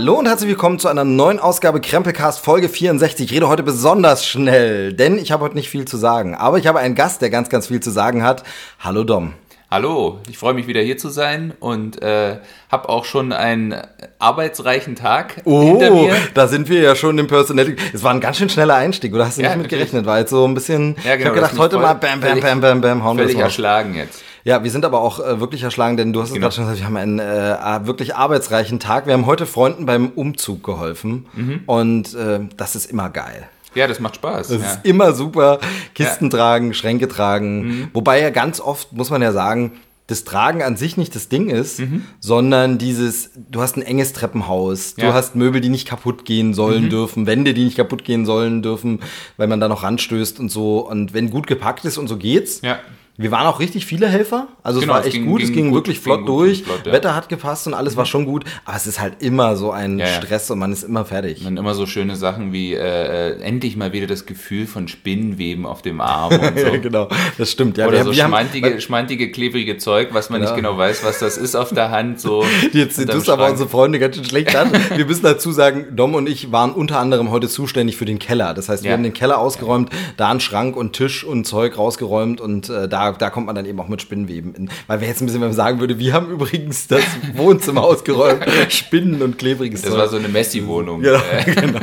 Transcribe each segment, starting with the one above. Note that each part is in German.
Hallo und herzlich willkommen zu einer neuen Ausgabe Krempelcast Folge 64. Ich rede heute besonders schnell, denn ich habe heute nicht viel zu sagen. Aber ich habe einen Gast, der ganz, ganz viel zu sagen hat. Hallo Dom. Hallo, ich freue mich wieder hier zu sein und äh, habe auch schon einen arbeitsreichen Tag oh, hinter mir. da sind wir ja schon im Personality. Es war ein ganz schön schneller Einstieg, oder hast du ja, nicht mit gerechnet? War jetzt so ein bisschen, ja, genau, ich habe gedacht, heute mal bam, bam, bam, bam, bam, hauen wir Völlig erschlagen jetzt. Ja, wir sind aber auch äh, wirklich erschlagen, denn du hast genau. es gerade schon gesagt, wir haben einen äh, wirklich arbeitsreichen Tag. Wir haben heute Freunden beim Umzug geholfen mhm. und äh, das ist immer geil. Ja, das macht Spaß. Das ja. ist immer super. Kisten ja. tragen, Schränke tragen. Mhm. Wobei ja ganz oft, muss man ja sagen, das Tragen an sich nicht das Ding ist, mhm. sondern dieses, du hast ein enges Treppenhaus, ja. du hast Möbel, die nicht kaputt gehen sollen mhm. dürfen, Wände, die nicht kaputt gehen sollen dürfen, weil man da noch ranstößt und so. Und wenn gut gepackt ist und so geht's, ja. Wir waren auch richtig viele Helfer. Also genau, es war echt es ging, gut, es ging, ging wirklich flott ging durch. Flott, ja. Wetter hat gepasst und alles mhm. war schon gut. Aber es ist halt immer so ein ja, Stress ja. und man ist immer fertig. Man immer so schöne Sachen wie äh, äh, endlich mal wieder das Gefühl von Spinnenweben auf dem Arm und so. genau, das stimmt. Ja, Oder wir, so wir schmantige, haben, schmantige, klebrige Zeug, was man genau. nicht genau weiß, was das ist auf der Hand. So Jetzt tust aber unsere Freunde ganz schön schlecht an. wir müssen dazu sagen, Dom und ich waren unter anderem heute zuständig für den Keller. Das heißt, wir haben den Keller ausgeräumt, da einen Schrank und Tisch und Zeug rausgeräumt und äh, da, da kommt man dann eben auch mit Spinnenweben. In, weil wir jetzt ein bisschen wenn man sagen würde, wir haben übrigens das Wohnzimmer ausgeräumt, Spinnen und klebriges Das Zeug. war so eine Messi-Wohnung. Genau, genau.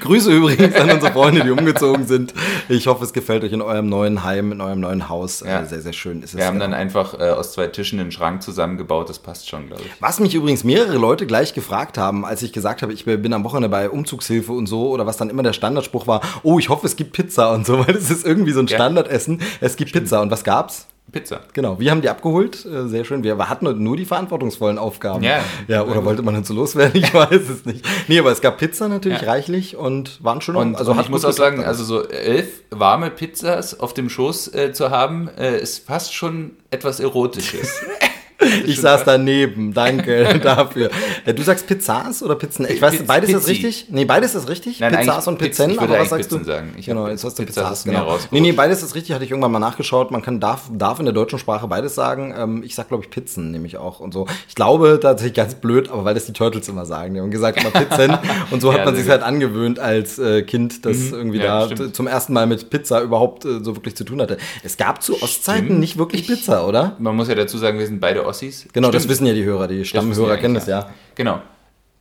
Grüße übrigens an unsere Freunde, die umgezogen sind. Ich hoffe, es gefällt euch in eurem neuen Heim, in eurem neuen Haus. Ja. Äh, sehr, sehr schön ist es. Wir haben dann einfach äh, aus zwei Tischen einen Schrank zusammengebaut, das passt schon, glaube ich. Was mich übrigens mehrere Leute gleich gefragt haben, als ich gesagt habe, ich bin am Wochenende bei Umzugshilfe und so, oder was dann immer der Standardspruch war, oh, ich hoffe, es gibt Pizza und so, weil das ist irgendwie so ein Standardessen. Es gibt Stimmt. Pizza. Und was gab's? Pizza. Genau, wir haben die abgeholt, äh, sehr schön. Wir hatten nur die verantwortungsvollen Aufgaben. Ja. Ja, oder wollte man dann so loswerden? Ich weiß es nicht. Nee, aber es gab Pizza natürlich ja. reichlich und waren schon und, also und ich muss auch sagen, also so elf warme Pizzas auf dem Schoß äh, zu haben, äh, ist fast schon etwas Erotisches. Ich saß daneben, danke dafür. Äh, du sagst Pizzas oder Pizzen? Ich weiß, beides Pizzi. ist richtig? Nee, beides ist richtig. Nein, Pizzas und Pizzen, aber was sagst Pizzen du? Sagen. Ich genau, jetzt hast du Pizzas, genau. Nee, nee, beides ist richtig, hatte ich irgendwann mal nachgeschaut. Man kann, darf, darf in der deutschen Sprache beides sagen. Ähm, ich sag, glaube ich, Pizzen nämlich auch und so. Ich glaube tatsächlich ganz blöd, aber weil das die Turtles immer sagen. Die haben gesagt immer Pizzen und so hat ja, man sich halt angewöhnt als äh, Kind, das mhm. irgendwie ja, da stimmt. zum ersten Mal mit Pizza überhaupt äh, so wirklich zu tun hatte. Es gab zu Ostzeiten stimmt. nicht wirklich Pizza, oder? Man muss ja dazu sagen, wir sind beide Ossis. Genau, stimmt. das wissen ja die Hörer, die Stammhörer kennen das ja. Genau.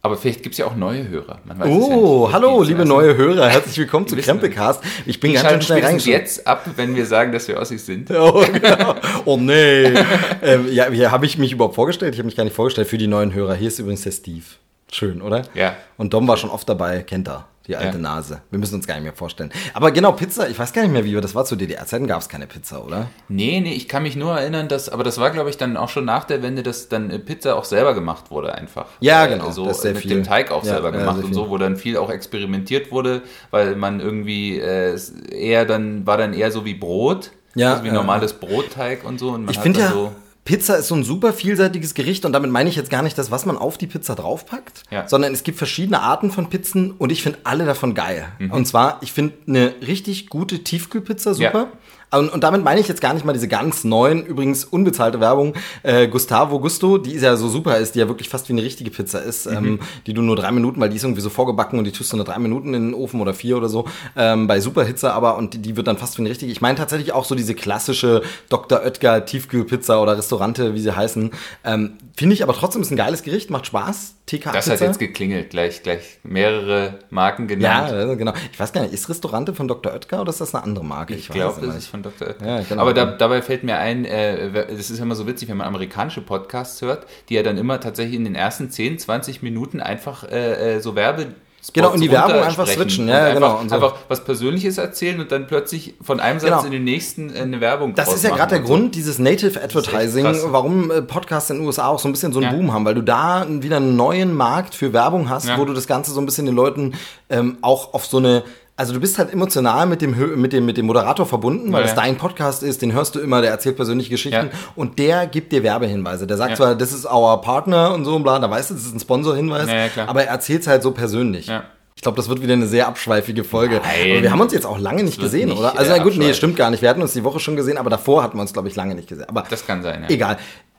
Aber vielleicht gibt es ja auch neue Hörer. oh, ja hallo, liebe also, neue Hörer. Herzlich willkommen zu Krempelcast. Ich bin ganz schön schnell reingeschaut. jetzt ab, wenn wir sagen, dass wir Ossis sind. Oh, genau. oh nee. ähm, ja, hier habe ich mich überhaupt vorgestellt. Ich habe mich gar nicht vorgestellt für die neuen Hörer. Hier ist übrigens der Steve. Schön, oder? Ja. Und Dom war schon oft dabei, kennt er die alte ja. Nase. Wir müssen uns gar nicht mehr vorstellen. Aber genau, Pizza, ich weiß gar nicht mehr, wie wir das war. Zu DDR-Zeiten gab es keine Pizza, oder? Nee, nee, ich kann mich nur erinnern, dass, aber das war, glaube ich, dann auch schon nach der Wende, dass dann äh, Pizza auch selber gemacht wurde, einfach. Ja, äh, genau. So das mit viel. dem Teig auch ja, selber gemacht und so, wo dann viel auch experimentiert wurde, weil man irgendwie äh, eher dann, war dann eher so wie Brot. Ja. Also wie normales Brotteig und so. Und man ich finde ja. So Pizza ist so ein super vielseitiges Gericht und damit meine ich jetzt gar nicht das, was man auf die Pizza draufpackt, ja. sondern es gibt verschiedene Arten von Pizzen und ich finde alle davon geil. Mhm. Und zwar, ich finde eine richtig gute Tiefkühlpizza super. Ja. Und, und, damit meine ich jetzt gar nicht mal diese ganz neuen, übrigens unbezahlte Werbung, äh, Gustavo Gusto, die ist ja so super ist, die ja wirklich fast wie eine richtige Pizza ist, mhm. ähm, die du nur drei Minuten, weil die ist irgendwie so vorgebacken und die tust du nur drei Minuten in den Ofen oder vier oder so, ähm, bei Superhitze aber und die, die wird dann fast wie eine richtige. Ich meine tatsächlich auch so diese klassische Dr. Oetker Tiefkühlpizza oder Restaurante, wie sie heißen. Ähm, Finde ich aber trotzdem ist ein geiles Gericht, macht Spaß. TK Das hat jetzt geklingelt, gleich, gleich mehrere Marken genannt. Ja, genau. Ich weiß gar nicht, ist Restaurante von Dr. Oetker oder ist das eine andere Marke? Ich, ich glaube, das ist von Dr. Oetker. Ja, genau. Aber da, dabei fällt mir ein, äh, das ist immer so witzig, wenn man amerikanische Podcasts hört, die ja dann immer tatsächlich in den ersten 10, 20 Minuten einfach äh, äh so Werbe Spots genau, in die Werbung einfach switchen. Ja, einfach, genau. Und so. Einfach was Persönliches erzählen und dann plötzlich von einem Satz genau. in den nächsten äh, eine Werbung Das ist ja gerade der Grund, dieses Native Advertising, warum äh, Podcasts in den USA auch so ein bisschen so einen ja. Boom haben, weil du da wieder einen neuen Markt für Werbung hast, ja. wo du das Ganze so ein bisschen den Leuten ähm, auch auf so eine also du bist halt emotional mit dem, mit dem, mit dem Moderator verbunden, weil ja, es dein Podcast ist, den hörst du immer, der erzählt persönliche Geschichten ja. und der gibt dir Werbehinweise. Der sagt ja. zwar, das ist our Partner und so und bla, da weißt du, das ist ein Sponsorhinweis, aber er erzählt es halt so persönlich. Ich glaube, das wird wieder eine sehr abschweifige Folge. Nein. Aber wir haben uns jetzt auch lange nicht gesehen, nicht, oder? Also na gut, nee, stimmt gar nicht. Wir hatten uns die Woche schon gesehen, aber davor hatten wir uns, glaube ich, lange nicht gesehen. Aber das kann sein, ja. Egal.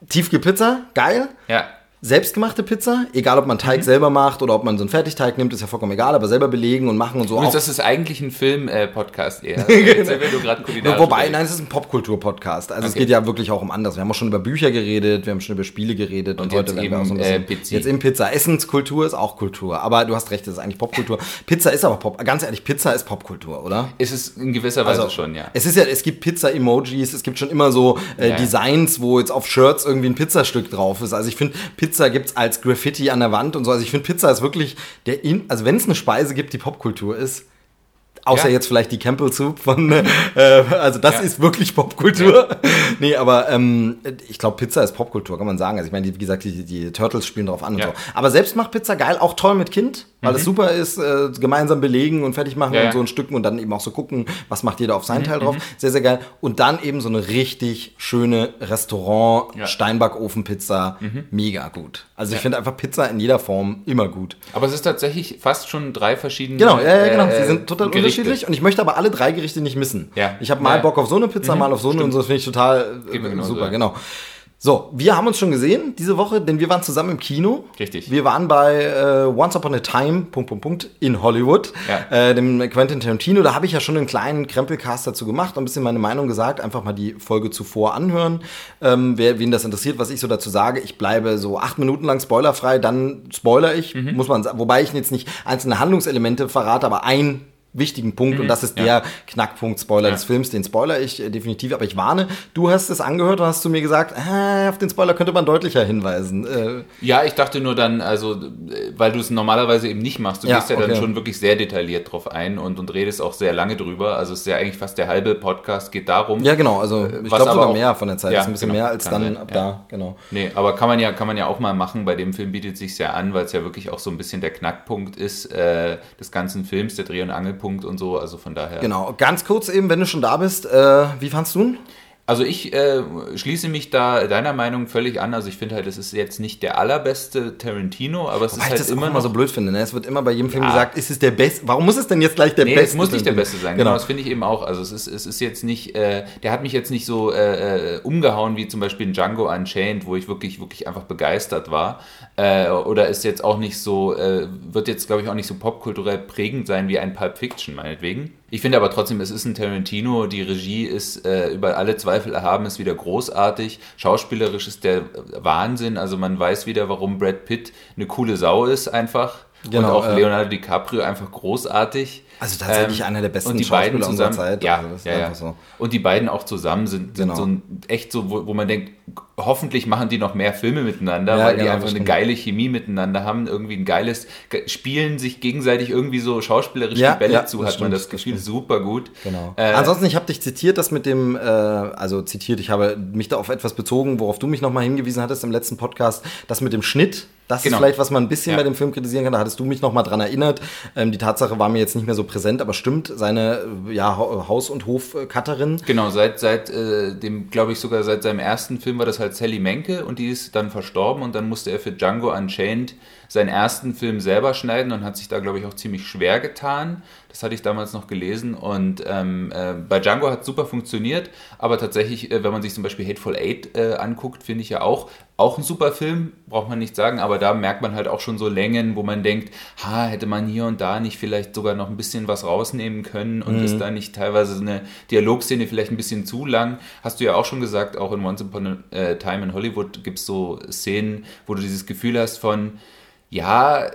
Tiefkühlpizza, geil. Ja. Selbstgemachte Pizza, egal ob man Teig mhm. selber macht oder ob man so einen Fertigteig nimmt, ist ja vollkommen egal, aber selber belegen und machen und so. Und das ist eigentlich ein Film-Podcast eher. Genau. Wobei, nein, es ist ein Popkultur-Podcast. Also okay. es geht ja wirklich auch um anderes. Wir haben auch schon über Bücher geredet, wir haben schon über Spiele geredet und, und heute werden wir auch so ein bisschen, äh, jetzt in Pizza. Essenskultur ist auch Kultur, aber du hast recht, das ist eigentlich Popkultur. Pizza ist aber Pop, ganz ehrlich, Pizza ist Popkultur, oder? Ist es in gewisser Weise also, schon, ja. Es ist ja, es gibt Pizza-Emojis, es gibt schon immer so äh, ja. Designs, wo jetzt auf Shirts irgendwie ein Pizzastück drauf ist. Also ich finde, Pizza gibt es als Graffiti an der Wand und so. Also ich finde, Pizza ist wirklich der, in, also wenn es eine Speise gibt, die Popkultur ist, Außer ja. jetzt vielleicht die Campbell Soup von, äh, also das ja. ist wirklich Popkultur. Ja. nee, aber ähm, ich glaube, Pizza ist Popkultur, kann man sagen. Also ich meine, wie gesagt, die, die Turtles spielen drauf an und so. Aber selbst macht Pizza geil, auch toll mit Kind, weil mhm. es super ist, äh, gemeinsam belegen und fertig machen und so ein Stücken und dann eben auch so gucken, was macht jeder auf sein mhm. Teil drauf. Mhm. Sehr, sehr geil. Und dann eben so eine richtig schöne Restaurant, Steinbackofen-Pizza, mhm. mega gut. Also ich finde einfach Pizza in jeder Form immer gut. Aber es ist tatsächlich fast schon drei verschiedene. Genau, ja, ja genau. Sie sind total Gerichte unterschiedlich und ich möchte aber alle drei Gerichte nicht missen. Ja. Ich habe mal ja. Bock auf so eine Pizza, mhm. mal auf so eine und so, finde ich total äh, super, so. genau. So, wir haben uns schon gesehen diese Woche, denn wir waren zusammen im Kino. Richtig. Wir waren bei äh, Once Upon a Time, Punkt, Punkt, Punkt, in Hollywood, ja. äh, dem Quentin Tarantino. Da habe ich ja schon einen kleinen Krempelcast dazu gemacht, ein bisschen meine Meinung gesagt, einfach mal die Folge zuvor anhören. Ähm, wer, wen das interessiert, was ich so dazu sage, ich bleibe so acht Minuten lang spoilerfrei, dann spoiler ich, mhm. muss man sagen, wobei ich jetzt nicht einzelne Handlungselemente verrate, aber ein wichtigen Punkt mhm, und das ist ja. der Knackpunkt Spoiler ja. des Films. Den spoiler ich äh, definitiv, aber ich warne. Du hast es angehört und hast zu mir gesagt, äh, auf den Spoiler könnte man deutlicher hinweisen. Äh, ja, ich dachte nur dann, also weil du es normalerweise eben nicht machst, du ja, gehst ja okay. dann schon wirklich sehr detailliert drauf ein und, und redest auch sehr lange drüber. Also es ist ja eigentlich fast der halbe Podcast geht darum. Ja, genau. Also äh, ich glaube sogar mehr von der Zeit. Ja, ist ein bisschen genau, mehr als dann sein. ab da. Genau. Nee, aber kann man ja kann man ja auch mal machen. Bei dem Film bietet sich ja an, weil es ja wirklich auch so ein bisschen der Knackpunkt ist äh, des ganzen Films, der Dreh- und Angelpunkt Punkt und so. Also von daher. Genau. Ganz kurz eben, wenn du schon da bist, äh, wie fandst du ihn? Also ich äh, schließe mich da deiner Meinung völlig an. Also ich finde halt, es ist jetzt nicht der allerbeste Tarantino, aber es Wobei ist halt ich immer immer so blöd finde. Ne? Es wird immer bei jedem Film ja. gesagt, ist es der beste? Warum muss es denn jetzt gleich der nee, beste? Es muss nicht der beste sein. Genau, genau das finde ich eben auch. Also es ist, es ist jetzt nicht, äh, der hat mich jetzt nicht so äh, äh umgehauen wie zum Beispiel in Django Unchained, wo ich wirklich, wirklich einfach begeistert war. Äh, oder ist jetzt auch nicht so, äh, wird jetzt glaube ich auch nicht so popkulturell prägend sein wie ein Pulp Fiction meinetwegen. Ich finde aber trotzdem, es ist ein Tarantino. Die Regie ist äh, über alle Zweifel erhaben, ist wieder großartig. Schauspielerisch ist der Wahnsinn. Also man weiß wieder, warum Brad Pitt eine coole Sau ist einfach. Genau, und auch äh, Leonardo DiCaprio einfach großartig. Also tatsächlich ähm, einer der besten und die beiden zusammen, Zeit. Ja, also ja, ja. So. Und die beiden auch zusammen sind, sind genau. so ein, echt so, wo, wo, man denkt, hoffentlich machen die noch mehr Filme miteinander, ja, weil die genau, einfach eine geile Chemie miteinander haben, irgendwie ein geiles, spielen sich gegenseitig irgendwie so schauspielerisch ja, die Bälle ja, zu, hat stimmt, man das Gefühl, das super gut. Genau. Äh, Ansonsten, ich habe dich zitiert, das mit dem, äh, also zitiert, ich habe mich da auf etwas bezogen, worauf du mich nochmal hingewiesen hattest im letzten Podcast, das mit dem Schnitt, das genau. ist vielleicht, was man ein bisschen bei dem Film kritisieren kann. Da hattest du mich noch mal dran erinnert. Ähm, die Tatsache war mir jetzt nicht mehr so präsent, aber stimmt, seine ja, Haus- und Hof-Cutterin. Genau, seit, seit äh, dem, glaube ich, sogar seit seinem ersten Film war das halt Sally Menke und die ist dann verstorben und dann musste er für Django Unchained seinen ersten Film selber schneiden und hat sich da, glaube ich, auch ziemlich schwer getan. Das hatte ich damals noch gelesen und ähm, äh, bei Django hat es super funktioniert, aber tatsächlich, äh, wenn man sich zum Beispiel Hateful Eight äh, anguckt, finde ich ja auch, auch ein super Film, braucht man nicht sagen, aber da merkt man halt auch schon so Längen, wo man denkt, ha, hätte man hier und da nicht vielleicht sogar noch ein bisschen was rausnehmen können und mhm. ist da nicht teilweise eine Dialogszene vielleicht ein bisschen zu lang. Hast du ja auch schon gesagt, auch in Once Upon a äh, Time in Hollywood gibt es so Szenen, wo du dieses Gefühl hast von, ja,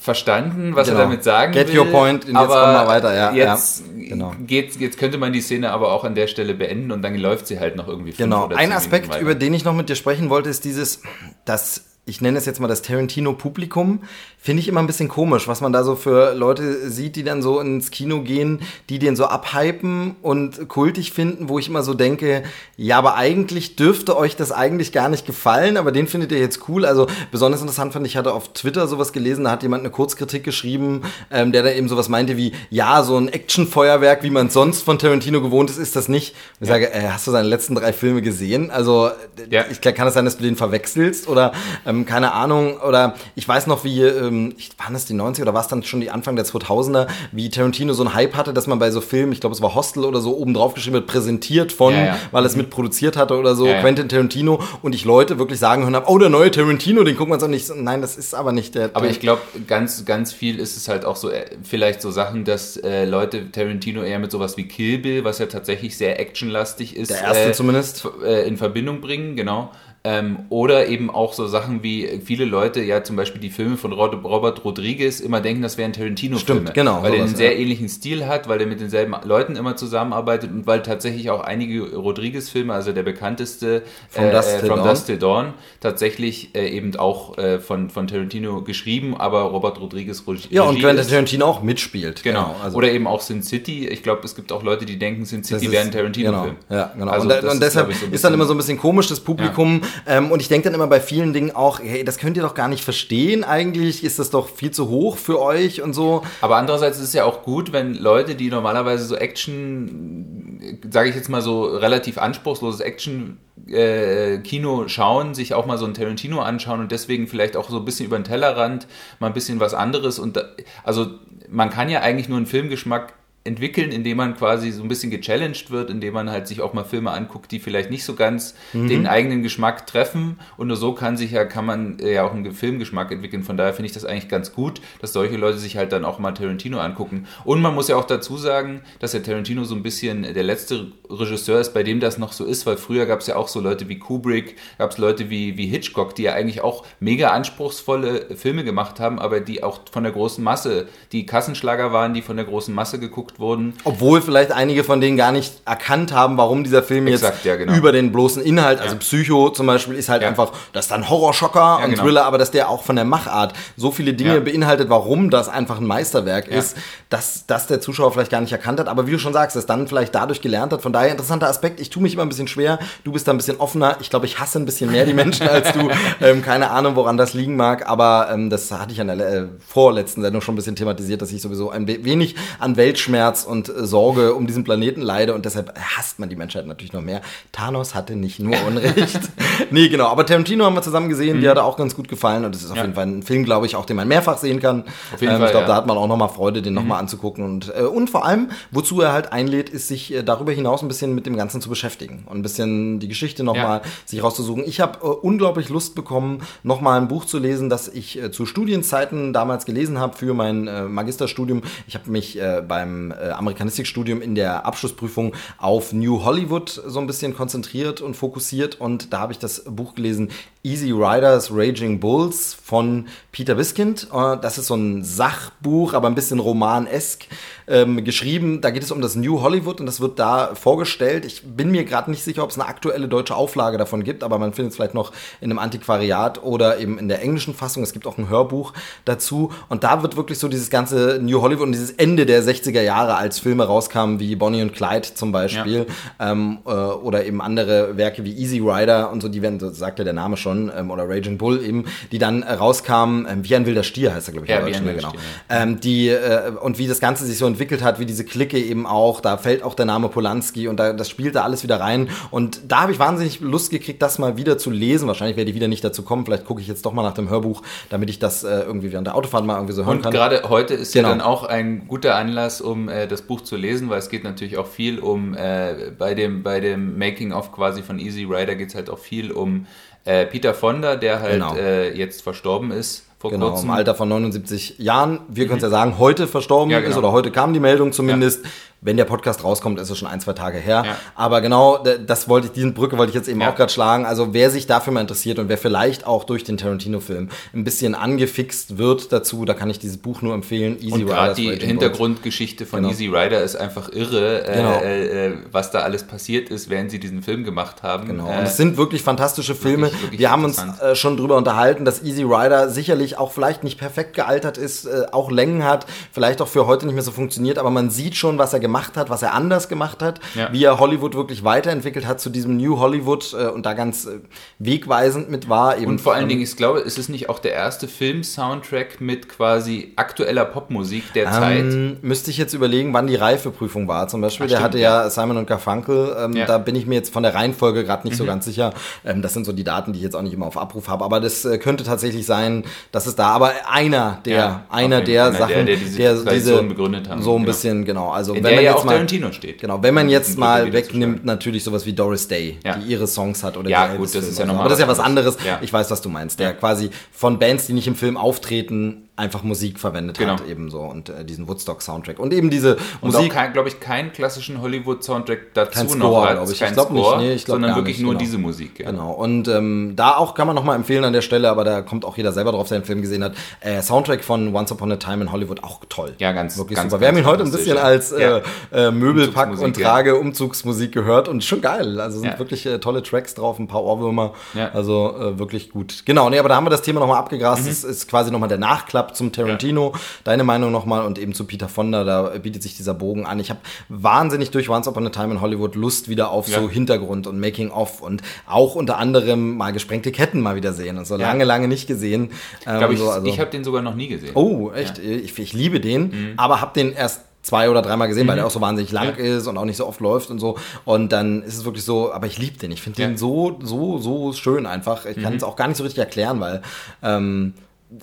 verstanden, was genau. er damit sagen Get will. Get your point, jetzt aber kommen wir weiter, ja. Jetzt, ja, genau. geht's, jetzt könnte man die Szene aber auch an der Stelle beenden und dann läuft sie halt noch irgendwie Genau, ein Aspekt, über den ich noch mit dir sprechen wollte, ist dieses, dass ich nenne es jetzt mal das Tarantino-Publikum, finde ich immer ein bisschen komisch, was man da so für Leute sieht, die dann so ins Kino gehen, die den so abhypen und kultig finden, wo ich immer so denke, ja, aber eigentlich dürfte euch das eigentlich gar nicht gefallen, aber den findet ihr jetzt cool. Also besonders interessant fand ich, hatte auf Twitter sowas gelesen, da hat jemand eine Kurzkritik geschrieben, ähm, der da eben sowas meinte wie, ja, so ein Actionfeuerwerk, wie man sonst von Tarantino gewohnt ist, ist das nicht. Ich ja. sage, äh, hast du seine letzten drei Filme gesehen? Also ja. ich kann es sein, dass du den verwechselst oder ähm, keine Ahnung, oder ich weiß noch, wie, ähm, waren das die 90er oder war es dann schon die Anfang der 2000er, wie Tarantino so einen Hype hatte, dass man bei so Filmen, ich glaube es war Hostel oder so, oben drauf geschrieben wird, präsentiert von, ja, ja. weil es mhm. mitproduziert hatte oder so, ja, Quentin Tarantino und ich Leute wirklich sagen hören habe, oh, der neue Tarantino, den gucken wir uns auch nicht. Nein, das ist aber nicht der. Aber ich glaube, ganz, ganz viel ist es halt auch so, äh, vielleicht so Sachen, dass äh, Leute Tarantino eher mit sowas wie Kill Bill, was ja tatsächlich sehr actionlastig ist, der erste äh, zumindest, äh, in Verbindung bringen, genau. Ähm, oder eben auch so Sachen wie viele Leute ja zum Beispiel die Filme von Robert Rodriguez immer denken, das wären Tarantino-Filme. Stimmt, genau. Weil er einen sehr ähnlichen Stil hat, weil er mit denselben Leuten immer zusammenarbeitet und weil tatsächlich auch einige Rodriguez-Filme, also der bekannteste From, äh, Dust, Till From Dust Till Dawn, tatsächlich äh, eben auch äh, von, von Tarantino geschrieben, aber Robert Rodriguez Regie Ja, und Quentin Tarantino auch mitspielt. Genau. genau also oder eben auch Sin City. Ich glaube, es gibt auch Leute, die denken, Sin City wäre ein Tarantino-Film. Genau, ja, genau. Also und, und deshalb ist, so ist, dann immer so ein bisschen komisch, das Publikum. Ja ähm, und ich denke dann immer bei vielen Dingen auch, hey, das könnt ihr doch gar nicht verstehen eigentlich, ist das doch viel zu hoch für euch und so. Aber andererseits ist es ja auch gut, wenn Leute, die normalerweise so Action, sage ich jetzt mal so relativ anspruchsloses Action äh, Kino schauen, sich auch mal so ein Tarantino anschauen und deswegen vielleicht auch so ein bisschen über den Tellerrand mal ein bisschen was anderes und da, also man kann ja eigentlich nur einen Filmgeschmack entwickeln, indem man quasi so ein bisschen gechallenged wird, indem man halt sich auch mal Filme anguckt, die vielleicht nicht so ganz mhm. den eigenen Geschmack treffen. Und nur so kann sich ja, kann man äh, ja auch einen Filmgeschmack entwickeln. Von daher finde ich das eigentlich ganz gut, dass solche Leute sich halt dann auch mal Tarantino angucken. Und man muss ja auch dazu sagen, dass der Tarantino so ein bisschen der letzte Regisseur ist, bei dem das noch so ist, weil früher gab es ja auch so Leute wie Kubrick, gab es Leute wie, wie Hitchcock, die ja eigentlich auch mega anspruchsvolle Filme gemacht haben, aber die auch von der großen Masse, die Kassenschlager waren, die von der großen Masse geguckt gemacht wurden. Obwohl vielleicht einige von denen gar nicht erkannt haben, warum dieser Film Exakt, jetzt ja, genau. über den bloßen Inhalt, also ja. Psycho zum Beispiel, ist halt ja. einfach, das ist dann Horrorschocker und genau. Thriller, aber dass der auch von der Machart so viele Dinge beinhaltet, warum das einfach ein Meisterwerk ist, dass, dass der Zuschauer vielleicht gar nicht erkannt hat. Aber wie du schon sagst, es dann vielleicht dadurch gelernt hat. Von daher interessanter Aspekt. Ich tue mich immer ein bisschen schwer. Du bist da ein bisschen offener. Ich glaube, ich hasse ein bisschen mehr die Menschen als du. Ähm, keine Ahnung, woran das liegen mag. Aber ähm, das hatte ich an der äh, vorletzten Sendung schon ein bisschen thematisiert, dass ich sowieso ein wenig an Weltschmerz Schmerz und äh, Sorge um diesen Planeten leide und deshalb hasst man die Menschheit natürlich noch mehr. Thanos hatte nicht nur Unrecht. nee, genau. Aber Tarantino haben wir zusammen gesehen, mhm. die hat auch ganz gut gefallen und es ist auf ja. jeden Fall ein Film, glaube ich, auch den man mehrfach sehen kann. Auf jeden ähm, Fall, ich glaube, ja. da hat man auch nochmal Freude, den mhm. nochmal anzugucken und, äh, und vor allem, wozu er halt einlädt, ist sich äh, darüber hinaus ein bisschen mit dem Ganzen zu beschäftigen und ein bisschen die Geschichte nochmal ja. sich rauszusuchen. Ich habe äh, unglaublich Lust bekommen, nochmal ein Buch zu lesen, das ich äh, zu Studienzeiten damals gelesen habe für mein äh, Magisterstudium. Ich habe mich beim äh, Amerikanistikstudium in der Abschlussprüfung auf New Hollywood so ein bisschen konzentriert und fokussiert. Und da habe ich das Buch gelesen Easy Riders Raging Bulls von Peter Wiskind. Äh, das ist so ein Sachbuch, aber ein bisschen romanesk ähm, geschrieben. Da geht es um das New Hollywood und das wird da vorgestellt. Ich bin mir gerade nicht sicher, ob es eine aktuelle deutsche Auflage davon gibt, aber man findet es vielleicht noch in einem Antiquariat oder eben in der englischen Fassung. Es gibt auch ein Hörbuch dazu und da wird wirklich so dieses ganze New Hollywood und dieses Ende der 60er Jahre, als Filme rauskamen wie Bonnie und Clyde zum Beispiel ja. ähm, äh, oder eben andere Werke wie Easy Rider und so, die werden, so sagt ja der Name schon, ähm, oder Raging Bull eben, die dann äh, rauskamen, ähm, wie ein wilder Stier heißt er, glaube ich, ja, wie ein genau. Stier, ähm, die, äh, und wie das Ganze sich so entwickelt hat, wie diese Clique eben auch, da fällt auch der Name Polanski und da, das spielt da alles wieder rein. Und da habe ich wahnsinnig Lust gekriegt, das mal wieder zu lesen. Wahrscheinlich werde ich wieder nicht dazu kommen. Vielleicht gucke ich jetzt doch mal nach dem Hörbuch, damit ich das äh, irgendwie während der Autofahrt mal irgendwie so hören und kann. Und gerade heute ist genau. ja dann auch ein guter Anlass, um äh, das Buch zu lesen, weil es geht natürlich auch viel um, äh, bei dem, bei dem Making-of quasi von Easy Rider geht es halt auch viel um äh, Peter Fonda, der halt genau. äh, jetzt verstorben ist vor genau, kurzem. im Alter von 79 Jahren. Wir können es ja sagen, heute verstorben ja, genau. ist oder heute kam die Meldung zumindest. Ja. Wenn der Podcast rauskommt, ist es schon ein, zwei Tage her. Ja. Aber genau, das wollte ich, diesen Brücke wollte ich jetzt eben ja. auch gerade schlagen. Also wer sich dafür mal interessiert und wer vielleicht auch durch den Tarantino-Film ein bisschen angefixt wird dazu, da kann ich dieses Buch nur empfehlen. Easy und gerade die Hintergrundgeschichte von genau. Easy Rider ist einfach irre, äh, genau. äh, was da alles passiert ist, während sie diesen Film gemacht haben. Genau. Und äh, es sind wirklich fantastische Filme. Wirklich, wirklich Wir haben uns äh, schon drüber unterhalten, dass Easy Rider sicherlich auch vielleicht nicht perfekt gealtert ist, äh, auch Längen hat, vielleicht auch für heute nicht mehr so funktioniert, aber man sieht schon, was er gemacht gemacht hat, was er anders gemacht hat, ja. wie er Hollywood wirklich weiterentwickelt hat zu diesem New Hollywood äh, und da ganz äh, wegweisend mit war. Eben und vor allen Dingen, ich glaube, ist es nicht auch der erste Film-Soundtrack mit quasi aktueller Popmusik der ähm, Zeit? Müsste ich jetzt überlegen, wann die Reifeprüfung war zum Beispiel. Ach, der stimmt, hatte ja, ja Simon und Garfunkel, ähm, ja. da bin ich mir jetzt von der Reihenfolge gerade nicht mhm. so ganz sicher. Ähm, das sind so die Daten, die ich jetzt auch nicht immer auf Abruf habe, aber das äh, könnte tatsächlich sein, dass es da, aber einer der, ja, einer okay. der einer Sachen, der, der diese, der diese begründet haben. So ein genau. bisschen, genau. Also In wenn man ja jetzt mal, Tarantino steht. Genau, wenn man jetzt mal wegnimmt, natürlich sowas wie Doris Day, die ihre Songs hat oder ja, gut, das ist ja nochmal. Aber das ist ja was anderes. Ich weiß, was du meinst. Der quasi von Bands, die nicht im Film auftreten, einfach Musik verwendet genau. hat, eben so und äh, diesen Woodstock-Soundtrack. Und eben diese und Musik. Glaube ich, keinen klassischen Hollywood-Soundtrack dazu kein Score, noch hat. Ich. Kein ich glaube nicht, nee, ich glaub sondern wirklich nicht, nur genau. diese Musik. Ja. Genau. Und ähm, da auch kann man nochmal empfehlen an der Stelle, aber da kommt auch jeder selber drauf, der den Film gesehen hat. Äh, Soundtrack von Once Upon a Time in Hollywood auch toll. Ja, ganz, wirklich ganz, super. Wir haben ihn heute ein bisschen als äh, äh, Möbelpack und Trage ja. Umzugsmusik gehört und schon geil. Also sind ja. wirklich äh, tolle Tracks drauf, ein paar Ohrwürmer. Also äh, wirklich gut. Genau, nee, aber da haben wir das Thema nochmal abgegrast. Mhm. Das ist quasi nochmal der Nachklapp zum Tarantino. Deine Meinung nochmal und eben zu Peter Fonda, da bietet sich dieser Bogen an. Ich habe wahnsinnig durch Once Upon a Time in Hollywood Lust wieder auf ja. so Hintergrund und Making-of und auch unter anderem mal gesprengte Ketten mal wieder sehen und so ja. lange, lange nicht gesehen. Ähm, ich, so, also. ich habe den sogar noch nie gesehen. Oh, echt? Ja. Ich, ich, liebe den, mhm. aber habe den erst zwei oder dreimal gesehen, mhm. weil der auch so wahnsinnig lang ja. ist und auch nicht so oft läuft und so. Und dann ist es wirklich so, aber ich liebe den. Ich finde ja. den so, so, so schön einfach. Ich kann mhm. es auch gar nicht so richtig erklären, weil ähm,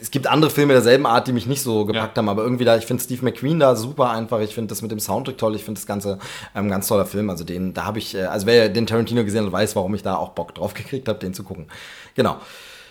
es gibt andere Filme derselben Art, die mich nicht so gepackt ja. haben, aber irgendwie da, ich finde Steve McQueen da super einfach. Ich finde das mit dem Soundtrack toll. Ich finde das Ganze ein ähm, ganz toller Film. Also den, da habe ich, äh, also wer den Tarantino gesehen hat, weiß, warum ich da auch Bock drauf gekriegt habe, den zu gucken. Genau.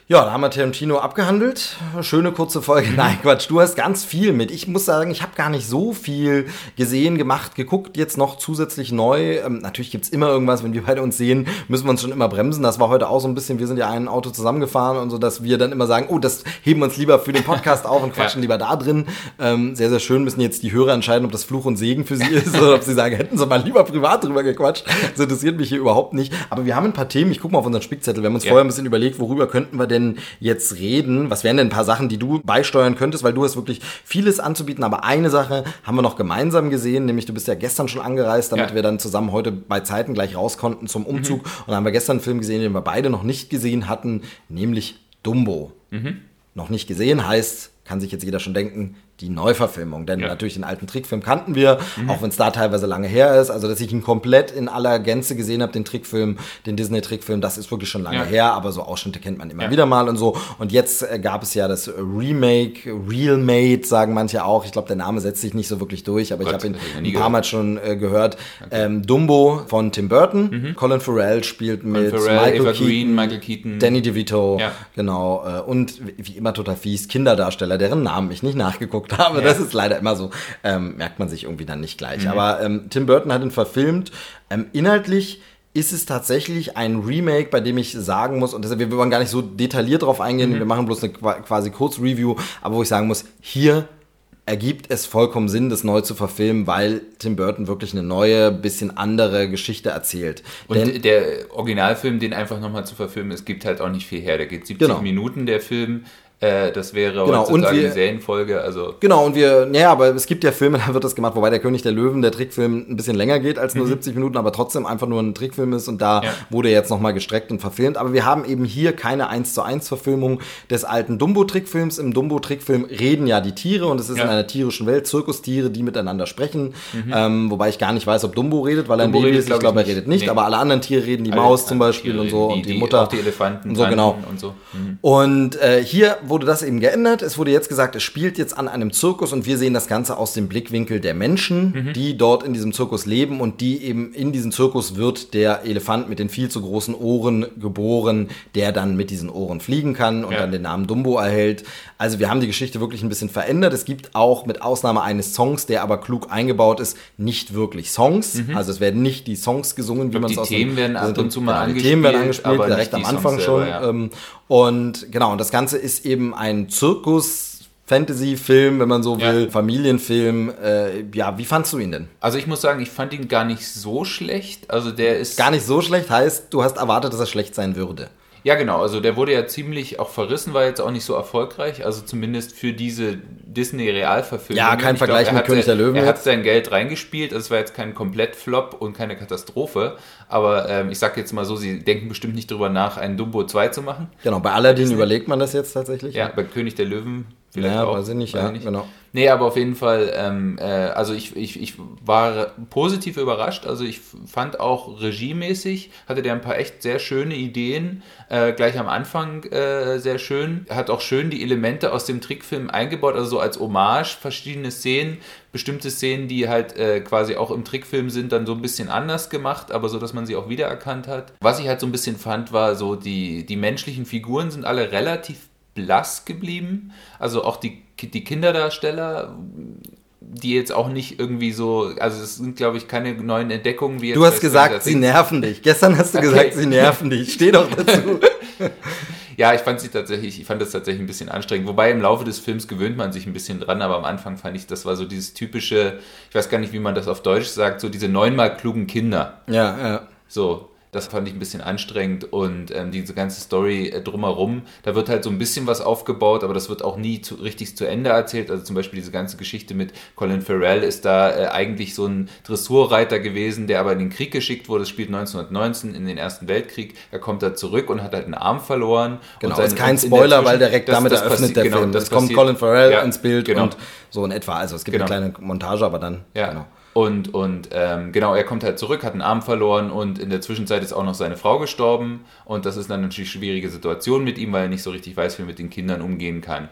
Ja, da haben wir Tarantino abgehandelt. Schöne kurze Folge. Nein, Quatsch, du hast ganz viel mit. Ich muss sagen, ich habe gar nicht so viel gesehen, gemacht, geguckt, jetzt noch zusätzlich neu. Ähm, natürlich gibt's immer irgendwas, wenn wir beide uns sehen, müssen wir uns schon immer bremsen. Das war heute auch so ein bisschen, wir sind ja ein Auto zusammengefahren und so, dass wir dann immer sagen, oh, das heben wir uns lieber für den Podcast auf und quatschen ja. lieber da drin. Ähm, sehr, sehr schön müssen jetzt die Hörer entscheiden, ob das Fluch und Segen für sie ist oder ob sie sagen, hätten sie mal lieber privat drüber gequatscht. Das interessiert mich hier überhaupt nicht. Aber wir haben ein paar Themen. Ich gucke mal auf unseren Spickzettel. Wir haben uns ja. vorher ein bisschen überlegt, worüber könnten wir denn jetzt reden? Was wären denn ein paar Sachen, die du beisteuern könntest? Weil du hast wirklich vieles anzubieten, aber eine Sache haben wir noch gemeinsam gesehen, nämlich du bist ja gestern schon angereist, damit ja. wir dann zusammen heute bei Zeiten gleich raus konnten zum Umzug. Mhm. Und dann haben wir gestern einen Film gesehen, den wir beide noch nicht gesehen hatten, nämlich Dumbo. Mhm. Noch nicht gesehen heißt, kann sich jetzt jeder schon denken, die Neuverfilmung. Denn ja. natürlich den alten Trickfilm kannten wir, mhm. auch wenn es da teilweise lange her ist. Also, dass ich ihn komplett in aller Gänze gesehen habe, den Trickfilm, den Disney-Trickfilm, das ist wirklich schon lange ja. her, aber so Ausschnitte kennt man immer ja. wieder mal und so. Und jetzt äh, gab es ja das Remake, Real Made, sagen manche auch. Ich glaube, der Name setzt sich nicht so wirklich durch, aber Gott, ich habe ihn ein paar Mal schon äh, gehört. Okay. Ähm, Dumbo von Tim Burton. Mhm. Colin Farrell spielt mit Farrell, Michael, Eva Keaton, Green, Michael Keaton, Danny DeVito, genau. Äh, und wie immer total fies, Kinderdarsteller, deren Namen ich nicht nachgeguckt habe. Ja. Das ist leider immer so, ähm, merkt man sich irgendwie dann nicht gleich. Mhm. Aber ähm, Tim Burton hat ihn verfilmt. Ähm, inhaltlich ist es tatsächlich ein Remake, bei dem ich sagen muss, und deshalb, wir wollen gar nicht so detailliert drauf eingehen, mhm. wir machen bloß eine quasi Kurzreview, aber wo ich sagen muss, hier ergibt es vollkommen Sinn, das neu zu verfilmen, weil Tim Burton wirklich eine neue, bisschen andere Geschichte erzählt. Und Denn, der Originalfilm, den einfach nochmal zu verfilmen, es gibt halt auch nicht viel her. Der geht 70 genau. Minuten, der Film. Äh, das wäre genau, und wir, eine Serienfolge. Also. Genau, und wir, ja, aber es gibt ja Filme, da wird das gemacht, wobei der König der Löwen, der Trickfilm, ein bisschen länger geht als nur mhm. 70 Minuten, aber trotzdem einfach nur ein Trickfilm ist und da ja. wurde jetzt nochmal gestreckt und verfilmt. Aber wir haben eben hier keine 1 zu 1 Verfilmung des alten Dumbo-Trickfilms. Im Dumbo-Trickfilm reden ja die Tiere und es ist ja. in einer tierischen Welt Zirkustiere, die miteinander sprechen. Mhm. Ähm, wobei ich gar nicht weiß, ob Dumbo redet, weil er ein Baby ist. Ich glaube, er redet nicht, nee. aber alle anderen Tiere reden, die alle Maus zum Beispiel und so die, und die, die Mutter. Auch die Elefanten und so, genau. Und, so. Mhm. und äh, hier wurde das eben geändert. Es wurde jetzt gesagt, es spielt jetzt an einem Zirkus und wir sehen das Ganze aus dem Blickwinkel der Menschen, mhm. die dort in diesem Zirkus leben und die eben in diesem Zirkus wird der Elefant mit den viel zu großen Ohren geboren, der dann mit diesen Ohren fliegen kann und ja. dann den Namen Dumbo erhält. Also wir haben die Geschichte wirklich ein bisschen verändert. Es gibt auch mit Ausnahme eines Songs, der aber klug eingebaut ist, nicht wirklich Songs. Mhm. Also es werden nicht die Songs gesungen, wie man es aus Die Themen werden ab und zu mal angespielt. Die Themen werden angespielt, direkt am Anfang selber, schon. Ja. Ähm, und genau, und das Ganze ist eben ein Zirkus. Fantasy-Film, wenn man so will, ja. Familienfilm. Äh, ja, wie fandst du ihn denn? Also ich muss sagen, ich fand ihn gar nicht so schlecht. Also der ist gar nicht so schlecht heißt, du hast erwartet, dass er schlecht sein würde. Ja, genau. Also der wurde ja ziemlich auch verrissen, war jetzt auch nicht so erfolgreich. Also zumindest für diese Disney-Realverfilmungen. Ja, kein Vergleich glaub, mit König der Löwen. Er hat sein Geld reingespielt, es war jetzt kein Komplett-Flop und keine Katastrophe, aber ähm, ich sag jetzt mal so, sie denken bestimmt nicht drüber nach, einen Dumbo 2 zu machen. Genau, bei Aladdin überlegt man das jetzt tatsächlich. Ja, bei König der Löwen vielleicht ja, auch. Weiß ich nicht, ja, nicht. genau. Nee, aber auf jeden Fall, ähm, äh, also ich, ich, ich war positiv überrascht. Also ich fand auch regiemäßig, hatte der ein paar echt sehr schöne Ideen, äh, gleich am Anfang äh, sehr schön. Hat auch schön die Elemente aus dem Trickfilm eingebaut, also so als Hommage, verschiedene Szenen, bestimmte Szenen, die halt äh, quasi auch im Trickfilm sind, dann so ein bisschen anders gemacht, aber so, dass man sie auch wiedererkannt hat. Was ich halt so ein bisschen fand, war so, die, die menschlichen Figuren sind alle relativ blass geblieben. Also auch die, die Kinderdarsteller, die jetzt auch nicht irgendwie so, also es sind, glaube ich, keine neuen Entdeckungen. Wie du hast gesagt, sie nerven dich. Gestern hast du okay. gesagt, sie nerven dich. Steh doch dazu. ja, ich fand sie tatsächlich, ich fand das tatsächlich ein bisschen anstrengend. Wobei im Laufe des Films gewöhnt man sich ein bisschen dran, aber am Anfang fand ich, das war so dieses typische, ich weiß gar nicht, wie man das auf Deutsch sagt, so diese neunmal klugen Kinder. Ja, ja. So, das fand ich ein bisschen anstrengend und ähm, diese ganze Story äh, drumherum, da wird halt so ein bisschen was aufgebaut, aber das wird auch nie zu, richtig zu Ende erzählt. Also zum Beispiel diese ganze Geschichte mit Colin Farrell ist da äh, eigentlich so ein Dressurreiter gewesen, der aber in den Krieg geschickt wurde. Das spielt 1919 in den Ersten Weltkrieg. Er kommt da zurück und hat halt einen Arm verloren. Genau, und ist kein Spoiler, weil direkt das, damit das eröffnet der genau, Film. Das, das kommt Colin Farrell ja, ins Bild genau. und so in etwa. Also es gibt genau. eine kleine Montage, aber dann. Ja. Genau. Und, und ähm, genau, er kommt halt zurück, hat einen Arm verloren und in der Zwischenzeit ist auch noch seine Frau gestorben. Und das ist dann natürlich eine schwierige Situation mit ihm, weil er nicht so richtig weiß, wie er mit den Kindern umgehen kann.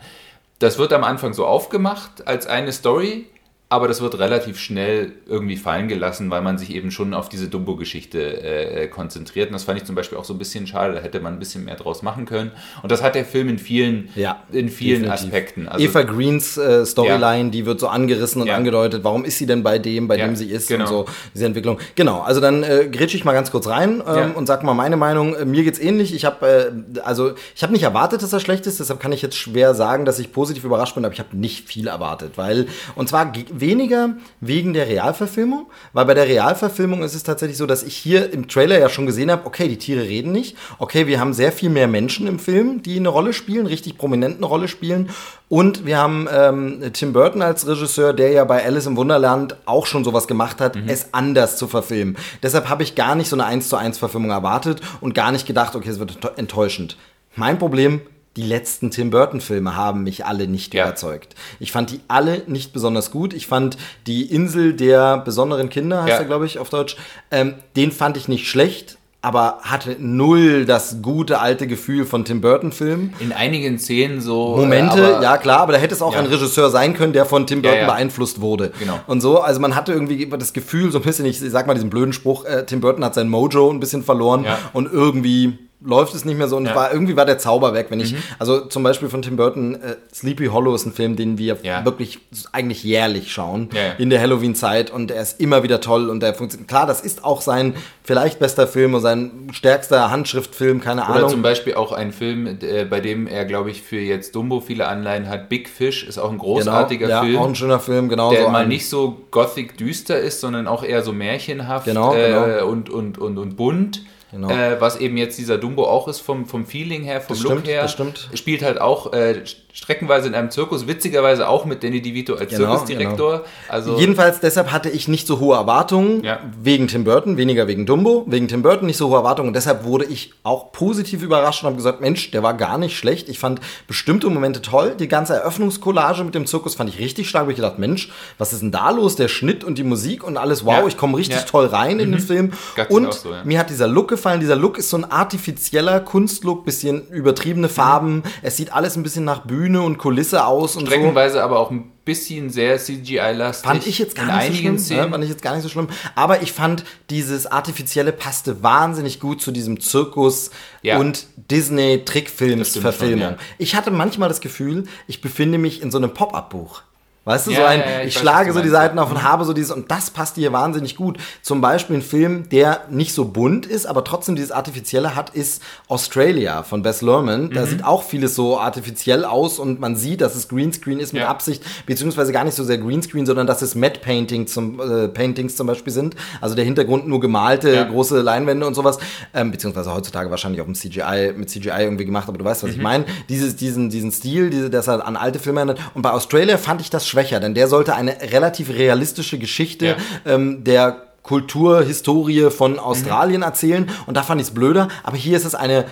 Das wird am Anfang so aufgemacht als eine Story, aber das wird relativ schnell irgendwie fallen gelassen, weil man sich eben schon auf diese Dumbo-Geschichte äh, konzentriert. Und das fand ich zum Beispiel auch so ein bisschen schade, da hätte man ein bisschen mehr draus machen können. Und das hat der Film in vielen, ja, in vielen Aspekten. Also, Eva Greens äh, Storyline, ja. die wird so angerissen und ja. angedeutet, warum ist sie denn bei dem, bei dem sie ist genau. und so, diese Entwicklung. Genau, also dann äh, grätsche ich mal ganz kurz rein ähm, und sag mal meine Meinung. Äh, mir geht's ähnlich. Ich habe äh, also ich habe nicht erwartet, dass er schlecht ist, deshalb kann ich jetzt schwer sagen, dass ich positiv überrascht bin, aber ich habe nicht viel erwartet, weil und zwar weniger wegen der Realverfilmung, weil bei der Realverfilmung ist es tatsächlich so, dass ich hier im Trailer ja schon gesehen habe, okay, die Tiere reden nicht, okay, wir haben sehr viel mehr Menschen im Film, die eine Rolle spielen, richtig prominent eine Rolle spielen und wir haben ähm, Tim Burton als Regisseur, der ja bei Alice im Wunderland auch schon sowas gemacht hat, mhm. es anders zu verfilmen. Deshalb habe ich gar nicht so eine 1 zu 1 Verfilmung erwartet und gar nicht gedacht, okay, es wird enttäuschend. Mein Problem, die letzten Tim Burton-Filme haben mich alle nicht ja. überzeugt. Ich fand die alle nicht besonders gut. Ich fand die Insel der besonderen Kinder, heißt ja. er, glaube ich, auf Deutsch, ähm, den fand ich nicht schlecht aber hatte null das gute alte Gefühl von Tim Burton Filmen. In einigen Szenen so Momente, aber, ja klar, aber da hätte es auch ja. ein Regisseur sein können, der von Tim Burton ja, ja. beeinflusst wurde. Genau. Und so, also man hatte irgendwie das Gefühl, so ein bisschen, ich sag mal diesen blöden Spruch, äh, Tim Burton hat sein Mojo ein bisschen verloren und irgendwie läuft es nicht mehr so und ja. war, irgendwie war der Zauber weg, wenn ich, mhm. also zum Beispiel von Tim Burton, äh, Sleepy Hollow ist ein Film, den wir ja. wirklich eigentlich jährlich schauen ja, in der Halloween-Zeit und er ist immer wieder toll und der funktioniert. Klar, das ist auch sein vielleicht bester Film und sein stärkster Handschriftfilm, keine Oder Ahnung. Oder zum Beispiel auch ein Film, äh, bei dem er, glaube ich, für jetzt Dumbo viele Anleihen hat. Big Fish ist auch ein großartiger genau, Film. auch ein schöner Film, genau. Der so mal nicht so gothic düster ist, sondern auch eher so märchenhaft genau, äh, genau. Und, und, und, und bunt. Genau. Äh, was eben jetzt dieser Dumbo auch ist vom, vom Feeling her, vom das Look stimmt, her. Das stimmt. Spielt halt auch äh, streckenweise in einem Zirkus, witzigerweise auch mit Danny DeVito als genau, Zirkusdirektor. Genau. Also Jedenfalls deshalb hatte ich nicht so hohe Erwartungen ja. wegen Tim Burton, weniger wegen Dumbo, wegen Tim Burton nicht so hohe Erwartungen und deshalb wurde ich auch positiv überrascht und habe gesagt, Mensch, der war gar nicht schlecht. Ich fand bestimmte Momente toll. Die ganze Eröffnungskollage mit dem Zirkus fand ich richtig stark. Ich gedacht, Mensch, was ist denn da los? Der Schnitt und die Musik und alles, wow, ja. ich komme richtig ja. toll rein mhm. in den mhm. Film. Ganz und so, mir hat dieser Look gefallen. Dieser Look ist so ein artifizieller Kunstlook, bisschen übertriebene Farben. Mhm. Es sieht alles ein bisschen nach Bühne und Kulisse aus und Streckenweise so. aber auch ein bisschen sehr CGI-lastig. Fand ich jetzt gar in nicht so schlimm. Szenen. fand ich jetzt gar nicht so schlimm. Aber ich fand, dieses Artifizielle passte wahnsinnig gut zu diesem Zirkus ja. und Disney-Trickfilms-Verfilmung. Ja. Ich hatte manchmal das Gefühl, ich befinde mich in so einem Pop-Up-Buch. Weißt du, ja, so ein, ja, ich, ich schlage so die Seiten auf und mhm. habe so dieses, und das passt hier wahnsinnig gut. Zum Beispiel ein Film, der nicht so bunt ist, aber trotzdem dieses Artifizielle hat, ist Australia von Bess Lerman. Da mhm. sieht auch vieles so artifiziell aus und man sieht, dass es Greenscreen ist mit Absicht, beziehungsweise gar nicht so sehr Greenscreen, sondern dass es Matte Painting zum, äh, Paintings zum Beispiel sind. Also der Hintergrund nur gemalte große Leinwände und sowas, ähm, beziehungsweise heutzutage wahrscheinlich auch mit CGI, mit CGI irgendwie gemacht, aber du weißt, was mhm. ich meine. Dieses, diesen, diesen Stil, diese, das er an alte Filme erinnert. Und bei Australia fand ich das schwächer, denn der sollte eine relativ realistische Geschichte ja. ähm, der Kultur, Historie von Australien mhm. erzählen. Und da fand ich es blöder. Aber hier ist es eine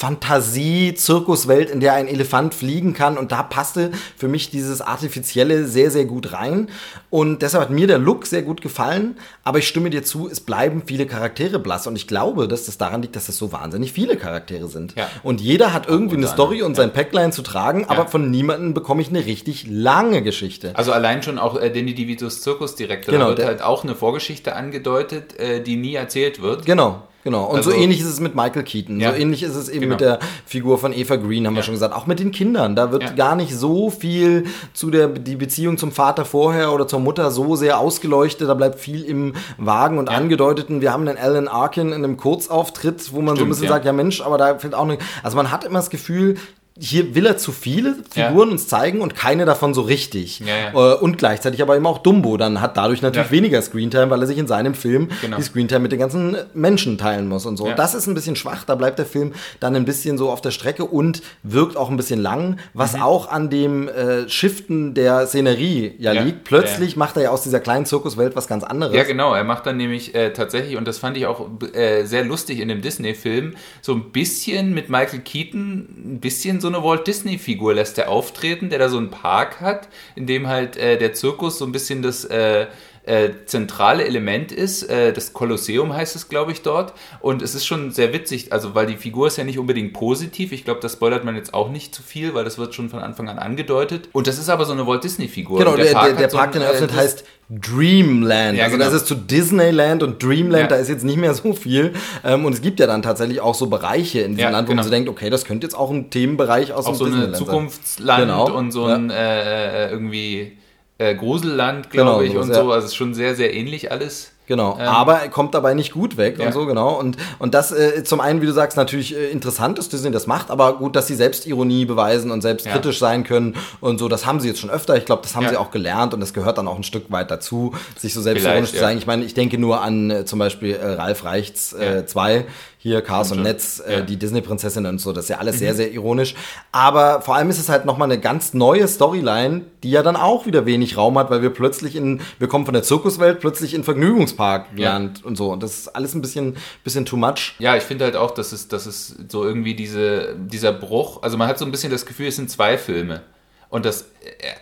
Fantasie-Zirkuswelt, in der ein Elefant fliegen kann. Und da passte für mich dieses Artifizielle sehr, sehr gut rein. Und deshalb hat mir der Look sehr gut gefallen. Aber ich stimme dir zu, es bleiben viele Charaktere blass. Und ich glaube, dass das daran liegt, dass es so wahnsinnig viele Charaktere sind. Ja. Und jeder hat irgendwie eine Story und sein Packline zu tragen, aber von niemandem bekomme ich eine richtig lange Geschichte. Also allein schon auch äh, Danny DeVitos Zirkusdirektor, genau, da wird halt auch eine Vorgeschichte angedeutet, äh, die nie erzählt wird. Genau. Genau, und also, so ähnlich ist es mit Michael Keaton. Ja, so ähnlich ist es eben genau. mit der Figur von Eva Green, haben ja. wir schon gesagt. Auch mit den Kindern. Da wird ja. gar nicht so viel zu der die Beziehung zum Vater vorher oder zur Mutter so sehr ausgeleuchtet. Da bleibt viel im Vagen und Angedeuteten. Wir haben den Alan Arkin in einem Kurzauftritt, wo man Stimmt, so ein bisschen sagt, ja Mensch, aber da fällt auch nicht. Also man hat immer das Gefühl, hier will er zu viele Figuren ja. uns zeigen und keine davon so richtig. Ja, ja. Äh, und gleichzeitig aber eben auch Dumbo dann hat dadurch natürlich weniger Screentime, weil er sich in seinem Film genau. die Screentime mit den ganzen Menschen teilen muss und so. Und das ist ein bisschen schwach, da bleibt der Film dann ein bisschen so auf der Strecke und wirkt auch ein bisschen lang, was mhm. auch an dem äh, Shiften der Szenerie ja, liegt. Plötzlich macht er ja aus dieser kleinen Zirkuswelt was ganz anderes. Ja, genau. Er macht dann nämlich äh, tatsächlich, und das fand ich auch äh, sehr lustig in dem Disney-Film, so ein bisschen mit Michael Keaton, ein bisschen so eine Walt Disney-Figur lässt er auftreten, der da so einen Park hat, in dem halt äh, der Zirkus so ein bisschen das äh, äh, zentrale Element ist. Äh, das Kolosseum heißt es, glaube ich, dort. Und es ist schon sehr witzig, also weil die Figur ist ja nicht unbedingt positiv. Ich glaube, das spoilert man jetzt auch nicht zu viel, weil das wird schon von Anfang an angedeutet. Und das ist aber so eine Walt Disney-Figur. Genau, der, der, Park, der, der Park den er öffnet, heißt Dreamland. Ja, also genau. das ist zu Disneyland und Dreamland, ja. da ist jetzt nicht mehr so viel. Ähm, und es gibt ja dann tatsächlich auch so Bereiche in diesem ja, Land, wo genau. man so denkt, okay, das könnte jetzt auch ein Themenbereich aus auch dem so Disneyland sein. so ein Zukunftsland genau. und so ein äh, äh, irgendwie äh, Gruselland, glaube genau, ich, und so. Also es ist schon sehr, sehr ähnlich alles. Genau, ähm, aber er kommt dabei nicht gut weg ja. und so, genau. Und, und das äh, zum einen, wie du sagst, natürlich äh, interessant, dass Disney das macht, aber gut, dass sie Selbstironie beweisen und selbstkritisch ja. sein können und so, das haben sie jetzt schon öfter. Ich glaube, das haben ja. sie auch gelernt und das gehört dann auch ein Stück weit dazu, sich so selbstironisch zu zeigen. Ich meine, ich denke nur an äh, zum Beispiel äh, Ralf Reichts 2, äh, hier Cars und Netz, äh, ja. die Disney-Prinzessin und so, das ist ja alles mhm. sehr, sehr ironisch. Aber vor allem ist es halt nochmal eine ganz neue Storyline, die ja dann auch wieder wenig Raum hat, weil wir plötzlich in, wir kommen von der Zirkuswelt plötzlich in Vergnügungsparkland ja. und so. Und das ist alles ein bisschen, bisschen too much. Ja, ich finde halt auch, dass es, dass es so irgendwie diese, dieser Bruch, also man hat so ein bisschen das Gefühl, es sind zwei Filme. Und das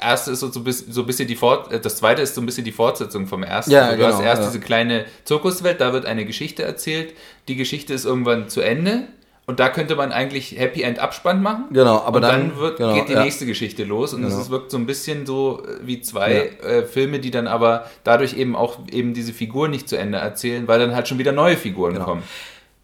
erste ist so, so ein bisschen die Fort das zweite ist so ein bisschen die Fortsetzung vom ersten. Ja, also du genau, hast erst ja. diese kleine Zirkuswelt, da wird eine Geschichte erzählt. Die Geschichte ist irgendwann zu Ende. Und da könnte man eigentlich Happy End Abspann machen. Genau, aber und dann, dann wird, genau, geht die ja. nächste Geschichte los und genau. es wirkt so ein bisschen so äh, wie zwei ja. äh, Filme, die dann aber dadurch eben auch eben diese Figur nicht zu Ende erzählen, weil dann halt schon wieder neue Figuren genau. kommen.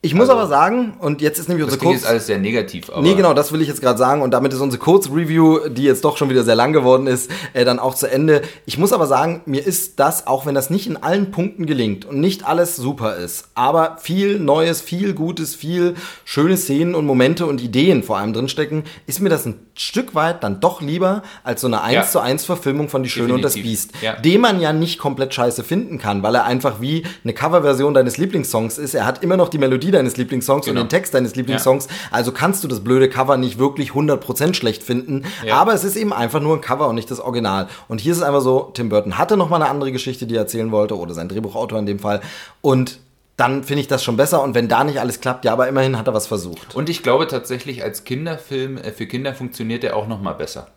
Ich muss also, aber sagen, und jetzt ist nämlich unsere Kurz... Das ist alles sehr negativ. Aber nee, genau, das will ich jetzt gerade sagen. Und damit ist unsere Kurzreview, die jetzt doch schon wieder sehr lang geworden ist, äh, dann auch zu Ende. Ich muss aber sagen, mir ist das, auch wenn das nicht in allen Punkten gelingt und nicht alles super ist, aber viel Neues, viel Gutes, viel schöne Szenen und Momente und Ideen vor allem drinstecken, ist mir das ein Stück weit dann doch lieber als so eine 1 ja. zu 1 Verfilmung von Die Schöne Definitiv. und das Biest, ja. den man ja nicht komplett scheiße finden kann, weil er einfach wie eine Coverversion deines Lieblingssongs ist. Er hat immer noch die Melodie deines Lieblingssongs genau. und den Text deines Lieblingssongs. Ja. Also kannst du das blöde Cover nicht wirklich 100% schlecht finden. Ja. Aber es ist eben einfach nur ein Cover und nicht das Original. Und hier ist es einfach so, Tim Burton hatte noch mal eine andere Geschichte, die er erzählen wollte, oder sein Drehbuchautor in dem Fall. Und dann finde ich das schon besser. Und wenn da nicht alles klappt, ja, aber immerhin hat er was versucht. Und ich glaube tatsächlich, als Kinderfilm, äh, für Kinder funktioniert er auch noch mal besser.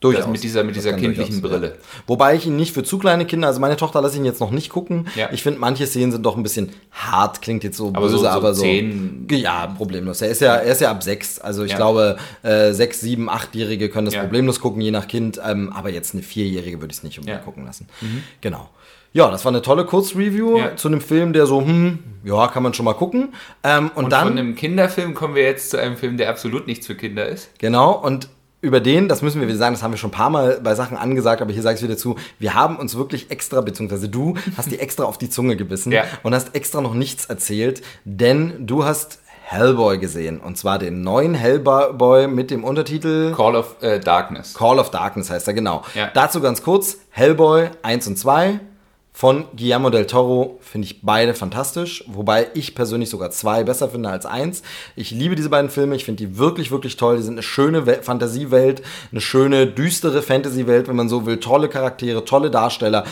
Durchaus. mit dieser, mit dieser kindlichen durchaus, Brille. Ja. Wobei ich ihn nicht für zu kleine Kinder, also meine Tochter lasse ich ihn jetzt noch nicht gucken. Ja. Ich finde, manche Szenen sind doch ein bisschen hart, klingt jetzt so aber böse, so, so aber so. Zehn. Ja, problemlos. Er ist ja, er ist ja ab sechs. Also ich ja. glaube, äh, sechs, sieben, achtjährige können das problemlos gucken, je nach Kind. Ähm, aber jetzt eine vierjährige würde ich es nicht unbedingt gucken lassen. Mhm. Genau. Ja, das war eine tolle Kurzreview ja. zu einem Film, der so, hm, ja, kann man schon mal gucken. Ähm, und, und dann, von einem Kinderfilm kommen wir jetzt zu einem Film, der absolut nichts für Kinder ist. Genau, und über den, das müssen wir wieder sagen, das haben wir schon ein paar Mal bei Sachen angesagt, aber hier sage ich wieder zu, wir haben uns wirklich extra, beziehungsweise du hast die extra auf die Zunge gebissen ja. und hast extra noch nichts erzählt, denn du hast Hellboy gesehen. Und zwar den neuen Hellboy mit dem Untertitel Call of äh, Darkness. Call of Darkness heißt er, genau. Ja. Dazu ganz kurz, Hellboy 1 und 2 von Guillermo del Toro finde ich beide fantastisch, wobei ich persönlich sogar zwei besser finde als eins. Ich liebe diese beiden Filme, ich finde die wirklich, wirklich toll. Die sind eine schöne We Fantasiewelt, eine schöne, düstere Fantasy-Welt, wenn man so will. Tolle Charaktere, tolle Darsteller,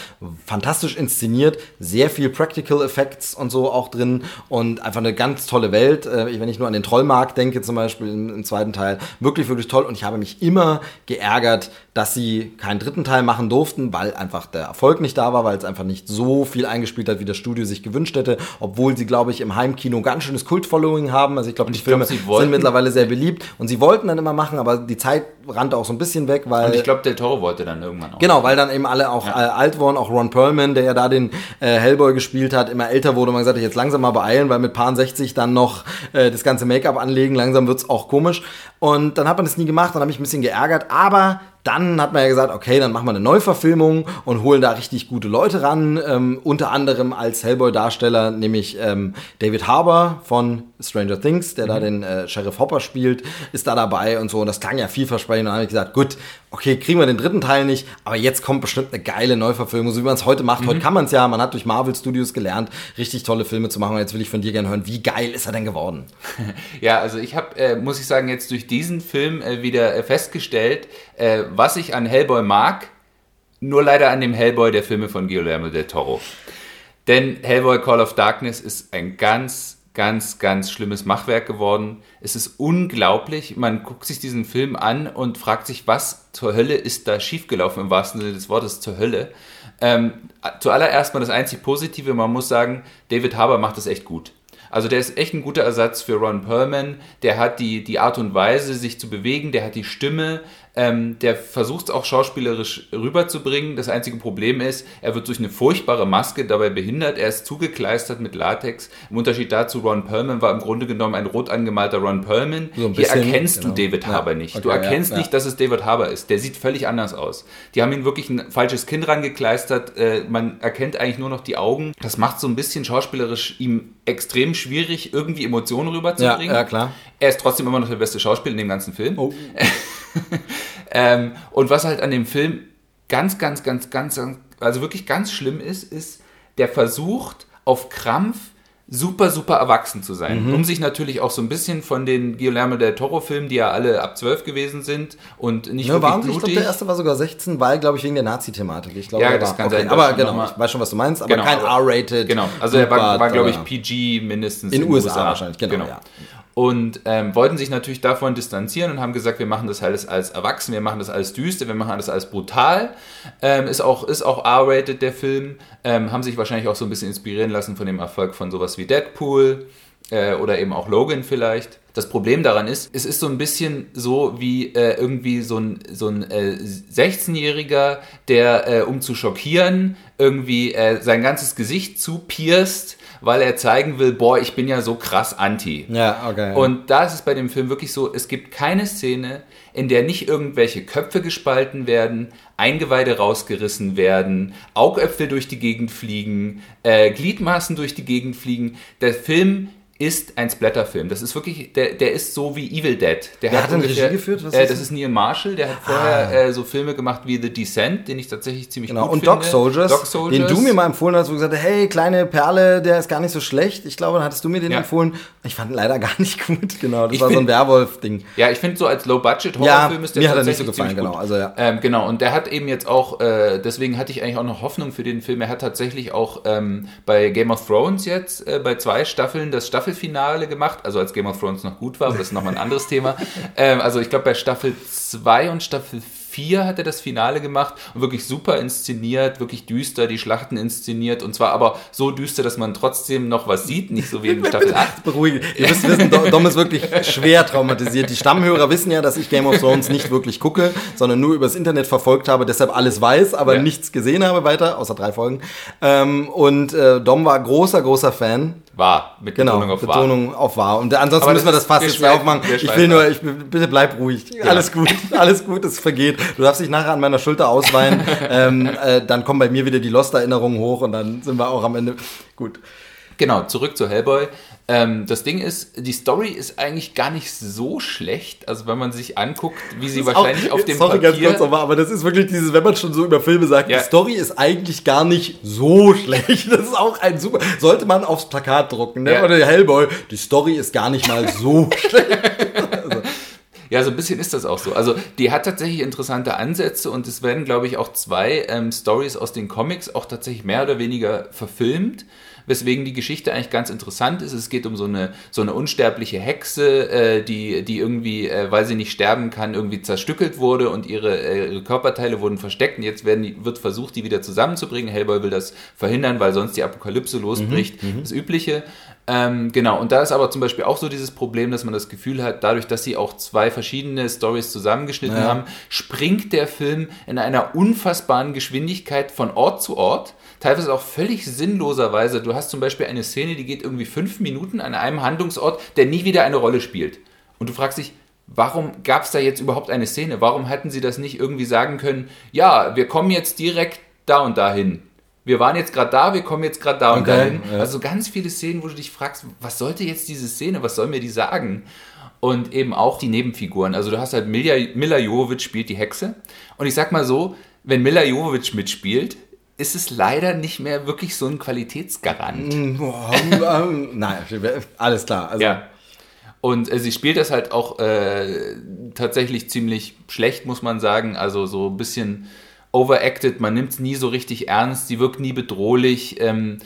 fantastisch inszeniert, sehr viel Practical Effects und so auch drin und einfach eine ganz tolle Welt. Äh, wenn ich nur an den Trollmarkt denke, zum Beispiel im zweiten Teil, wirklich, wirklich toll. Und ich habe mich immer geärgert, dass sie keinen dritten Teil machen durften, weil einfach der Erfolg nicht da war, weil es einfach nicht so viel eingespielt hat, wie das Studio sich gewünscht hätte, obwohl sie, glaube ich, im Heimkino ganz schönes Kult-Following haben. Also ich glaube, die Filme glaub, sind mittlerweile sehr beliebt und sie wollten dann immer machen, aber die Zeit rannte auch so ein bisschen weg, weil... Und ich glaube, Del Toro wollte dann irgendwann auch. Genau, weil dann eben alle auch ja. äh, alt wurden, auch Ron Perlman, der ja da den äh, Hellboy gespielt hat, immer älter wurde und man gesagt hat, jetzt langsam mal beeilen, weil mit Paar 60 dann noch äh, das ganze Make-up anlegen, langsam wird es auch komisch. Und dann hat man das nie gemacht, dann habe ich ein bisschen geärgert, aber dann hat man ja gesagt, okay, dann machen wir eine Neuverfilmung und holen da richtig gute Leute ran. Ähm, unter anderem als Hellboy-Darsteller, nämlich ähm, David Harbour von Stranger Things, der mhm. da den äh, Sheriff Hopper spielt, ist da dabei und so. Und das klang ja vielversprechend. Und dann habe ich gesagt, gut, okay, kriegen wir den dritten Teil nicht, aber jetzt kommt bestimmt eine geile Neuverfilmung, so wie man es heute macht. Mhm. Heute kann man es ja, man hat durch Marvel Studios gelernt, richtig tolle Filme zu machen. Und jetzt will ich von dir gerne hören, wie geil ist er denn geworden? ja, also ich habe, äh, muss ich sagen, jetzt durch diesen Film äh, wieder äh, festgestellt, äh, was ich an Hellboy mag, nur leider an dem Hellboy der Filme von Guillermo del Toro. Denn Hellboy Call of Darkness ist ein ganz, ganz, ganz schlimmes Machwerk geworden. Es ist unglaublich. Man guckt sich diesen Film an und fragt sich, was zur Hölle ist da schiefgelaufen im wahrsten Sinne des Wortes zur Hölle. Ähm, zuallererst mal das einzig Positive, man muss sagen, David Harbour macht das echt gut. Also der ist echt ein guter Ersatz für Ron Perlman. Der hat die, die Art und Weise, sich zu bewegen, der hat die Stimme, ähm, der versucht es auch schauspielerisch rüberzubringen. Das einzige Problem ist, er wird durch eine furchtbare Maske dabei behindert. Er ist zugekleistert mit Latex. Im Unterschied dazu, Ron Perlman war im Grunde genommen ein rot angemalter Ron Perlman. So Hier erkennst genau. du David Harbour ja, nicht. Okay, du erkennst ja, nicht, dass es David Harbour ist. Der sieht völlig anders aus. Die haben ihn wirklich ein falsches Kind rangekleistert. Äh, man erkennt eigentlich nur noch die Augen. Das macht so ein bisschen schauspielerisch ihm extrem schwierig, irgendwie Emotionen rüberzubringen. Ja, ja, klar. Er ist trotzdem immer noch der beste Schauspieler in dem ganzen Film. Oh. ähm, und was halt an dem Film ganz, ganz, ganz, ganz, also wirklich ganz schlimm ist, ist, der versucht auf Krampf super, super erwachsen zu sein. Mhm. Um sich natürlich auch so ein bisschen von den Guillermo del Toro-Filmen, die ja alle ab 12 gewesen sind und nicht ja, wirklich waren, blutig. Ich glaube, der erste war sogar 16, weil, glaube ich, wegen der Nazi-Thematik. Ich glaube, ja, das war, kann okay, sein. Aber genau, ich weiß schon, was du meinst, aber genau, kein R-rated. Genau, also er war, war glaube ich, PG mindestens in, in USA, USA, wahrscheinlich, genau. genau. Ja und ähm, wollten sich natürlich davon distanzieren und haben gesagt, wir machen das alles als erwachsen, wir machen das alles düster, wir machen das alles brutal. Ähm, ist auch, ist auch R-rated der Film, ähm, haben sich wahrscheinlich auch so ein bisschen inspirieren lassen von dem Erfolg von sowas wie Deadpool äh, oder eben auch Logan vielleicht. Das Problem daran ist, es ist so ein bisschen so wie äh, irgendwie so ein, so ein äh, 16-Jähriger, der, äh, um zu schockieren, irgendwie äh, sein ganzes Gesicht zupierst weil er zeigen will, boah, ich bin ja so krass anti. Ja, okay. Und da ist es bei dem Film wirklich so, es gibt keine Szene, in der nicht irgendwelche Köpfe gespalten werden, Eingeweide rausgerissen werden, Augäpfel durch die Gegend fliegen, äh, Gliedmaßen durch die Gegend fliegen. Der Film ist ein Splatterfilm. Das ist wirklich, der, der ist so wie Evil Dead. Der Wer hat, hat ungefähr, Regie geführt? Was äh, das ist Neil Marshall, der hat vorher ah. äh, so Filme gemacht wie The Descent, den ich tatsächlich ziemlich genau. gut und finde. Und Dog Soldiers, Dog Soldiers, den du mir mal empfohlen hast, wo du gesagt hast, hey, kleine Perle, der ist gar nicht so schlecht. Ich glaube, dann hattest du mir den ja. empfohlen. Ich fand ihn leider gar nicht gut, genau. Das ich war find, so ein Werwolf-Ding. Ja, ich finde so als Low-Budget-Horrorfilm ja, ist der mir hat er nicht so gefallen, genau. Also, ja. Ähm, genau, und der hat eben jetzt auch, äh, deswegen hatte ich eigentlich auch noch Hoffnung für den Film. Er hat tatsächlich auch ähm, bei Game of Thrones jetzt, äh, bei zwei Staffeln, das Staffelfinale gemacht also als Game of Thrones noch gut war, aber das ist nochmal ein anderes Thema. Ähm, also ich glaube bei Staffel 2 und Staffel 4 hat er das Finale gemacht und wirklich super inszeniert, wirklich düster, die Schlachten inszeniert und zwar aber so düster, dass man trotzdem noch was sieht, nicht so wie in Staffel 8. Beruhige. Ihr müsst wissen, Dom ist wirklich schwer traumatisiert. Die Stammhörer wissen ja, dass ich Game of Thrones nicht wirklich gucke, sondern nur übers Internet verfolgt habe, deshalb alles weiß, aber ja. nichts gesehen habe weiter, außer drei Folgen. Ähm, und äh, Dom war großer, großer Fan War, mit genau, Betonung auf Betonung war. auf war. Und ansonsten müssen wir das fast jetzt aufmachen. Ich will nur, ich, bitte bleib ruhig. Ja. Alles gut, alles gut, es vergeht. Du darfst dich nachher an meiner Schulter ausweinen. ähm, äh, dann kommen bei mir wieder die Lost-Erinnerungen hoch und dann sind wir auch am Ende. Gut. Genau, zurück zu Hellboy. Ähm, das Ding ist, die Story ist eigentlich gar nicht so schlecht. Also wenn man sich anguckt, wie sie wahrscheinlich auch, auf dem sorry, Papier... Ganz kurz, aber, aber das ist wirklich dieses, wenn man schon so über Filme sagt, ja. die Story ist eigentlich gar nicht so schlecht. Das ist auch ein super... Sollte man aufs Plakat drucken, ne? Ja. Oder Hellboy, die Story ist gar nicht mal so schlecht. also. Ja, so ein bisschen ist das auch so. Also die hat tatsächlich interessante Ansätze und es werden, glaube ich, auch zwei ähm, Stories aus den Comics auch tatsächlich mehr oder weniger verfilmt weswegen die Geschichte eigentlich ganz interessant ist. Es geht um so eine, so eine unsterbliche Hexe, äh, die, die irgendwie, äh, weil sie nicht sterben kann, irgendwie zerstückelt wurde und ihre, äh, ihre Körperteile wurden versteckt und jetzt werden die, wird versucht, die wieder zusammenzubringen. Hellboy will das verhindern, weil sonst die Apokalypse losbricht. Mhm, mhm. das Übliche. Ähm, genau, und da ist aber zum Beispiel auch so dieses Problem, dass man das Gefühl hat, dadurch, dass sie auch zwei verschiedene Stories zusammengeschnitten ja. haben, springt der Film in einer unfassbaren Geschwindigkeit von Ort zu Ort teilweise auch völlig sinnloserweise. Du hast zum Beispiel eine Szene, die geht irgendwie fünf Minuten an einem Handlungsort, der nie wieder eine Rolle spielt. Und du fragst dich, warum gab es da jetzt überhaupt eine Szene? Warum hätten sie das nicht irgendwie sagen können, ja, wir kommen jetzt direkt da und dahin. Wir waren jetzt gerade da, wir kommen jetzt gerade da okay, und dahin. Ja. Also ganz viele Szenen, wo du dich fragst, was sollte jetzt diese Szene, was soll mir die sagen? Und eben auch die Nebenfiguren. Also du hast halt Mila, Mila Jovovich spielt die Hexe. Und ich sag mal so, wenn Mila Jovovich mitspielt, ist es leider nicht mehr wirklich so ein Qualitätsgarant. Mm, nein, alles klar. Also. Ja. Und äh, sie spielt das halt auch äh, tatsächlich ziemlich schlecht, muss man sagen. Also so ein bisschen overacted, man nimmt es nie so richtig ernst, sie wirkt nie bedrohlich. Ähm,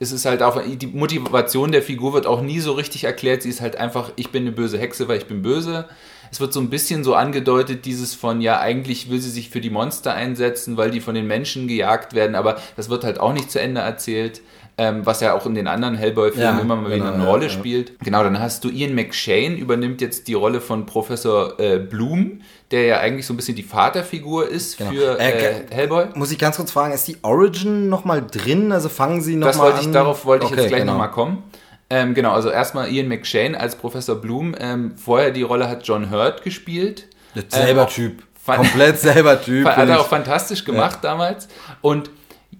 es ist halt auch, die Motivation der Figur wird auch nie so richtig erklärt. Sie ist halt einfach, ich bin eine böse Hexe, weil ich bin böse es wird so ein bisschen so angedeutet, dieses von, ja, eigentlich will sie sich für die Monster einsetzen, weil die von den Menschen gejagt werden, aber das wird halt auch nicht zu Ende erzählt. Ähm, was ja auch in den anderen Hellboy-Filmen ja, immer mal wieder genau, eine Rolle spielt. Genau, dann hast du Ian McShane, übernimmt jetzt die Rolle von Professor äh, Bloom, der ja eigentlich so ein bisschen die Vaterfigur ist genau. für äh, äh, Hellboy. Muss ich ganz kurz fragen, ist die Origin nochmal drin? Also fangen sie nochmal an? Ich, darauf wollte ich okay, jetzt gleich genau. nochmal kommen. Ähm, genau, also erstmal Ian McShane als Professor Bloom. Ähm, vorher die Rolle hat John Hurt gespielt. Selber ähm, Typ. Komplett selber Typ. Hat er auch fantastisch gemacht ja. damals. Und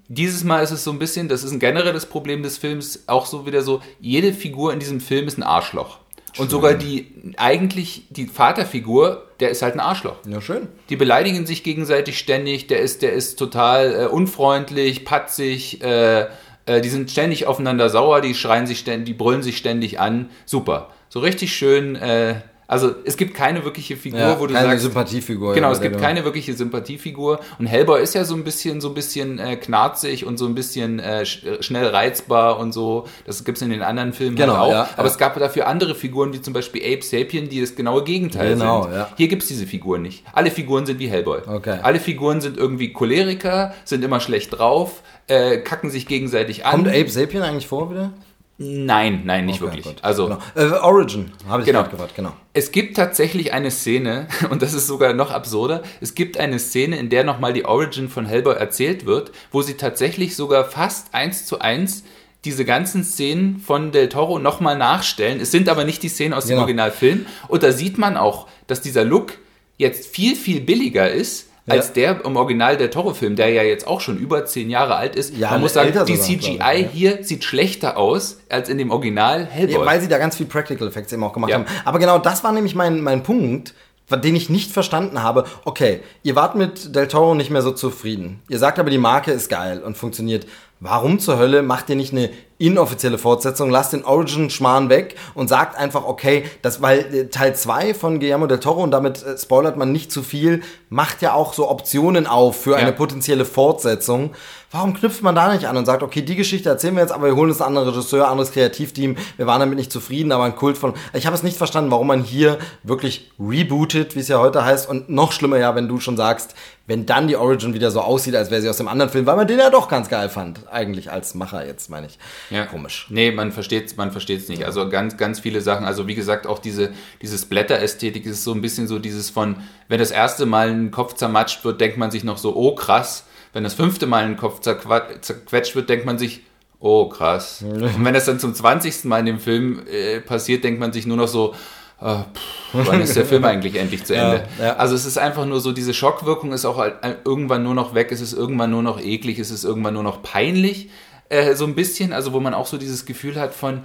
dieses Mal ist es so ein bisschen, das ist ein generelles Problem des Films, auch so wieder so, jede Figur in diesem Film ist ein Arschloch. Und sogar die, eigentlich die Vaterfigur, der ist halt ein Arschloch. Ja, schön. Die beleidigen sich gegenseitig ständig, der ist, der ist total äh, unfreundlich, patzig, äh, äh, die sind ständig aufeinander sauer, die schreien sich ständig, die brüllen sich ständig an. Super. So richtig schön. Äh, also es gibt keine wirkliche Figur, ja, wo du keine sagst. Sympathiefigur. Genau, es gibt keine wirkliche Sympathiefigur. Und Hellboy ist ja so ein bisschen, so ein bisschen äh, knarzig und so ein bisschen äh, schnell reizbar und so. Das gibt es in den anderen Filmen halt genau, halt auch. Ja, Aber es gab dafür andere Figuren, wie zum Beispiel Ape Sapien, die das genaue Gegenteil genau, sind. Ja. Hier gibt es diese Figuren nicht. Alle Figuren sind wie Hellboy. Okay. Alle Figuren sind irgendwie Choleriker, sind immer schlecht drauf, äh, kacken sich gegenseitig an. Kommt Ape Sapien eigentlich vor wieder? Nein, nein, nicht okay, wirklich. Gut. Also genau. äh, Origin habe ich genau. gefragt, genau. Es gibt tatsächlich eine Szene und das ist sogar noch absurder. Es gibt eine Szene, in der nochmal die Origin von Hellboy erzählt wird, wo sie tatsächlich sogar fast eins zu eins diese ganzen Szenen von Del Toro nochmal nachstellen. Es sind aber nicht die Szenen aus genau. dem Originalfilm und da sieht man auch, dass dieser Look jetzt viel viel billiger ist als der im Original der Toro-Film, der ja jetzt auch schon über zehn Jahre alt ist. Ja, Man muss sagen, die CGI ja. hier sieht schlechter aus als in dem Original Hellboy. Weil sie da ganz viel Practical Effects eben auch gemacht haben. Aber genau das war nämlich mein, mein Punkt den ich nicht verstanden habe. Okay, ihr wart mit Del Toro nicht mehr so zufrieden. Ihr sagt aber, die Marke ist geil und funktioniert. Warum zur Hölle macht ihr nicht eine inoffizielle Fortsetzung, lasst den Origin-Schmarrn weg und sagt einfach, okay, das, weil äh, Teil 2 von Guillermo del Toro, und damit äh, spoilert man nicht zu viel, macht ja auch so Optionen auf für ja. eine potenzielle Fortsetzung. Warum knüpft man da nicht an und sagt, okay, die Geschichte erzählen wir jetzt, aber wir holen uns einen anderen Regisseur, anderes Kreativteam, wir waren damit nicht zufrieden, aber ein Kult von. Ich habe es nicht verstanden, warum man hier wirklich rebootet, wie es ja heute heißt, und noch schlimmer ja, wenn du schon sagst, wenn dann die Origin wieder so aussieht, als wäre sie aus dem anderen Film, weil man den ja doch ganz geil fand, eigentlich als Macher jetzt, meine ich. Ja. Komisch. Nee, man versteht es man versteht's nicht. Also ganz, ganz viele Sachen. Also wie gesagt, auch diese, diese Splatter-Ästhetik ist so ein bisschen so dieses von, wenn das erste Mal ein Kopf zermatscht wird, denkt man sich noch so, oh krass. Wenn das fünfte Mal ein Kopf zerquetscht wird, denkt man sich, Oh, krass. Und wenn das dann zum 20. Mal in dem Film äh, passiert, denkt man sich nur noch so, äh, pff, wann ist der Film eigentlich endlich zu Ende? Ja, ja. Also es ist einfach nur so, diese Schockwirkung ist auch halt irgendwann nur noch weg, es ist irgendwann nur noch eklig, es ist irgendwann nur noch peinlich, äh, so ein bisschen, also wo man auch so dieses Gefühl hat von,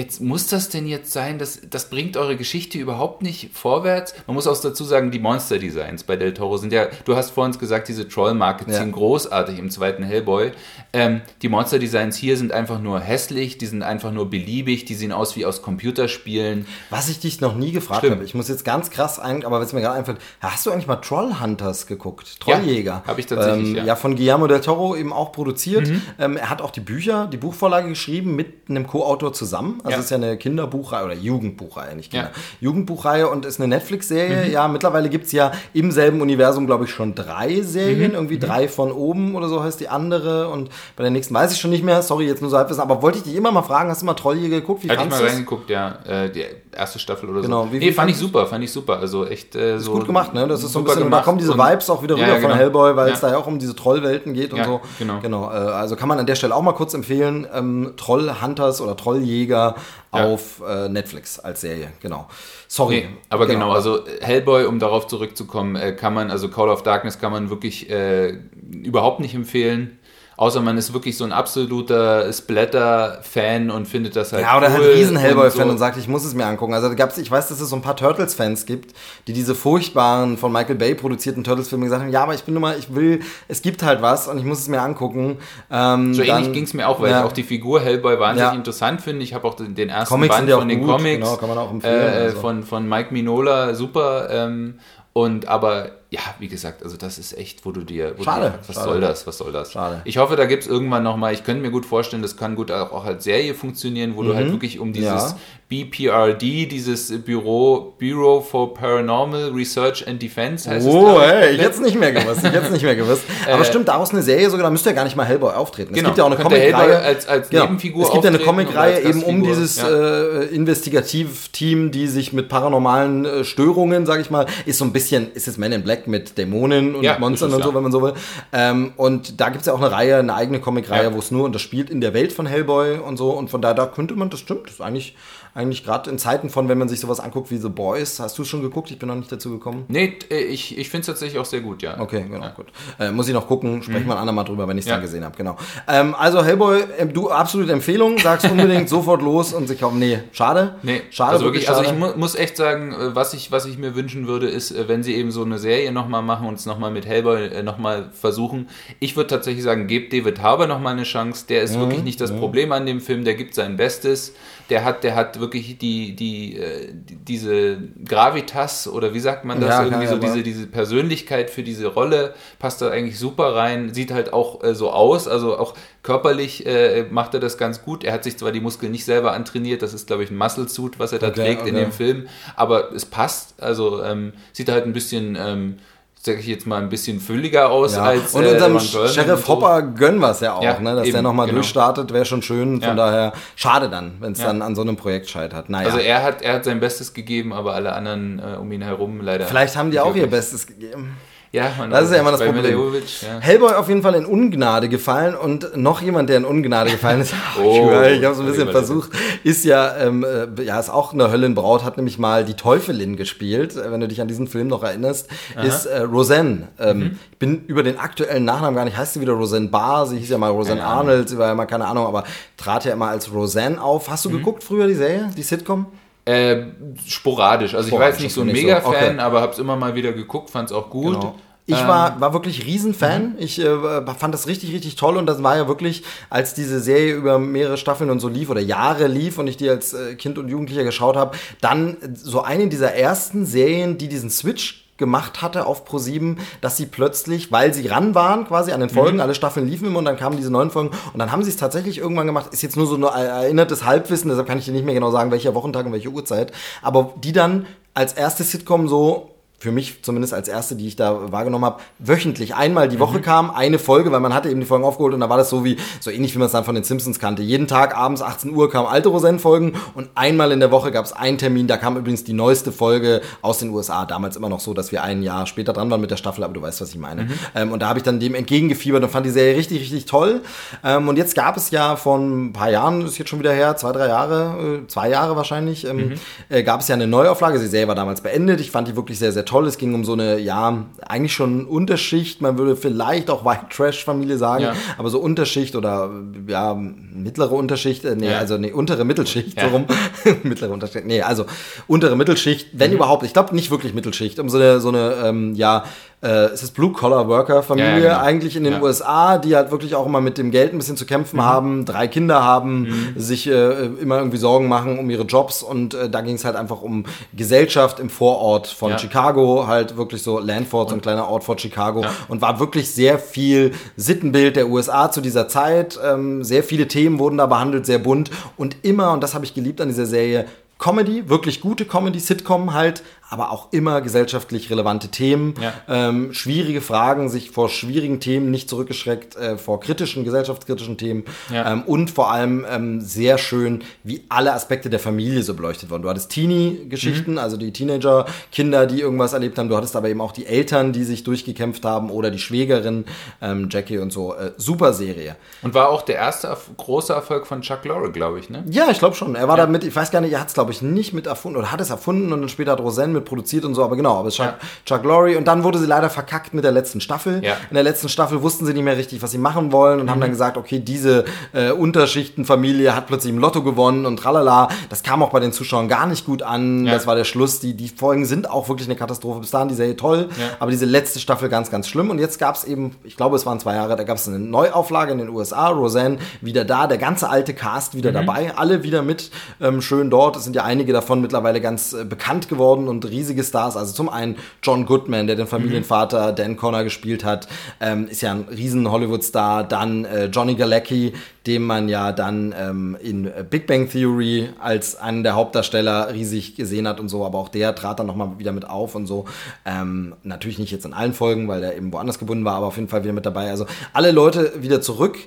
jetzt muss das denn jetzt sein, das, das bringt eure Geschichte überhaupt nicht vorwärts. Man muss auch dazu sagen, die Monster-Designs bei Del Toro sind ja, du hast vorhin gesagt, diese Troll-Markets ja. sind großartig im zweiten Hellboy. Ähm, die Monster-Designs hier sind einfach nur hässlich, die sind einfach nur beliebig, die sehen aus wie aus Computerspielen. Was ich dich noch nie gefragt habe, ich muss jetzt ganz krass ein, aber was mir gerade einfällt, hast du eigentlich mal Trollhunters geguckt? Trolljäger? Ja, habe ich tatsächlich, ähm, ja. ja. von Guillermo del Toro eben auch produziert. Mhm. Ähm, er hat auch die Bücher, die Buchvorlage geschrieben mit einem Co-Autor zusammen. Also ja. es ist ja eine Kinderbuchreihe oder Jugendbuchreihe, nicht Kinder. Ja. Jugendbuchreihe und ist eine Netflix-Serie. Mhm. Ja, mittlerweile gibt es ja im selben Universum, glaube ich, schon drei Serien. Mhm. Irgendwie mhm. drei von oben oder so heißt die andere. Und bei der nächsten weiß ich schon nicht mehr. Sorry, jetzt nur so halbwissen. Aber wollte ich dich immer mal fragen, hast du mal Trolljäger geguckt? Wie Hatte ich mal reingeguckt, ja. Äh, erste Staffel oder genau. so. Wie, nee, fand ich super, fand ich super. Also echt äh, so. Ist gut gemacht, ne? Das ist so ein bisschen, da kommen diese Vibes auch wieder rüber ja, genau. von Hellboy, weil ja. es da ja auch um diese Trollwelten geht und so. Genau. genau. Äh, also kann man an der Stelle auch mal kurz empfehlen. Ähm, Trollhunters oder Trolljäger auf äh, Netflix als Serie, genau. Sorry. Nee, aber genau. genau. also Hellboy, um darauf zurückzukommen, äh, kann man, also Call of Darkness kann man wirklich äh, überhaupt nicht empfehlen. Außer man ist wirklich so ein absoluter Splatter-Fan und findet das halt. Ja, oder halt cool halt riesen Hellboy-Fan und, so. und, sagt, ich muss es mir angucken. Also da gab's, ich weiß, dass es so ein paar Turtles-Fans gibt, die diese furchtbaren von Michael Bay produzierten Turtles-Filme gesagt haben, ja, aber ich bin nur mal, ich will, es gibt halt was und ich muss es mir angucken. Ähm, so ähnlich ging es mir auch, weil ja. ich auch die Figur Hellboy wahnsinnig ja. interessant finde. Ich habe auch den, den ersten Comics Band von den gut. Comics genau, kann man auch empfehlen, äh, also. von, von Mike Minola, super. Ähm, und aber ja, wie gesagt, also das ist echt, wo du dir, wo schade, du was schade. soll das, was soll das? Schade. Ich hoffe, da gibt es irgendwann nochmal, ich könnte mir gut vorstellen, das kann gut auch, auch als Serie funktionieren, wo mhm. du halt wirklich um dieses ja. BPRD, dieses Büro, Bureau for Paranormal Research and Defense heißt oh, es. Oh, hey, ich hätte nicht mehr gewusst, ich hätte nicht mehr gewusst. Aber äh, stimmt, daraus eine Serie sogar, da müsste ja gar nicht mal Hellboy auftreten. Genau, es gibt ja auch eine Comicreihe. als, als genau. Nebenfigur Es gibt ja eine Comicreihe eben um dieses ja. äh, Investigativteam, die sich mit paranormalen äh, Störungen, sage ich mal, ist so ein bisschen, ist es Men in Black mit Dämonen und ja, Monstern und so, wenn man so will. Ähm, und da gibt es ja auch eine Reihe, eine eigene Comicreihe, ja. wo es nur, und das spielt in der Welt von Hellboy und so. Und von daher, da könnte man, das stimmt, das ist eigentlich eigentlich gerade in Zeiten von, wenn man sich sowas anguckt wie The Boys, hast du es schon geguckt? Ich bin noch nicht dazu gekommen. Nee, äh, ich, ich finde es tatsächlich auch sehr gut, ja. Okay, genau, ja. gut. Äh, muss ich noch gucken, sprechen mhm. wir ein andermal drüber, wenn ich es ja. dann gesehen habe, genau. Ähm, also Hellboy, äh, du absolute Empfehlung, sagst unbedingt sofort los und sich kaufen. Nee, schade. Nee, schade. Also wirklich, schade. also ich mu muss echt sagen, äh, was ich, was ich mir wünschen würde, ist, wenn sie eben so eine Serie nochmal machen und es nochmal mit Hellboy äh, nochmal versuchen. Ich würde tatsächlich sagen, gebt David Harbour nochmal eine Chance. Der ist mhm. wirklich nicht das mhm. Problem an dem Film, der gibt sein Bestes der hat, der hat wirklich die, die, äh, die, diese Gravitas oder wie sagt man das? Ja, Irgendwie so diese, diese Persönlichkeit für diese Rolle passt da eigentlich super rein. Sieht halt auch äh, so aus, also auch körperlich äh, macht er das ganz gut. Er hat sich zwar die Muskeln nicht selber antrainiert, das ist glaube ich ein Muscle Suit, was er da okay, trägt okay. in dem Film, aber es passt. Also ähm, sieht halt ein bisschen ähm, sag ich jetzt mal, ein bisschen fülliger aus ja. als. Und unserem äh, Sheriff so. Hopper gönnen wir es ja auch, ja, ne? dass eben, der nochmal genau. durchstartet, wäre schon schön. Von ja. daher schade dann, wenn es dann an so einem Projekt scheitert. Naja. Also er hat, er hat sein Bestes gegeben, aber alle anderen äh, um ihn herum leider. Vielleicht haben die auch ihr Bestes gegeben. Ja, man das ist ja immer das Problem. Ja. Hellboy auf jeden Fall in Ungnade gefallen und noch jemand, der in Ungnade gefallen ist, oh, ich habe so ein bisschen versucht, ist ja, ähm, äh, ja, ist auch eine Höllenbraut, hat nämlich mal die Teufelin gespielt, äh, wenn du dich an diesen Film noch erinnerst, Aha. ist äh, Roseanne. Ähm, mhm. Ich bin über den aktuellen Nachnamen gar nicht, heißt sie wieder Roseanne Barr, sie hieß ja mal Roseanne Arnold, sie war ja mal keine Ahnung, aber trat ja immer als Roseanne auf. Hast du mhm. geguckt früher die Serie, die Sitcom? Äh, sporadisch. Also ich war jetzt nicht so ein Mega-Fan, so. aber habe es immer mal wieder geguckt, fand es auch gut. Genau. Ich war, ähm, war wirklich Riesenfan. Mhm. Ich äh, fand das richtig, richtig toll und das war ja wirklich, als diese Serie über mehrere Staffeln und so lief oder Jahre lief und ich die als äh, Kind und Jugendlicher geschaut habe, dann so eine dieser ersten Serien, die diesen Switch gemacht hatte auf Pro7, dass sie plötzlich, weil sie ran waren quasi an den Folgen, mhm. alle Staffeln liefen immer und dann kamen diese neuen Folgen und dann haben sie es tatsächlich irgendwann gemacht, ist jetzt nur so ein erinnertes Halbwissen, deshalb kann ich dir nicht mehr genau sagen, welcher Wochentag und welche Uhrzeit, aber die dann als erste Sitcom so für mich zumindest als erste, die ich da wahrgenommen habe, wöchentlich einmal die Woche mhm. kam, eine Folge, weil man hatte eben die Folgen aufgeholt und da war das so wie, so ähnlich wie man es dann von den Simpsons kannte. Jeden Tag abends 18 Uhr kamen alte Roseanne-Folgen und einmal in der Woche gab es einen Termin, da kam übrigens die neueste Folge aus den USA. Damals immer noch so, dass wir ein Jahr später dran waren mit der Staffel, aber du weißt, was ich meine. Mhm. Ähm, und da habe ich dann dem entgegengefiebert und fand die Serie richtig, richtig toll. Ähm, und jetzt gab es ja von ein paar Jahren, ist jetzt schon wieder her, zwei, drei Jahre, äh, zwei Jahre wahrscheinlich, ähm, mhm. äh, gab es ja eine Neuauflage. Die Serie war damals beendet. Ich fand die wirklich sehr, sehr toll. Es ging um so eine, ja, eigentlich schon Unterschicht. Man würde vielleicht auch White Trash Familie sagen, ja. aber so Unterschicht oder ja, mittlere Unterschicht, äh, nee, ja. also nee, untere Mittelschicht, ja. so mittlere Unterschicht, nee, also untere Mittelschicht, wenn mhm. überhaupt. Ich glaube nicht wirklich Mittelschicht, um so eine, so eine, ähm, ja, äh, es ist Blue-Collar-Worker-Familie ja, genau. eigentlich in den ja. USA, die halt wirklich auch immer mit dem Geld ein bisschen zu kämpfen mhm. haben, drei Kinder haben, mhm. sich äh, immer irgendwie Sorgen machen um ihre Jobs und äh, da ging es halt einfach um Gesellschaft im Vorort von ja. Chicago, halt wirklich so Landford, so ein kleiner Ort vor Chicago und war wirklich sehr viel Sittenbild der USA zu dieser Zeit. Ähm, sehr viele Themen wurden da behandelt, sehr bunt und immer, und das habe ich geliebt an dieser Serie, Comedy, wirklich gute Comedy, Sitcom halt, aber auch immer gesellschaftlich relevante Themen, ja. ähm, schwierige Fragen, sich vor schwierigen Themen nicht zurückgeschreckt, äh, vor kritischen, gesellschaftskritischen Themen ja. ähm, und vor allem ähm, sehr schön, wie alle Aspekte der Familie so beleuchtet wurden. Du hattest Teenie-Geschichten, mhm. also die Teenager, Kinder, die irgendwas erlebt haben, du hattest aber eben auch die Eltern, die sich durchgekämpft haben oder die Schwägerin, ähm, Jackie und so. Äh, super Serie. Und war auch der erste große Erfolg von Chuck Lorre, glaube ich, ne? Ja, ich glaube schon. Er war ja. damit, ich weiß gar nicht, er hat es, glaube ich, nicht mit erfunden oder hat es erfunden und dann später hat Roseanne mit mit produziert und so, aber genau, aber Chuck, ja. Chuck Lorre und dann wurde sie leider verkackt mit der letzten Staffel. Ja. In der letzten Staffel wussten sie nicht mehr richtig, was sie machen wollen und mhm. haben dann gesagt, okay, diese äh, Unterschichtenfamilie hat plötzlich im Lotto gewonnen und tralala. Das kam auch bei den Zuschauern gar nicht gut an. Ja. Das war der Schluss. Die, die Folgen sind auch wirklich eine Katastrophe. Bis dahin die Serie toll, aber diese letzte Staffel ganz, ganz schlimm. Und jetzt gab es eben, ich glaube, es waren zwei Jahre, da gab es eine Neuauflage in den USA. Roseanne wieder da, der ganze alte Cast wieder mhm. dabei, alle wieder mit ähm, schön dort. Es sind ja einige davon mittlerweile ganz äh, bekannt geworden und riesige Stars. Also zum einen John Goodman, der den Familienvater Dan Connor gespielt hat, ähm, ist ja ein riesen Hollywood-Star. Dann äh, Johnny Galecki, den man ja dann ähm, in Big Bang Theory als einen der Hauptdarsteller riesig gesehen hat und so. Aber auch der trat dann nochmal wieder mit auf und so. Ähm, natürlich nicht jetzt in allen Folgen, weil er eben woanders gebunden war, aber auf jeden Fall wieder mit dabei. Also alle Leute wieder zurück.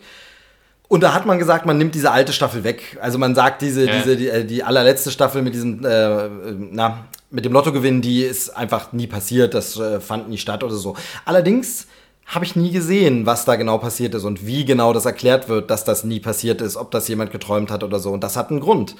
Und da hat man gesagt, man nimmt diese alte Staffel weg. Also man sagt, diese, ja. diese, die, äh, die allerletzte Staffel mit diesem, äh, na, mit dem Lottogewinn, die ist einfach nie passiert, das äh, fand nie statt oder so. Allerdings habe ich nie gesehen, was da genau passiert ist und wie genau das erklärt wird, dass das nie passiert ist, ob das jemand geträumt hat oder so. Und das hat einen Grund.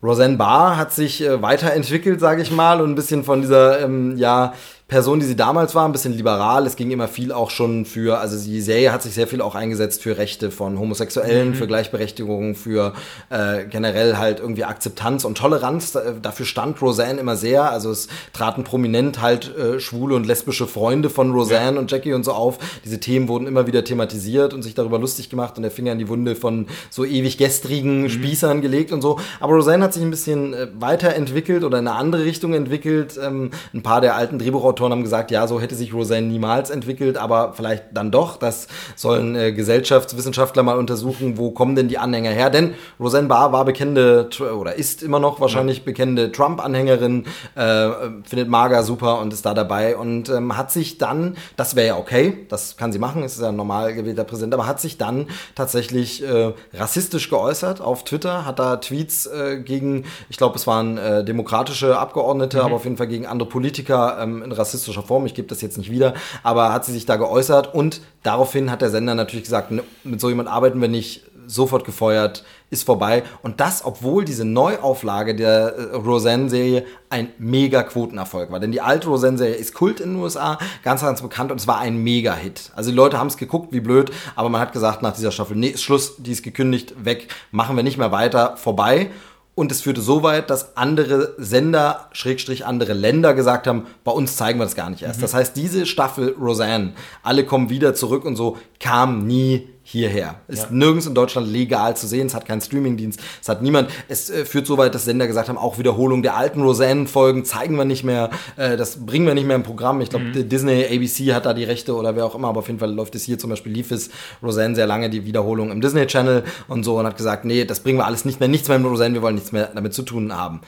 Roseanne Barr hat sich äh, weiterentwickelt, sage ich mal, und ein bisschen von dieser, ähm, ja, Person, die sie damals war, ein bisschen liberal. Es ging immer viel auch schon für, also die Serie hat sich sehr viel auch eingesetzt für Rechte von Homosexuellen, mhm. für Gleichberechtigung, für äh, generell halt irgendwie Akzeptanz und Toleranz. Dafür stand Roseanne immer sehr. Also es traten prominent halt äh, schwule und lesbische Freunde von Roseanne ja. und Jackie und so auf. Diese Themen wurden immer wieder thematisiert und sich darüber lustig gemacht und der Finger in die Wunde von so ewig gestrigen mhm. Spießern gelegt und so. Aber Roseanne hat sich ein bisschen äh, weiterentwickelt oder in eine andere Richtung entwickelt. Ähm, ein paar der alten Drehbuchautoren Autoren haben gesagt, ja, so hätte sich Roseanne niemals entwickelt, aber vielleicht dann doch. Das sollen äh, Gesellschaftswissenschaftler mal untersuchen, wo kommen denn die Anhänger her? Denn Roseanne Barr war bekennende oder ist immer noch wahrscheinlich bekennende Trump-Anhängerin, äh, findet Maga super und ist da dabei und ähm, hat sich dann, das wäre ja okay, das kann sie machen, ist ja ein normal gewählter Präsident, aber hat sich dann tatsächlich äh, rassistisch geäußert auf Twitter, hat da Tweets äh, gegen, ich glaube, es waren äh, demokratische Abgeordnete, mhm. aber auf jeden Fall gegen andere Politiker ähm, in rassistischer Form, ich gebe das jetzt nicht wieder, aber hat sie sich da geäußert und daraufhin hat der Sender natürlich gesagt, ne, mit so jemand arbeiten wir nicht, sofort gefeuert, ist vorbei. Und das, obwohl diese Neuauflage der äh, Roseanne-Serie ein mega Quotenerfolg war. Denn die alte Roseanne-Serie ist Kult in den USA, ganz, ganz bekannt und es war ein Mega-Hit. Also die Leute haben es geguckt, wie blöd, aber man hat gesagt nach dieser Staffel, nee, ist Schluss, die ist gekündigt, weg, machen wir nicht mehr weiter, vorbei. Und es führte so weit, dass andere Sender, Schrägstrich andere Länder gesagt haben, bei uns zeigen wir das gar nicht erst. Mhm. Das heißt, diese Staffel Roseanne, alle kommen wieder zurück und so, kam nie hierher. Ist ja. nirgends in Deutschland legal zu sehen. Es hat keinen Streamingdienst. Es hat niemand. Es äh, führt so weit, dass Sender gesagt haben, auch Wiederholung der alten Roseanne-Folgen zeigen wir nicht mehr. Äh, das bringen wir nicht mehr im Programm. Ich glaube, mhm. Disney, ABC hat da die Rechte oder wer auch immer. Aber auf jeden Fall läuft es hier zum Beispiel, lief es Roseanne sehr lange die Wiederholung im Disney Channel und so und hat gesagt, nee, das bringen wir alles nicht mehr. Nichts mehr mit Roseanne. Wir wollen nichts mehr damit zu tun haben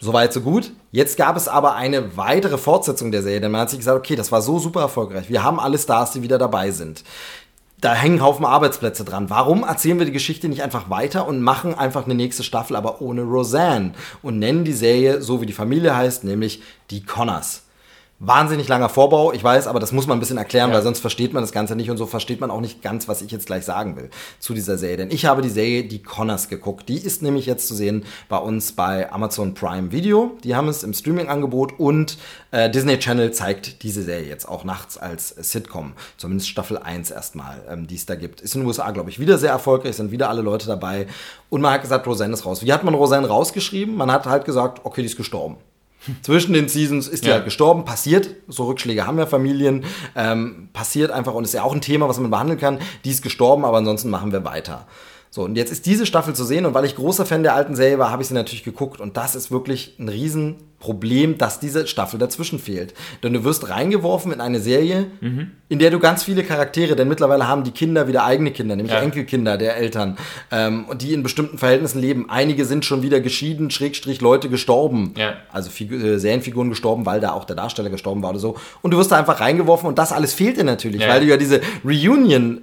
Soweit, so gut. Jetzt gab es aber eine weitere Fortsetzung der Serie, denn man hat sich gesagt, okay, das war so super erfolgreich. Wir haben alle Stars, die wieder dabei sind. Da hängen Haufen Arbeitsplätze dran. Warum erzählen wir die Geschichte nicht einfach weiter und machen einfach eine nächste Staffel, aber ohne Roseanne und nennen die Serie so, wie die Familie heißt, nämlich die Connors? Wahnsinnig langer Vorbau, ich weiß, aber das muss man ein bisschen erklären, ja. weil sonst versteht man das Ganze nicht und so versteht man auch nicht ganz, was ich jetzt gleich sagen will zu dieser Serie. Denn ich habe die Serie Die Connors geguckt. Die ist nämlich jetzt zu sehen bei uns bei Amazon Prime Video. Die haben es im Streaming-Angebot und äh, Disney Channel zeigt diese Serie jetzt auch nachts als Sitcom. Zumindest Staffel 1 erstmal, ähm, die es da gibt. Ist in den USA, glaube ich, wieder sehr erfolgreich, sind wieder alle Leute dabei. Und man hat gesagt, Roseanne ist raus. Wie hat man Roseanne rausgeschrieben? Man hat halt gesagt, okay, die ist gestorben. Zwischen den Seasons ist die ja. halt gestorben, passiert, so Rückschläge haben ja Familien, ähm, passiert einfach und ist ja auch ein Thema, was man behandeln kann. Die ist gestorben, aber ansonsten machen wir weiter. So, und jetzt ist diese Staffel zu sehen und weil ich großer Fan der alten Serie war, habe ich sie natürlich geguckt und das ist wirklich ein Riesenproblem, dass diese Staffel dazwischen fehlt. Denn du wirst reingeworfen in eine Serie, mhm. in der du ganz viele Charaktere, denn mittlerweile haben die Kinder wieder eigene Kinder, nämlich ja. Enkelkinder der Eltern, ähm, die in bestimmten Verhältnissen leben. Einige sind schon wieder geschieden, Schrägstrich Leute gestorben. Ja. Also Figur, äh, Serienfiguren gestorben, weil da auch der Darsteller gestorben war oder so. Und du wirst da einfach reingeworfen und das alles fehlt dir natürlich, ja. weil du ja diese Reunion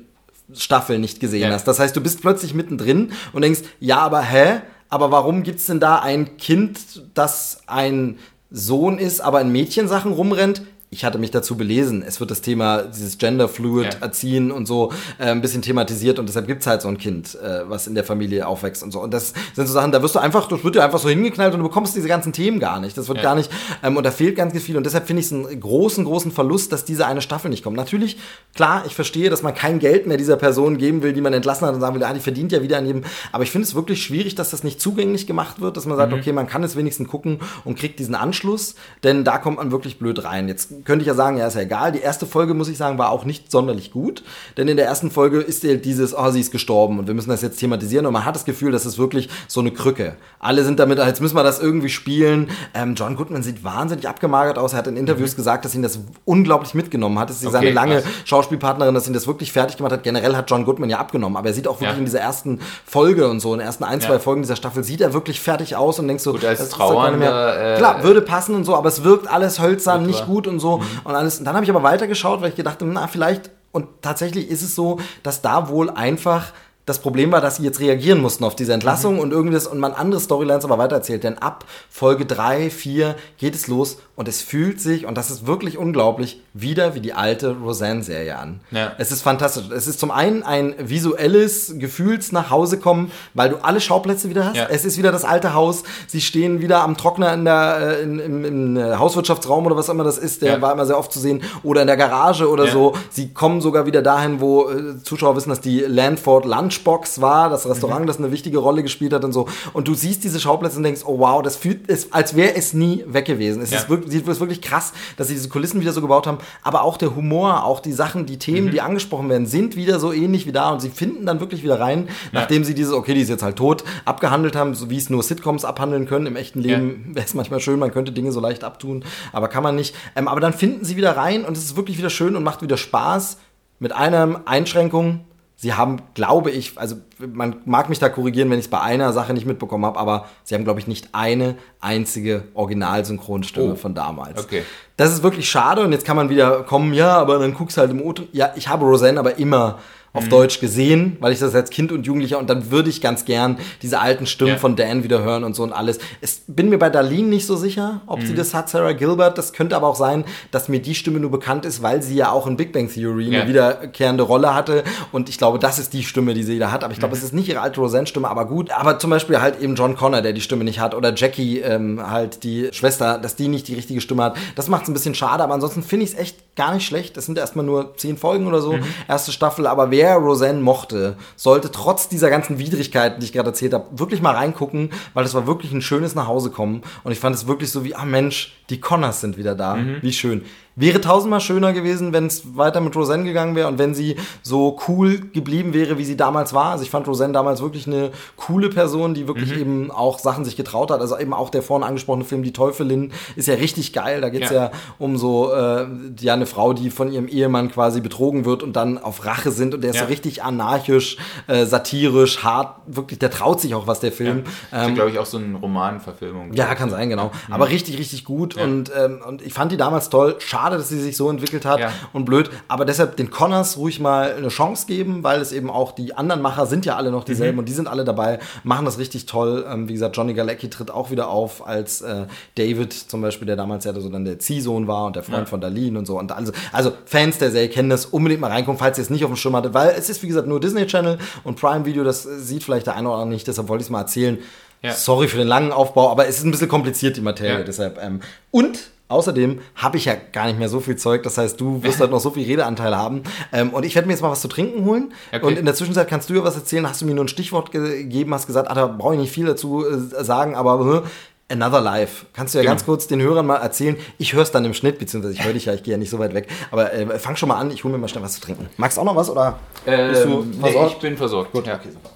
Staffel nicht gesehen ja. hast. Das heißt, du bist plötzlich mittendrin und denkst, ja, aber hä? Aber warum gibt's denn da ein Kind, das ein Sohn ist, aber in Mädchensachen rumrennt? Ich hatte mich dazu belesen. Es wird das Thema dieses Gender-Fluid ja. Erziehen und so äh, ein bisschen thematisiert und deshalb gibt's halt so ein Kind, äh, was in der Familie aufwächst und so. Und das sind so Sachen, da wirst du einfach, das wird dir einfach so hingeknallt und du bekommst diese ganzen Themen gar nicht. Das wird ja. gar nicht, ähm, und da fehlt ganz viel. Und deshalb finde ich es einen großen, großen Verlust, dass diese eine Staffel nicht kommt. Natürlich, klar, ich verstehe, dass man kein Geld mehr dieser Person geben will, die man entlassen hat und sagen will, ah, die verdient ja wieder an jedem. Aber ich finde es wirklich schwierig, dass das nicht zugänglich gemacht wird, dass man sagt, mhm. okay, man kann es wenigstens gucken und kriegt diesen Anschluss, denn da kommt man wirklich blöd rein. Jetzt könnte ich ja sagen, ja, ist ja egal. Die erste Folge, muss ich sagen, war auch nicht sonderlich gut. Denn in der ersten Folge ist halt dieses, oh, sie ist gestorben und wir müssen das jetzt thematisieren. Und man hat das Gefühl, das ist wirklich so eine Krücke. Alle sind damit, jetzt müssen wir das irgendwie spielen. Ähm, John Goodman sieht wahnsinnig abgemagert aus. Er hat in Interviews mhm. gesagt, dass ihn das unglaublich mitgenommen hat. Dass sie okay, seine lange krass. Schauspielpartnerin, dass ihn das wirklich fertig gemacht hat. Generell hat John Goodman ja abgenommen. Aber er sieht auch wirklich ja. in dieser ersten Folge und so, in den ersten ein, zwei ja. Folgen dieser Staffel, sieht er wirklich fertig aus und denkst so, Gut, als das Trauernder, mehr, äh, klar, würde passen und so, aber es wirkt alles hölzern, nicht gut und so. Mhm. Und alles. Und dann habe ich aber weitergeschaut, weil ich gedacht habe, na, vielleicht, und tatsächlich ist es so, dass da wohl einfach das Problem war, dass sie jetzt reagieren mussten auf diese Entlassung mhm. und irgendwas und man andere Storylines aber weitererzählt. Denn ab Folge 3, 4 geht es los und es fühlt sich, und das ist wirklich unglaublich, wieder wie die alte Roseanne-Serie an. Ja. Es ist fantastisch. Es ist zum einen ein visuelles Gefühls nach Hause kommen, weil du alle Schauplätze wieder hast. Ja. Es ist wieder das alte Haus. Sie stehen wieder am Trockner in der, äh, in, im, im äh, Hauswirtschaftsraum oder was immer das ist. Der ja. war immer sehr oft zu sehen. Oder in der Garage oder so. Sie kommen sogar wieder dahin, wo äh, Zuschauer wissen, dass die Landford Lunchbox war, das Restaurant, mhm. das eine wichtige Rolle gespielt hat und so. Und du siehst diese Schauplätze und denkst, oh wow, das fühlt, es, als wäre es nie weg gewesen. Es ist wirklich es wirklich krass, dass sie diese Kulissen wieder so gebaut haben. Aber auch der Humor, auch die Sachen, die Themen, mhm. die angesprochen werden, sind wieder so ähnlich wie da und sie finden dann wirklich wieder rein, ja. nachdem sie dieses, okay, die ist jetzt halt tot, abgehandelt haben, so wie es nur Sitcoms abhandeln können. Im echten Leben ja. wäre es manchmal schön, man könnte Dinge so leicht abtun, aber kann man nicht. Ähm, aber dann finden sie wieder rein und es ist wirklich wieder schön und macht wieder Spaß. Mit einer Einschränkung, sie haben, glaube ich, also man mag mich da korrigieren, wenn ich es bei einer Sache nicht mitbekommen habe, aber sie haben, glaube ich, nicht eine einzige Originalsynchronstimme oh. von damals. Okay. Das ist wirklich schade und jetzt kann man wieder kommen, ja, aber dann guckst du halt im O-Ton. Ja, ich habe Roseanne aber immer auf mhm. Deutsch gesehen, weil ich das als Kind und Jugendlicher und dann würde ich ganz gern diese alten Stimmen ja. von Dan wieder hören und so und alles. Es bin mir bei Darlene nicht so sicher, ob mhm. sie das hat, Sarah Gilbert. Das könnte aber auch sein, dass mir die Stimme nur bekannt ist, weil sie ja auch in Big Bang Theory ja. eine wiederkehrende Rolle hatte und ich glaube, das ist die Stimme, die sie da hat. Aber ich glaube, mhm. es ist nicht ihre alte Roseanne-Stimme, aber gut. Aber zum Beispiel halt eben John Connor, der die Stimme nicht hat oder Jackie ähm, halt die Schwester, dass die nicht die richtige Stimme hat. Das macht es ein bisschen schade, aber ansonsten finde ich es echt gar nicht schlecht. Es sind erstmal nur zehn Folgen oder so, mhm. erste Staffel, aber wer Roseanne mochte, sollte trotz dieser ganzen Widrigkeiten, die ich gerade erzählt habe, wirklich mal reingucken, weil das war wirklich ein schönes Nachhausekommen. Und ich fand es wirklich so wie, ah Mensch, die Connors sind wieder da. Mhm. Wie schön. Wäre tausendmal schöner gewesen, wenn es weiter mit Roseanne gegangen wäre und wenn sie so cool geblieben wäre, wie sie damals war. Also ich fand Roseanne damals wirklich eine coole Person, die wirklich mhm. eben auch Sachen sich getraut hat. Also eben auch der vorhin angesprochene Film Die Teufelin ist ja richtig geil. Da geht es ja. ja. um so äh, ja eine Frau, die von ihrem Ehemann quasi betrogen wird und dann auf Rache sind und der ist ja. so richtig anarchisch, äh, satirisch, hart. Wirklich, der traut sich auch was der Film. Ja. Ähm, glaube ich auch so eine Romanverfilmung. Ja, kann sein, genau. Mhm. Aber richtig, richtig gut und ähm, und ich fand die damals toll. Schade schade, dass sie sich so entwickelt hat ja. und blöd. Aber deshalb den Connors ruhig mal eine Chance geben, weil es eben auch die anderen Macher sind ja alle noch dieselben mhm. und die sind alle dabei, machen das richtig toll. Ähm, wie gesagt, Johnny Galecki tritt auch wieder auf als äh, David zum Beispiel, der damals ja so dann der Ziehsohn war und der Freund ja. von Darlene und so. Und also, also Fans der Serie kennen das, unbedingt mal reinkommen, falls ihr es nicht auf dem Schirm hattet, weil es ist wie gesagt nur Disney Channel und Prime Video, das sieht vielleicht der eine oder andere nicht, deshalb wollte ich es mal erzählen. Ja. Sorry für den langen Aufbau, aber es ist ein bisschen kompliziert, die Materie. Ja. Deshalb. Ähm, und Außerdem habe ich ja gar nicht mehr so viel Zeug, das heißt, du wirst halt noch so viel Redeanteil haben. Ähm, und ich werde mir jetzt mal was zu trinken holen. Okay. Und in der Zwischenzeit kannst du ja was erzählen. Hast du mir nur ein Stichwort gegeben, hast gesagt, ah, da brauche ich nicht viel dazu äh, sagen, aber äh, Another Life. Kannst du ja genau. ganz kurz den Hörern mal erzählen? Ich höre es dann im Schnitt, beziehungsweise ich höre dich ja, ich gehe ja nicht so weit weg. Aber äh, fang schon mal an, ich hole mir mal schnell was zu trinken. Magst du auch noch was oder ähm, bist du versorgt? Nee, ich bin versorgt. Gut, ja. okay, super.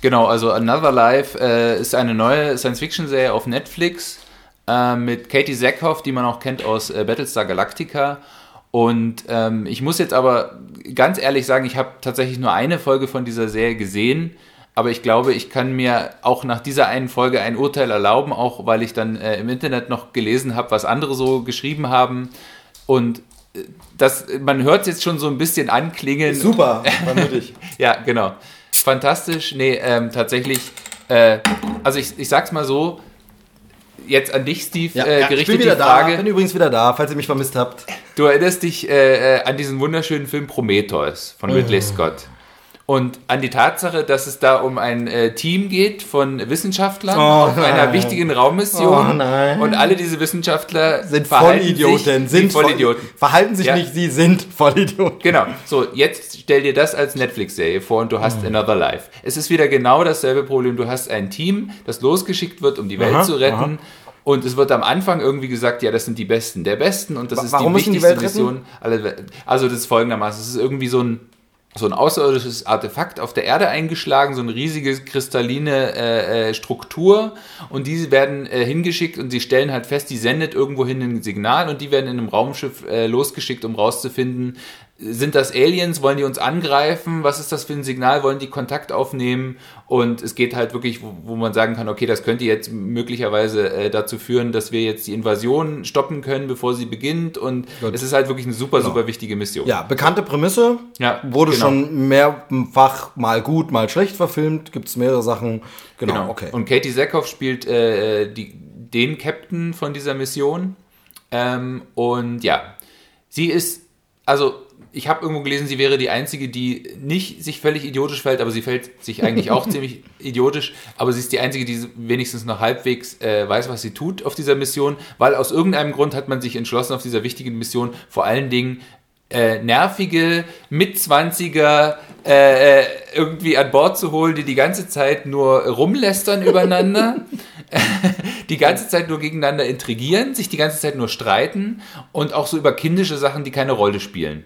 Genau, also Another Life äh, ist eine neue Science-Fiction-Serie auf Netflix äh, mit Katie Sackhoff, die man auch kennt aus äh, Battlestar Galactica. Und ähm, ich muss jetzt aber ganz ehrlich sagen, ich habe tatsächlich nur eine Folge von dieser Serie gesehen. Aber ich glaube, ich kann mir auch nach dieser einen Folge ein Urteil erlauben, auch weil ich dann äh, im Internet noch gelesen habe, was andere so geschrieben haben. Und äh, das, man hört es jetzt schon so ein bisschen anklingen. Super, vermutlich. ja, genau. Fantastisch. Nee, ähm, tatsächlich, äh, also ich, ich sag's mal so, jetzt an dich, Steve, ja, äh, gerichtet ich bin wieder die Frage. Da, bin übrigens wieder da, falls ihr mich vermisst habt. Du erinnerst dich äh, äh an diesen wunderschönen Film Prometheus von Ridley oh. Scott und an die Tatsache, dass es da um ein äh, Team geht von Wissenschaftlern oh, auf nein. einer wichtigen Raummission. Oh, und alle diese Wissenschaftler sind Vollidioten. Sind Vollidioten. verhalten sich ja. nicht, sie sind Vollidioten. Genau. So, jetzt stell dir das als Netflix-Serie vor und du hast oh. Another Life. Es ist wieder genau dasselbe Problem. Du hast ein Team, das losgeschickt wird, um die Welt aha, zu retten. Aha. Und es wird am Anfang irgendwie gesagt, ja, das sind die Besten der Besten und das ist Warum die wichtigste die Mission. Also das ist folgendermaßen, es ist irgendwie so ein so ein außerirdisches Artefakt auf der Erde eingeschlagen, so eine riesige kristalline äh, äh, Struktur. Und diese werden äh, hingeschickt und sie stellen halt fest, die sendet irgendwohin ein Signal und die werden in einem Raumschiff äh, losgeschickt, um rauszufinden, sind das Aliens? Wollen die uns angreifen? Was ist das für ein Signal? Wollen die Kontakt aufnehmen? Und es geht halt wirklich, wo, wo man sagen kann, okay, das könnte jetzt möglicherweise äh, dazu führen, dass wir jetzt die Invasion stoppen können, bevor sie beginnt. Und Gut. es ist halt wirklich eine super, genau. super wichtige Mission. Ja, bekannte Prämisse. Ja, wurde genau. schon mehrfach mal gut, mal schlecht verfilmt. Gibt es mehrere Sachen. Genau, genau, okay. Und Katie Sackhoff spielt äh, die, den Captain von dieser Mission. Ähm, und ja, sie ist, also ich habe irgendwo gelesen, sie wäre die einzige, die nicht sich völlig idiotisch fällt, aber sie fällt sich eigentlich auch ziemlich idiotisch. Aber sie ist die einzige, die wenigstens noch halbwegs äh, weiß, was sie tut auf dieser Mission, weil aus irgendeinem Grund hat man sich entschlossen, auf dieser wichtigen Mission vor allen Dingen äh, nervige Mitzwanziger äh, äh irgendwie an Bord zu holen, die die ganze Zeit nur rumlästern übereinander, die ganze Zeit nur gegeneinander intrigieren, sich die ganze Zeit nur streiten und auch so über kindische Sachen, die keine Rolle spielen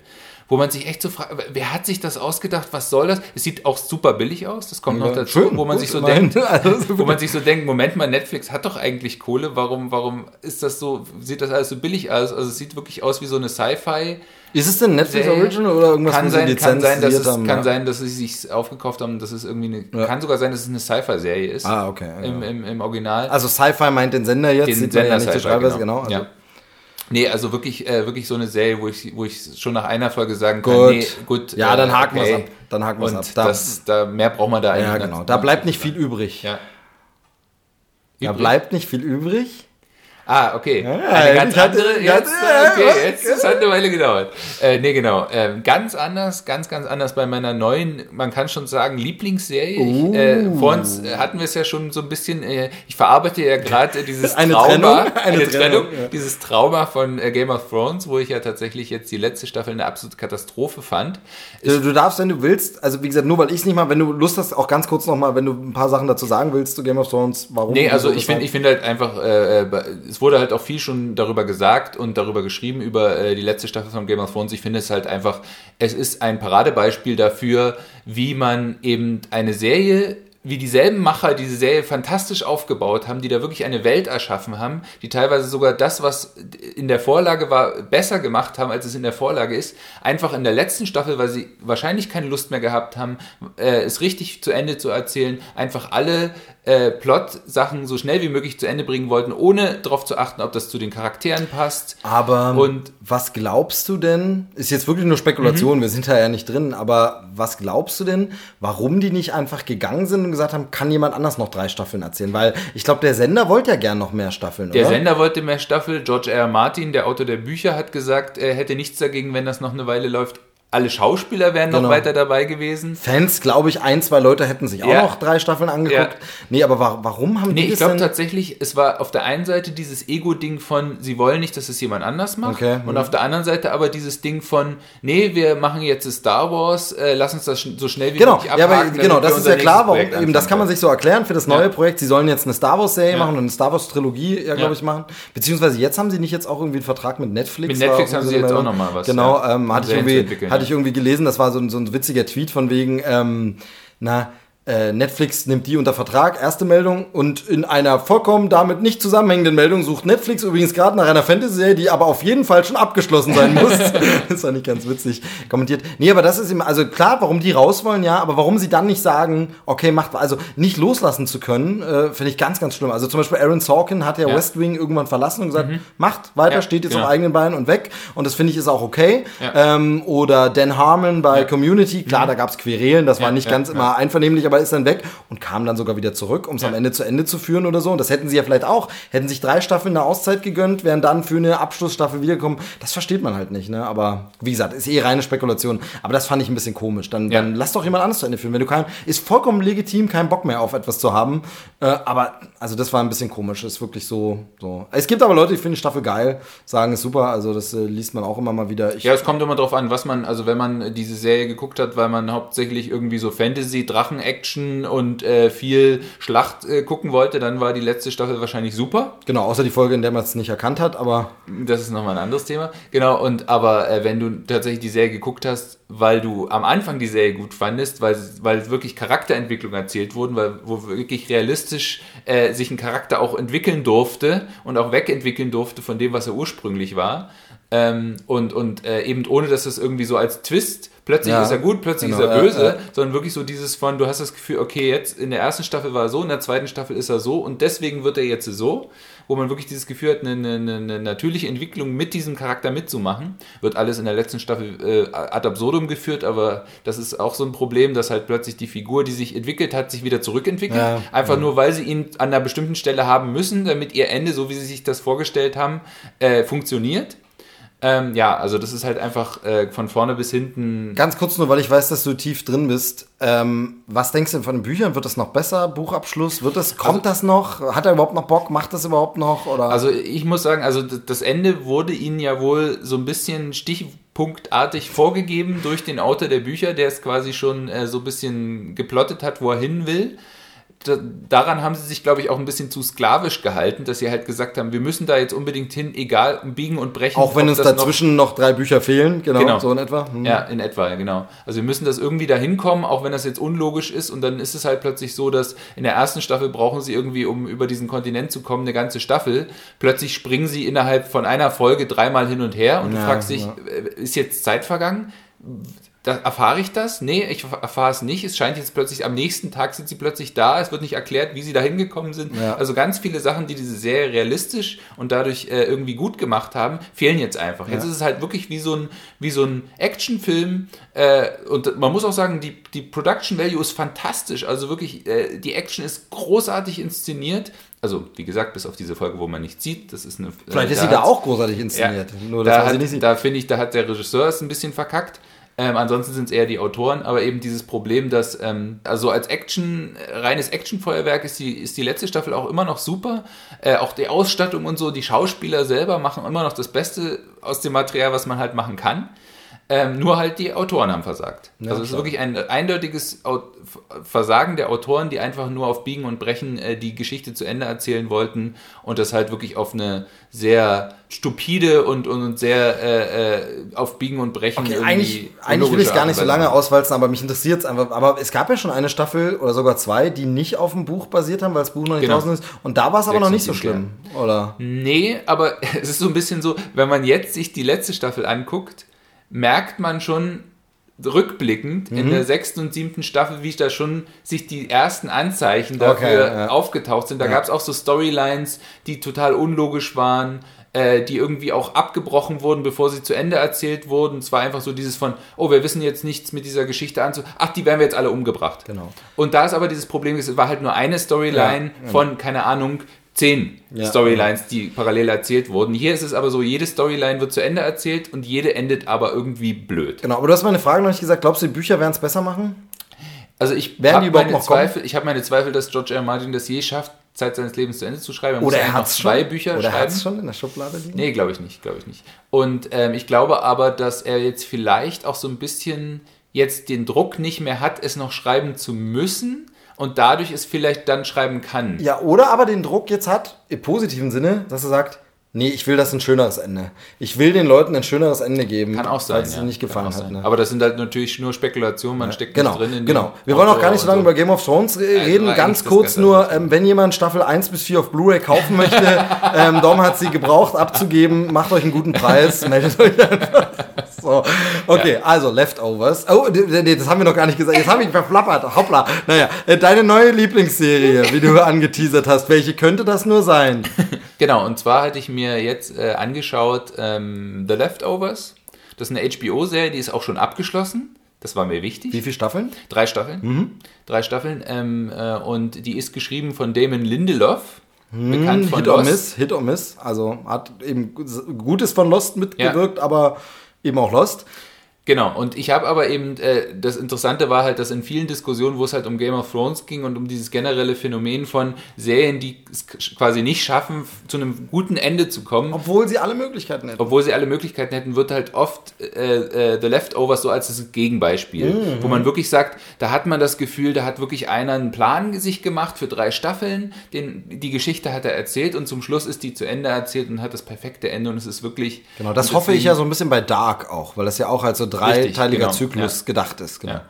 wo man sich echt so fragt, wer hat sich das ausgedacht? Was soll das? Es sieht auch super billig aus, das kommt ja, noch dazu, schön, wo man sich so denkt, also, wo man sich so denkt, Moment mal, Netflix hat doch eigentlich Kohle, warum, warum ist das so, sieht das alles so billig aus? Also es sieht wirklich aus wie so eine Sci-Fi. Ist es denn Netflix Original oder irgendwas kann sein, kann sein, dass es, haben, kann ja. sein, dass sie sich aufgekauft haben, dass es irgendwie eine, ja. kann sogar sein, dass es eine Sci-Fi-Serie ist. Ah, okay. Im, im, Im Original. Also Sci-Fi meint den Sender jetzt, den Sender ja nicht genau. genau also. Nee, also wirklich, äh, wirklich so eine Serie, wo ich, wo ich schon nach einer Folge sagen kann, gut. nee, gut. Ja, dann haken okay. wir es ab. Dann haken wir es ab. Da, das, da, mehr braucht man da eigentlich Ja, genau. Da bleibt nicht viel übrig. Ja. Da bleibt nicht viel übrig. Ah, okay. Ja, eine ganz andere. Jetzt, okay, jetzt es hat eine Weile gedauert. Äh, nee, genau. Ähm, ganz anders, ganz, ganz anders bei meiner neuen, man kann schon sagen, Lieblingsserie. Uh. Ich, äh, vor uns äh, hatten wir es ja schon so ein bisschen, äh, ich verarbeite ja gerade dieses eine Trauma, Trennung, eine, eine Trennung, Trennung ja. dieses Trauma von äh, Game of Thrones, wo ich ja tatsächlich jetzt die letzte Staffel eine absolute Katastrophe fand. Du, du, darfst, wenn du willst, also wie gesagt, nur weil ich es nicht mal, wenn du Lust hast, auch ganz kurz nochmal, wenn du ein paar Sachen dazu sagen willst zu Game of Thrones, warum. Nee, also ich finde ich finde halt einfach, äh, es wurde halt auch viel schon darüber gesagt und darüber geschrieben, über äh, die letzte Staffel von Game of Thrones. Ich finde es halt einfach, es ist ein Paradebeispiel dafür, wie man eben eine Serie wie dieselben Macher diese Serie fantastisch aufgebaut haben, die da wirklich eine Welt erschaffen haben, die teilweise sogar das, was in der Vorlage war, besser gemacht haben, als es in der Vorlage ist, einfach in der letzten Staffel, weil sie wahrscheinlich keine Lust mehr gehabt haben, äh, es richtig zu Ende zu erzählen, einfach alle äh, Plot-Sachen so schnell wie möglich zu Ende bringen wollten, ohne darauf zu achten, ob das zu den Charakteren passt. Aber und was glaubst du denn? Ist jetzt wirklich nur Spekulation, mhm. wir sind da ja nicht drin, aber was glaubst du denn, warum die nicht einfach gegangen sind und gesagt haben, kann jemand anders noch drei Staffeln erzählen? Weil ich glaube, der Sender wollte ja gern noch mehr Staffeln, Der oder? Sender wollte mehr Staffeln. George R. R. Martin, der Autor der Bücher, hat gesagt, er hätte nichts dagegen, wenn das noch eine Weile läuft alle Schauspieler wären genau. noch weiter dabei gewesen. Fans, glaube ich, ein, zwei Leute hätten sich ja. auch noch drei Staffeln angeguckt. Ja. Nee, aber wa warum haben nee, die Nee, ich glaube tatsächlich, es war auf der einen Seite dieses Ego-Ding von, sie wollen nicht, dass es jemand anders macht. Okay. Und mhm. auf der anderen Seite aber dieses Ding von, nee, wir machen jetzt Star Wars, äh, lass uns das so schnell wie genau. möglich abhaken. Ja, aber, genau, das ist ja klar, warum, eben, das kann man sich so erklären für das neue ja. Projekt. Sie sollen jetzt eine Star Wars-Serie machen und eine Star Wars-Trilogie, ja, glaube ich, machen. Beziehungsweise jetzt haben sie nicht jetzt auch irgendwie einen Vertrag mit Netflix. Mit Netflix haben sie jetzt auch nochmal was. Genau, ähm, hatte, ich irgendwie, hatte ich irgendwie gelesen, das war so, so ein witziger Tweet von wegen, ähm, na, äh, Netflix nimmt die unter Vertrag, erste Meldung. Und in einer vollkommen damit nicht zusammenhängenden Meldung sucht Netflix übrigens gerade nach einer Fantasy-Serie, die aber auf jeden Fall schon abgeschlossen sein muss. das war nicht ganz witzig kommentiert. Nee, aber das ist immer, also klar, warum die raus wollen, ja, aber warum sie dann nicht sagen, okay, macht, also nicht loslassen zu können, äh, finde ich ganz, ganz schlimm. Also zum Beispiel Aaron Sorkin hat ja, ja. West Wing irgendwann verlassen und gesagt, mhm. macht weiter, ja, steht jetzt genau. auf eigenen Beinen und weg. Und das finde ich ist auch okay. Ja. Ähm, oder Dan Harmon bei Community, klar, mhm. da gab es Querelen, das war nicht ganz immer einvernehmlich, aber aber ist dann weg und kam dann sogar wieder zurück, um es ja. am Ende zu Ende zu führen oder so. Und das hätten sie ja vielleicht auch. Hätten sich drei Staffeln eine Auszeit gegönnt, wären dann für eine Abschlussstaffel wiedergekommen. Das versteht man halt nicht, ne? Aber wie gesagt, ist eh reine Spekulation. Aber das fand ich ein bisschen komisch. Dann, ja. dann lass doch jemand anderes zu Ende führen. Wenn du kein, ist vollkommen legitim, keinen Bock mehr auf etwas zu haben. Äh, aber, also das war ein bisschen komisch. Ist wirklich so, so. Es gibt aber Leute, die finden die Staffel geil, sagen es super. Also das äh, liest man auch immer mal wieder. Ich ja, es kommt immer drauf an, was man, also wenn man diese Serie geguckt hat, weil man hauptsächlich irgendwie so Fantasy, Drachen-Action Action und äh, viel Schlacht äh, gucken wollte, dann war die letzte Staffel wahrscheinlich super. Genau, außer die Folge, in der man es nicht erkannt hat, aber. Das ist nochmal ein anderes Thema. Genau, und aber äh, wenn du tatsächlich die Serie geguckt hast, weil du am Anfang die Serie gut fandest, weil, weil wirklich Charakterentwicklung erzählt wurden, weil wo wirklich realistisch äh, sich ein Charakter auch entwickeln durfte und auch wegentwickeln durfte von dem, was er ursprünglich war. Ähm, und und äh, eben ohne, dass es irgendwie so als Twist plötzlich ja, ist er gut, plötzlich genau, ist er böse, ja, ja. sondern wirklich so dieses von, du hast das Gefühl, okay, jetzt in der ersten Staffel war er so, in der zweiten Staffel ist er so und deswegen wird er jetzt so, wo man wirklich dieses Gefühl hat, eine, eine, eine natürliche Entwicklung mit diesem Charakter mitzumachen. Wird alles in der letzten Staffel äh, ad absurdum geführt, aber das ist auch so ein Problem, dass halt plötzlich die Figur, die sich entwickelt hat, sich wieder zurückentwickelt. Einfach nur, weil sie ihn an einer bestimmten Stelle haben müssen, damit ihr Ende, so wie sie sich das vorgestellt haben, äh, funktioniert. Ähm, ja, also das ist halt einfach äh, von vorne bis hinten. Ganz kurz nur, weil ich weiß, dass du tief drin bist. Ähm, was denkst du denn von den Büchern? Wird das noch besser? Buchabschluss? Wird das, kommt also, das noch? Hat er überhaupt noch Bock? Macht das überhaupt noch? Oder? Also ich muss sagen, also das Ende wurde ihnen ja wohl so ein bisschen stichpunktartig vorgegeben durch den Autor der Bücher, der es quasi schon äh, so ein bisschen geplottet hat, wo er hin will daran haben sie sich, glaube ich, auch ein bisschen zu sklavisch gehalten, dass sie halt gesagt haben, wir müssen da jetzt unbedingt hin, egal, biegen und brechen. Auch wenn uns dazwischen noch, noch, drei Bücher fehlen, genau, genau. so in etwa. Hm. Ja, in etwa, genau. Also wir müssen das irgendwie da hinkommen, auch wenn das jetzt unlogisch ist und dann ist es halt plötzlich so, dass in der ersten Staffel brauchen sie irgendwie, um über diesen Kontinent zu kommen, eine ganze Staffel. Plötzlich springen sie innerhalb von einer Folge dreimal hin und her und ja, du fragst dich, ja. Äh, ist jetzt Zeit vergangen? Da erfahre ich das? Nee, ich erfahre es nicht. Es scheint jetzt plötzlich, am nächsten Tag sind sie plötzlich da. Es wird nicht erklärt, wie sie da hingekommen sind. Ja. Also ganz viele Sachen, die diese Serie realistisch und dadurch äh, irgendwie gut gemacht haben, fehlen jetzt einfach. Ja. Jetzt ist es halt wirklich wie so ein, wie so ein Actionfilm. Äh, und man muss auch sagen, die, die Production Value ist fantastisch. Also wirklich, äh, die Action ist großartig inszeniert. Also, wie gesagt, bis auf diese Folge, wo man nichts sieht, das ist eine. Vielleicht ist sie da auch großartig inszeniert. Ja, Nur, da, hat, da finde ich, da hat der Regisseur es ein bisschen verkackt. Ähm, ansonsten sind es eher die Autoren, aber eben dieses Problem, dass ähm, also als Action, reines Actionfeuerwerk ist die, ist die letzte Staffel auch immer noch super. Äh, auch die Ausstattung und so, die Schauspieler selber machen immer noch das Beste aus dem Material, was man halt machen kann. Ähm, nur halt die Autoren haben versagt. Ja, also es ist wirklich ein eindeutiges Versagen der Autoren, die einfach nur auf Biegen und Brechen äh, die Geschichte zu Ende erzählen wollten und das halt wirklich auf eine sehr stupide und, und sehr äh, äh auf Biegen und Brechen. Okay, eigentlich, eigentlich will ich gar nicht so lange auswalzen, aber mich interessiert es einfach. Aber es gab ja schon eine Staffel oder sogar zwei, die nicht auf dem Buch basiert haben, weil das Buch noch nicht genau. draußen ist. Und da war es aber noch nicht so schlimm, oder? Nee, aber es ist so ein bisschen so, wenn man jetzt sich die letzte Staffel anguckt, merkt man schon rückblickend mhm. in der sechsten und siebten Staffel, wie da schon sich die ersten Anzeichen dafür okay, ja. aufgetaucht sind. Da ja. gab es auch so Storylines, die total unlogisch waren, äh, die irgendwie auch abgebrochen wurden, bevor sie zu Ende erzählt wurden. Es war einfach so dieses von, oh, wir wissen jetzt nichts mit dieser Geschichte anzu. Ach, die werden wir jetzt alle umgebracht. Genau. Und da ist aber dieses Problem, es war halt nur eine Storyline ja, von, keine Ahnung, zehn ja, Storylines, die parallel erzählt wurden. Hier ist es aber so, jede Storyline wird zu Ende erzählt und jede endet aber irgendwie blöd. Genau, aber du hast meine Frage noch nicht gesagt. Glaubst du, die Bücher werden es besser machen? Also ich habe meine Zweifel, ich habe meine Zweifel, dass George R. Martin das je schafft, Zeit seines Lebens zu Ende zu schreiben. Er Oder er hat zwei schon, Bücher Oder schreiben. Oder er schon in der Schublade liegen? Nee, glaube ich nicht, glaube ich nicht. Und ähm, ich glaube aber, dass er jetzt vielleicht auch so ein bisschen jetzt den Druck nicht mehr hat, es noch schreiben zu müssen, und dadurch es vielleicht dann schreiben kann. Ja, oder aber den Druck jetzt hat, im positiven Sinne, dass er sagt, nee, ich will das ein schöneres Ende. Ich will den Leuten ein schöneres Ende geben. Kann auch sein. Weil es ja. nicht gefallen hat. Ne? Aber das sind halt natürlich nur Spekulationen, man ja. steckt genau, drin in Genau. Wir wollen auch gar nicht so lange so. über Game of Thrones reden. Also Ganz kurz nur, ähm, wenn jemand Staffel 1 bis 4 auf Blu-ray kaufen möchte, ähm, Dom hat sie gebraucht abzugeben, macht euch einen guten Preis, meldet euch einfach. So. Okay, ja. also Leftovers. Oh, nee, das haben wir noch gar nicht gesagt. Jetzt habe ich verflappert. Hoppla. Naja, äh, deine neue Lieblingsserie, wie du angeteasert hast, welche könnte das nur sein? genau, und zwar hatte ich mir jetzt äh, angeschaut ähm, The Leftovers. Das ist eine HBO-Serie, die ist auch schon abgeschlossen. Das war mir wichtig. Wie viele Staffeln? Drei Staffeln. Mhm. Drei Staffeln. Ähm, äh, und die ist geschrieben von Damon Lindelof. Hm, bekannt von Hit Lost. or Miss, Hit or Miss. Also hat eben Gutes von Lost mitgewirkt, ja. aber eben auch Lost. Genau, und ich habe aber eben, äh, das Interessante war halt, dass in vielen Diskussionen, wo es halt um Game of Thrones ging und um dieses generelle Phänomen von Serien, die es quasi nicht schaffen, zu einem guten Ende zu kommen. Obwohl sie alle Möglichkeiten hätten. Obwohl sie alle Möglichkeiten hätten, wird halt oft äh, äh, The Leftovers so als das Gegenbeispiel. Mhm. Wo man wirklich sagt, da hat man das Gefühl, da hat wirklich einer einen Plan sich gemacht für drei Staffeln, den, die Geschichte hat er erzählt und zum Schluss ist die zu Ende erzählt und hat das perfekte Ende und es ist wirklich... Genau, das hoffe ich ja so ein bisschen bei Dark auch, weil das ja auch als so dreiteiliger genau, Zyklus ja. gedacht ist. Genau. Ja.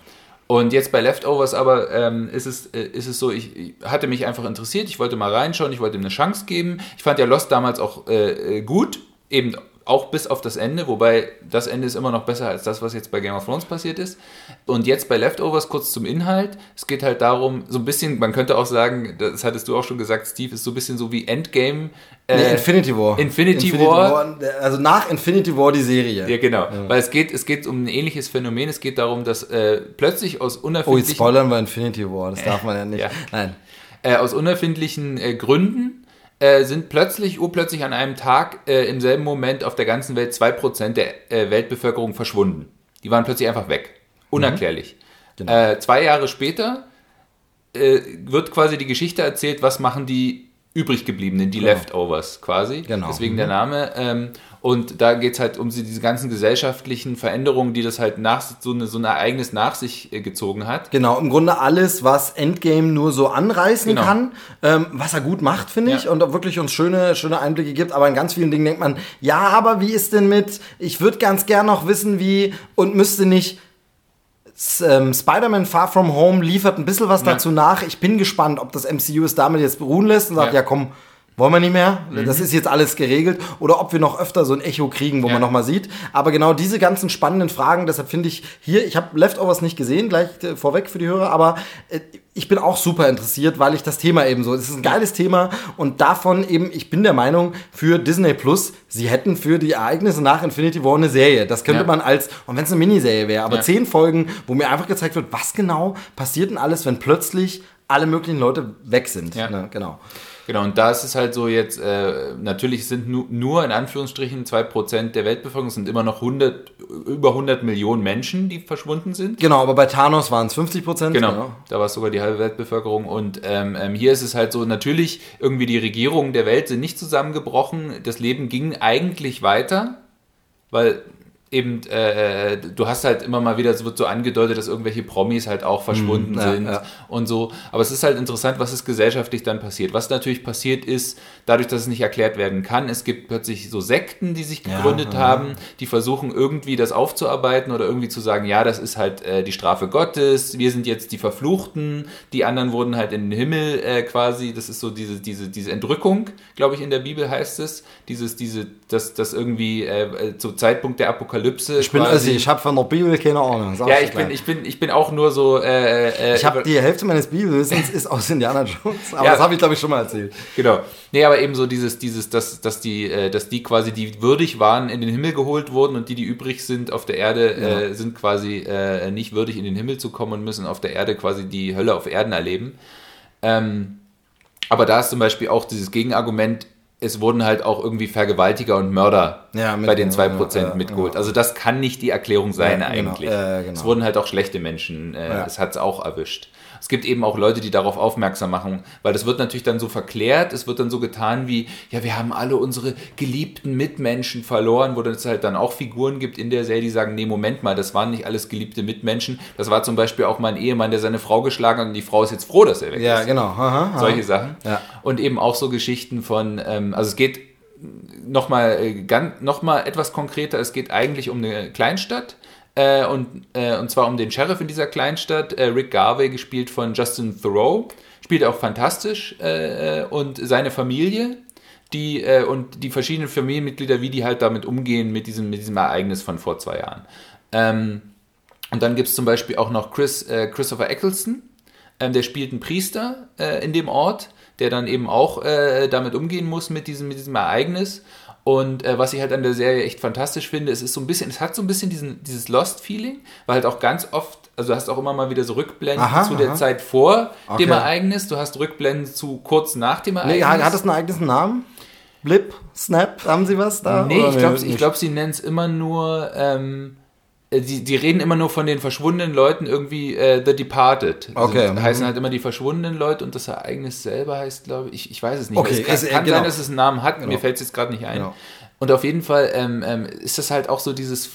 Und jetzt bei Leftovers aber ähm, ist, es, äh, ist es so, ich, ich, hatte mich einfach interessiert, ich wollte mal reinschauen, ich wollte ihm eine Chance geben. Ich fand ja Lost damals auch äh, äh gut, eben auch bis auf das Ende, wobei das Ende ist immer noch besser als das, was jetzt bei Game of Thrones passiert ist. Und jetzt bei Leftovers kurz zum Inhalt. Es geht halt darum, so ein bisschen, man könnte auch sagen, das hattest du auch schon gesagt, Steve, ist so ein bisschen so wie Endgame. Äh, nee, Infinity War. Infinity, Infinity War. War. Also nach Infinity War die Serie. Ja, genau. Ja. Weil es geht, es geht um ein ähnliches Phänomen. Es geht darum, dass äh, plötzlich aus unerfindlichen... Oh, jetzt spoilern wir Infinity War, das darf man ja nicht. Ja. Nein. Äh, aus unerfindlichen äh, Gründen äh, sind plötzlich, urplötzlich an einem Tag äh, im selben Moment auf der ganzen Welt 2% der äh, Weltbevölkerung verschwunden. Die waren plötzlich einfach weg. Unerklärlich. Mhm. Genau. Äh, zwei Jahre später äh, wird quasi die Geschichte erzählt, was machen die übrig gebliebenen, die genau. Leftovers quasi. Genau. Deswegen mhm. der Name. Ähm, und da geht es halt um diese ganzen gesellschaftlichen Veränderungen, die das halt nach so, eine, so ein Ereignis nach sich äh, gezogen hat. Genau, im Grunde alles, was Endgame nur so anreißen genau. kann, ähm, was er gut macht, finde ja. ich, und auch wirklich uns schöne, schöne Einblicke gibt. Aber in ganz vielen Dingen denkt man, ja, aber wie ist denn mit, ich würde ganz gern noch wissen, wie, und müsste nicht ähm, Spider-Man Far From Home liefert ein bisschen was ja. dazu nach. Ich bin gespannt, ob das MCU es damit jetzt beruhen lässt und sagt, ja, ja komm, wollen wir nicht mehr. Mhm. Das ist jetzt alles geregelt. Oder ob wir noch öfter so ein Echo kriegen, wo ja. man nochmal sieht. Aber genau diese ganzen spannenden Fragen, deshalb finde ich hier, ich habe Leftovers nicht gesehen, gleich äh, vorweg für die Hörer, aber äh, ich bin auch super interessiert, weil ich das Thema eben so, es ist ein geiles Thema und davon eben, ich bin der Meinung, für Disney Plus, sie hätten für die Ereignisse nach Infinity War eine Serie. Das könnte ja. man als, und wenn es eine Miniserie wäre, aber ja. zehn Folgen, wo mir einfach gezeigt wird, was genau passiert denn alles, wenn plötzlich alle möglichen Leute weg sind. Ja. Ne? Genau. Genau, und da ist es halt so jetzt, äh, natürlich sind nu, nur in Anführungsstrichen 2% der Weltbevölkerung, sind immer noch 100, über 100 Millionen Menschen, die verschwunden sind. Genau, aber bei Thanos waren es 50% Genau, genau, da war es sogar die halbe Weltbevölkerung. Und ähm, ähm, hier ist es halt so, natürlich, irgendwie die Regierungen der Welt sind nicht zusammengebrochen, das Leben ging eigentlich weiter, weil eben, äh, du hast halt immer mal wieder, es wird so angedeutet, dass irgendwelche Promis halt auch verschwunden mm, ja, sind ja. und so. Aber es ist halt interessant, was ist gesellschaftlich dann passiert. Was natürlich passiert ist, dadurch, dass es nicht erklärt werden kann, es gibt plötzlich so Sekten, die sich gegründet ja, haben, die versuchen irgendwie das aufzuarbeiten oder irgendwie zu sagen, ja, das ist halt äh, die Strafe Gottes, wir sind jetzt die Verfluchten, die anderen wurden halt in den Himmel äh, quasi, das ist so diese, diese, diese Entrückung, glaube ich, in der Bibel heißt es, dieses, diese, das, das irgendwie äh, äh zu Zeitpunkt der Apokalypse. Ich bin also, ich habe von der Bibel keine Ahnung. Ja, ich bin, ich, bin, ich bin auch nur so. Äh, äh, ich habe die Hälfte meines Bibelwissens ist aus Indiana Jones, aber ja, das habe ich glaube ich schon mal erzählt. Genau. Nee, aber eben so dieses, dieses, dass, dass die, äh, dass die quasi, die würdig waren, in den Himmel geholt wurden und die, die übrig sind auf der Erde, äh, ja. äh, sind quasi äh, nicht würdig in den Himmel zu kommen und müssen auf der Erde quasi die Hölle auf Erden erleben. Ähm, aber da ist zum Beispiel auch dieses Gegenargument, es wurden halt auch irgendwie Vergewaltiger und Mörder ja, bei den 2% ja, mitgeholt. Genau. Also das kann nicht die Erklärung sein ja, genau. eigentlich. Genau. Genau. Es wurden halt auch schlechte Menschen, äh, das hat es auch erwischt es gibt eben auch Leute, die darauf aufmerksam machen, weil das wird natürlich dann so verklärt, es wird dann so getan wie, ja, wir haben alle unsere geliebten Mitmenschen verloren, wo es halt dann auch Figuren gibt in der Serie, die sagen, nee, Moment mal, das waren nicht alles geliebte Mitmenschen. Das war zum Beispiel auch mein Ehemann, der seine Frau geschlagen hat und die Frau ist jetzt froh, dass er weg ja, ist. Ja, genau. Aha, aha. Solche Sachen. Ja. Und eben auch so Geschichten von, ähm, also es geht nochmal äh, noch mal etwas konkreter, es geht eigentlich um eine Kleinstadt äh, und, äh, und zwar um den Sheriff in dieser Kleinstadt, äh, Rick Garvey, gespielt von Justin Thoreau. Spielt auch fantastisch. Äh, und seine Familie, die äh, und die verschiedenen Familienmitglieder, wie die halt damit umgehen mit diesem, mit diesem Ereignis von vor zwei Jahren. Ähm, und dann gibt es zum Beispiel auch noch Chris, äh, Christopher Eccleston, ähm, der spielt einen Priester in dem Ort, der dann eben auch damit umgehen muss mit diesem, mit diesem Ereignis. Und äh, was ich halt an der Serie echt fantastisch finde, es ist so ein bisschen, es hat so ein bisschen diesen, dieses Lost-Feeling, weil halt auch ganz oft, also du hast auch immer mal wieder so Rückblenden aha, zu der Zeit vor okay. dem Ereignis, du hast Rückblenden zu kurz nach dem Ereignis. Nee, hat das einen Namen? Blip, Snap, haben sie was da? Nee, ich glaube, glaub, sie nennen es immer nur, ähm, äh, die, die reden immer nur von den verschwundenen Leuten irgendwie äh, The Departed. Okay. Also, heißen halt immer die verschwundenen Leute und das Ereignis selber heißt, glaube ich, ich weiß es nicht. Okay. Es kann, es, kann genau. sein, dass es einen Namen hat, genau. mir fällt es jetzt gerade nicht ein. Genau. Und auf jeden Fall ähm, ähm, ist das halt auch so dieses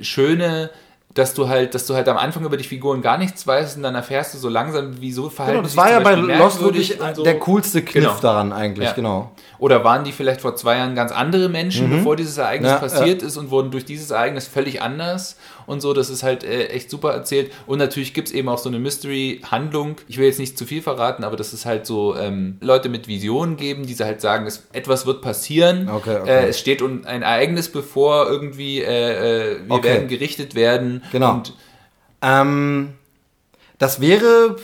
schöne dass du halt, dass du halt am Anfang über die Figuren gar nichts weißt und dann erfährst du so langsam, wieso verhalten genau, das war ja bei Lost wirklich so. der coolste Kniff genau. daran eigentlich, ja. genau. Oder waren die vielleicht vor zwei Jahren ganz andere Menschen, mhm. bevor dieses Ereignis ja, passiert ja. ist und wurden durch dieses Ereignis völlig anders und so, das ist halt äh, echt super erzählt. Und natürlich gibt es eben auch so eine Mystery-Handlung. Ich will jetzt nicht zu viel verraten, aber das ist halt so ähm, Leute mit Visionen geben, die halt sagen, es, etwas wird passieren. Okay, okay. Äh, es steht ein Ereignis bevor, irgendwie, äh, äh wir okay. werden gerichtet werden. Genau. Ähm, das wäre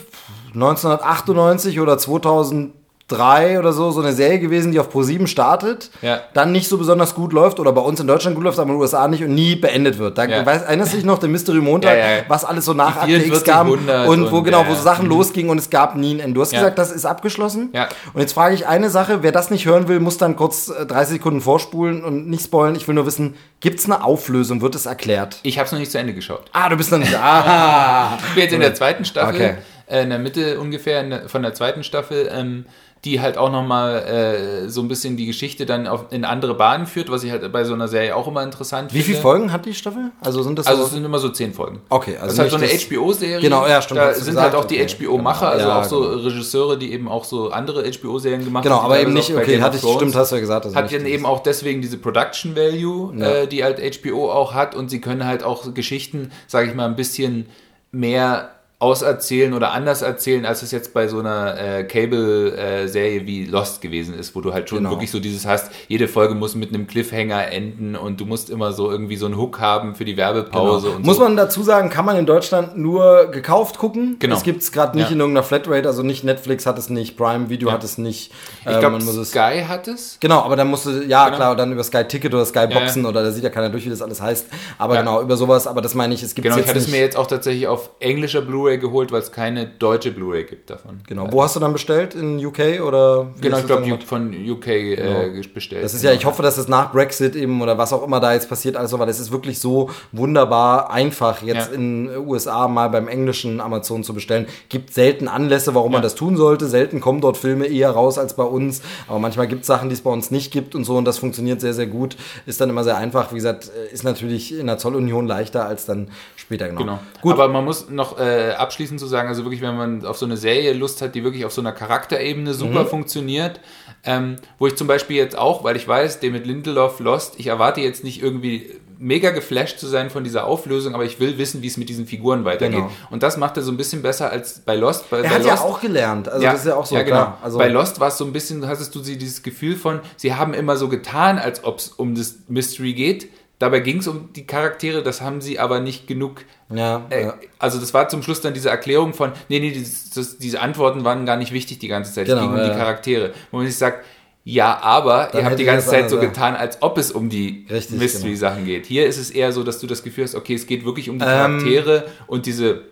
1998 oder 2000 3 oder so, so eine Serie gewesen, die auf Pro7 startet, ja. dann nicht so besonders gut läuft oder bei uns in Deutschland gut läuft, aber in den USA nicht und nie beendet wird. Da ja. weiß, erinnerst dich noch, der Mystery Montag, ja, was alles so nach Akte X kam und, und, wo genau, wo so Sachen mhm. losgingen und es gab nie ein Ende. Du hast gesagt, das ist abgeschlossen. Und jetzt frage ich eine Sache, wer das nicht hören will, muss dann kurz 30 äh, Sekunden vorspulen und nicht spoilen. Ich will nur wissen, gibt es eine Auflösung? Wird es erklärt? Ich habe es noch nicht zu Ende geschaut. Ah, du bist noch nicht. Ah. ich bin jetzt in der zweiten Staffel, okay. äh, in der Mitte ungefähr von der zweiten Staffel. Ähm, die halt auch nochmal äh, so ein bisschen die Geschichte dann auf, in andere Bahnen führt, was ich halt bei so einer Serie auch immer interessant Wie finde. Wie viele Folgen hat die Staffel? Also sind das Also es sind immer so zehn Folgen. Okay, also das ist halt so eine HBO-Serie. Genau, ja, stimmt. Da sind halt gesagt. halt auch die okay. HBO-Macher, also ja, auch so genau. Regisseure, die eben auch so andere HBO-Serien gemacht genau, haben. Genau, aber eben nicht, okay, hatte ich, stimmt, hast du ja gesagt. Hat dann eben auch deswegen diese Production Value, ja. äh, die halt HBO auch hat und sie können halt auch Geschichten, sage ich mal, ein bisschen mehr auserzählen oder anders erzählen, als es jetzt bei so einer äh, Cable-Serie äh, wie Lost gewesen ist, wo du halt schon genau. wirklich so dieses hast, jede Folge muss mit einem Cliffhanger enden und du musst immer so irgendwie so einen Hook haben für die Werbepause. Genau. muss so. man dazu sagen, kann man in Deutschland nur gekauft gucken. Genau. Es gibt es gerade nicht ja. in irgendeiner Flatrate, also nicht Netflix hat es nicht, Prime Video ja. hat es nicht. Äh, ich glaube, Sky hat es. Genau, aber dann musst du, ja genau. klar, dann über Sky Ticket oder Sky Boxen ja, oder da sieht ja keiner durch, wie das alles heißt. Aber genau, über sowas, aber das meine ich, es gibt Genau, ich hatte es mir jetzt auch tatsächlich auf englischer Blu-ray Blu-ray geholt, weil es keine deutsche Blu-ray gibt davon. Genau. Wo hast du dann bestellt? In UK oder? Genau, ich glaube von UK äh, genau. bestellt. Das ist ja, ich hoffe, dass es nach Brexit eben oder was auch immer da jetzt passiert, alles so, weil es ist wirklich so wunderbar einfach, jetzt ja. in USA mal beim englischen Amazon zu bestellen. Gibt selten Anlässe, warum ja. man das tun sollte. Selten kommen dort Filme eher raus als bei uns. Aber manchmal gibt es Sachen, die es bei uns nicht gibt und so und das funktioniert sehr, sehr gut. Ist dann immer sehr einfach. Wie gesagt, äh, ist natürlich in der Zollunion leichter als dann später genau. genau. Gut. Aber man muss noch äh, abschließend zu sagen, also wirklich, wenn man auf so eine Serie Lust hat, die wirklich auf so einer Charakterebene super mhm. funktioniert, ähm, wo ich zum Beispiel jetzt auch, weil ich weiß, David Lindelof Lost, ich erwarte jetzt nicht irgendwie mega geflasht zu sein von dieser Auflösung, aber ich will wissen, wie es mit diesen Figuren weitergeht. Genau. Und das macht er so ein bisschen besser als bei Lost. Bei, er bei hat Lost, ja auch gelernt. Also ja, das ist ja auch so. Ja, genau. Also bei Lost war es so ein bisschen, hattest du dieses Gefühl von, sie haben immer so getan, als ob es um das Mystery geht. Dabei ging es um die Charaktere, das haben sie aber nicht genug. Ja, äh, ja, Also das war zum Schluss dann diese Erklärung von, nee, nee, das, das, diese Antworten waren gar nicht wichtig die ganze Zeit. Genau, es ging um ja. die Charaktere. Wo man sich sagt, ja, aber Dann ihr habt die ganze Zeit so getan, als ob es um die Mystery-Sachen genau. geht. Hier ist es eher so, dass du das Gefühl hast, okay, es geht wirklich um die ähm, Charaktere ähm, und diese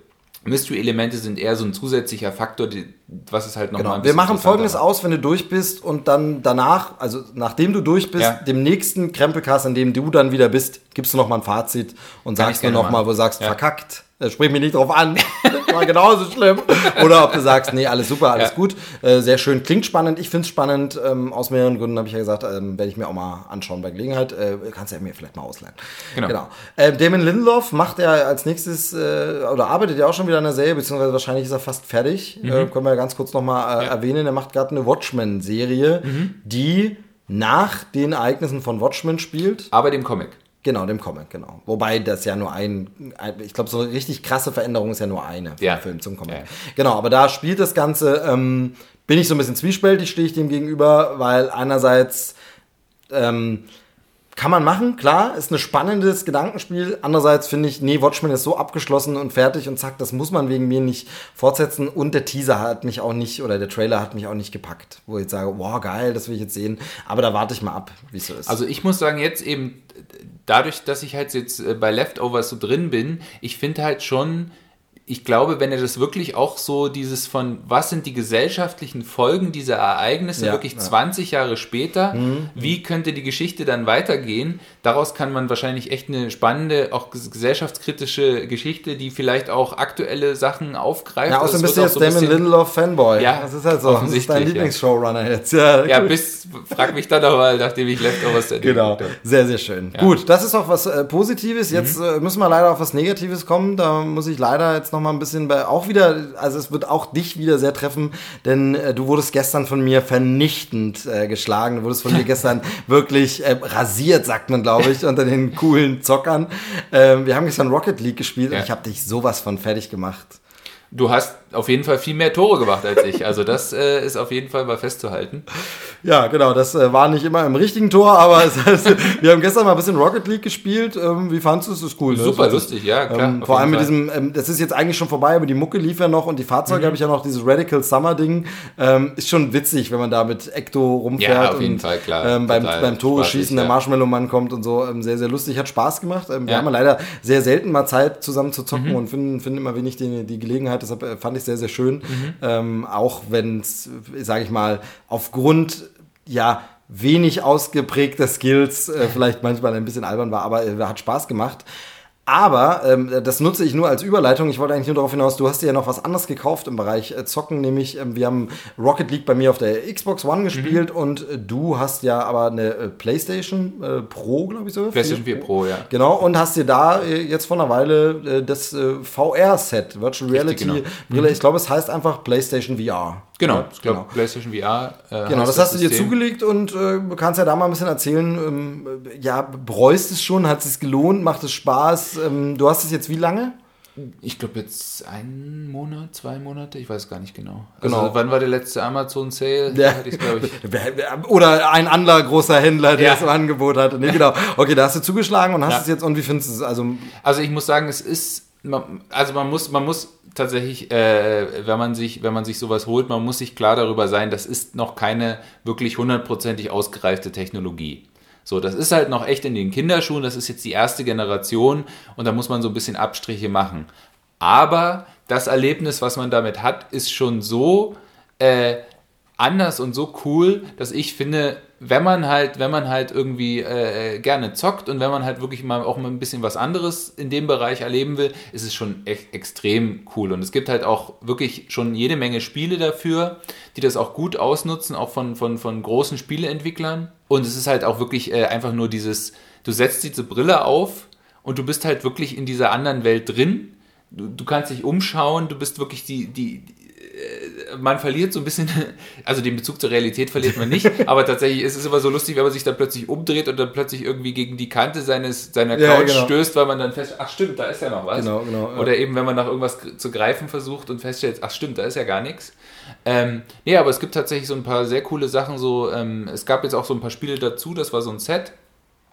Mystery-Elemente sind eher so ein zusätzlicher Faktor, die, was es halt nochmal genau. Wir machen folgendes aus, wenn du durch bist und dann danach, also nachdem du durch bist, ja. dem nächsten Krempelcast, an dem du dann wieder bist, gibst du nochmal ein Fazit und Kann sagst mir nochmal, wo du sagst, ja. verkackt äh, sprich mich nicht drauf an. das war genauso schlimm. Oder ob du sagst, nee, alles super, alles ja. gut. Äh, sehr schön, klingt spannend. Ich finde es spannend. Ähm, aus mehreren Gründen habe ich ja gesagt, ähm, werde ich mir auch mal anschauen bei Gelegenheit. Äh, kannst ja mir vielleicht mal ausleihen. Genau. genau. Äh, Damon Lindelof macht ja als nächstes, äh, oder arbeitet ja auch schon wieder an der Serie, beziehungsweise wahrscheinlich ist er fast fertig. Mhm. Äh, können wir ja ganz kurz nochmal äh, ja. erwähnen. Er macht gerade eine Watchmen-Serie, mhm. die nach den Ereignissen von Watchmen spielt. Aber dem Comic. Genau, dem Comic, genau. Wobei das ja nur ein, ein ich glaube, so eine richtig krasse Veränderung ist ja nur eine vom ja. Film zum Comic. Ja. Genau, aber da spielt das Ganze, ähm, bin ich so ein bisschen zwiespältig, stehe ich dem gegenüber, weil einerseits ähm, kann man machen, klar, ist ein spannendes Gedankenspiel. Andererseits finde ich, nee, Watchmen ist so abgeschlossen und fertig und zack, das muss man wegen mir nicht fortsetzen. Und der Teaser hat mich auch nicht, oder der Trailer hat mich auch nicht gepackt, wo ich jetzt sage, wow, geil, das will ich jetzt sehen. Aber da warte ich mal ab, wie es so ist. Also ich muss sagen, jetzt eben, dadurch, dass ich halt jetzt äh, bei Leftovers so drin bin, ich finde halt schon, ich glaube, wenn er das wirklich auch so dieses von, was sind die gesellschaftlichen Folgen dieser Ereignisse ja, wirklich ja. 20 Jahre später, mhm. wie könnte die Geschichte dann weitergehen, daraus kann man wahrscheinlich echt eine spannende, auch gesellschaftskritische Geschichte, die vielleicht auch aktuelle Sachen aufgreift. Ja, außerdem bist du jetzt so Damon Lindelof Fanboy. Ja, das ist halt so. Das ist dein Lieblingsshowrunner ja. jetzt. Ja, ja bis, frag mich dann nochmal, nachdem ich Leftovers Genau, sehr, sehr schön. Ja. Gut, das ist auch was äh, Positives. Jetzt mhm. äh, müssen wir leider auf was Negatives kommen. Da muss ich leider jetzt noch mal ein bisschen bei, auch wieder, also es wird auch dich wieder sehr treffen, denn äh, du wurdest gestern von mir vernichtend äh, geschlagen. Du wurdest von mir gestern wirklich äh, rasiert, sagt man, glaube ich, unter den coolen Zockern. Ähm, wir haben gestern Rocket League gespielt ja. und ich habe dich sowas von fertig gemacht. Du hast auf jeden Fall viel mehr Tore gemacht als ich. Also das äh, ist auf jeden Fall mal festzuhalten. Ja, genau. Das äh, war nicht immer im richtigen Tor, aber es heißt, wir haben gestern mal ein bisschen Rocket League gespielt. Ähm, wie fandest du es? Das ist cool. Ne? Super lustig, ja, klar. Ähm, vor allem mit Fall. diesem, ähm, das ist jetzt eigentlich schon vorbei, aber die Mucke lief ja noch und die Fahrzeuge mhm. habe ich ja noch, dieses Radical Summer Ding. Ähm, ist schon witzig, wenn man da mit Ecto rumfährt. Ja, auf jeden und, Fall, klar. Ähm, beim, beim Tore schießen ja. der Marshmallow-Mann kommt und so. Ähm, sehr, sehr lustig. Hat Spaß gemacht. wir ja. haben ja leider sehr selten mal Zeit zusammen zu zocken mhm. und finden, finden immer wenig die, die Gelegenheit. Deshalb äh, fand ich sehr, sehr schön. Mhm. Ähm, auch wenn es, sage ich mal, aufgrund ja wenig ausgeprägter Skills äh, vielleicht manchmal ein bisschen albern war, aber äh, hat Spaß gemacht. Aber ähm, das nutze ich nur als Überleitung. Ich wollte eigentlich nur darauf hinaus, du hast dir ja noch was anderes gekauft im Bereich äh, Zocken, nämlich ähm, wir haben Rocket League bei mir auf der Xbox One gespielt mhm. und äh, du hast ja aber eine äh, PlayStation äh, Pro, glaube ich so. PlayStation 4 Pro, ja. Genau, und hast dir da äh, jetzt vor einer Weile äh, das VR-Set, Virtual Reality Richtig, genau. Brille, mhm. ich glaube, es heißt einfach PlayStation VR. Genau, ich glaube, genau. PlayStation VR. Äh, genau, das, das hast du dir zugelegt und äh, kannst ja da mal ein bisschen erzählen. Ähm, ja, bereust es schon? Hat es sich gelohnt? Macht es Spaß? Ähm, du hast es jetzt wie lange? Ich glaube jetzt einen Monat, zwei Monate, ich weiß gar nicht genau. Also genau. wann war der letzte Amazon Sale? Ja. Oder ein anderer großer Händler, der ja. es im Angebot hatte. Nee, genau. Okay, da hast du zugeschlagen und hast ja. es jetzt und wie findest du es? Also, also ich muss sagen, es ist also man muss, man muss tatsächlich, äh, wenn man sich, wenn man sich sowas holt, man muss sich klar darüber sein, das ist noch keine wirklich hundertprozentig ausgereifte Technologie. So, das ist halt noch echt in den Kinderschuhen, das ist jetzt die erste Generation und da muss man so ein bisschen Abstriche machen. Aber das Erlebnis, was man damit hat, ist schon so äh, anders und so cool, dass ich finde, wenn man halt, wenn man halt irgendwie äh, gerne zockt und wenn man halt wirklich mal auch mal ein bisschen was anderes in dem Bereich erleben will, ist es schon echt extrem cool. Und es gibt halt auch wirklich schon jede Menge Spiele dafür, die das auch gut ausnutzen, auch von, von, von großen Spieleentwicklern. Und es ist halt auch wirklich äh, einfach nur dieses, du setzt diese Brille auf und du bist halt wirklich in dieser anderen Welt drin. Du, du kannst dich umschauen, du bist wirklich die, die, äh, man verliert so ein bisschen, also den Bezug zur Realität verliert man nicht, aber tatsächlich ist es immer so lustig, wenn man sich dann plötzlich umdreht und dann plötzlich irgendwie gegen die Kante seines, seiner ja, Couch genau. stößt, weil man dann feststellt, ach stimmt, da ist ja noch was. Genau, genau, ja. Oder eben, wenn man nach irgendwas zu greifen versucht und feststellt, ach stimmt, da ist ja gar nichts. Ähm, ja, aber es gibt tatsächlich so ein paar sehr coole Sachen, so, ähm, es gab jetzt auch so ein paar Spiele dazu, das war so ein Set,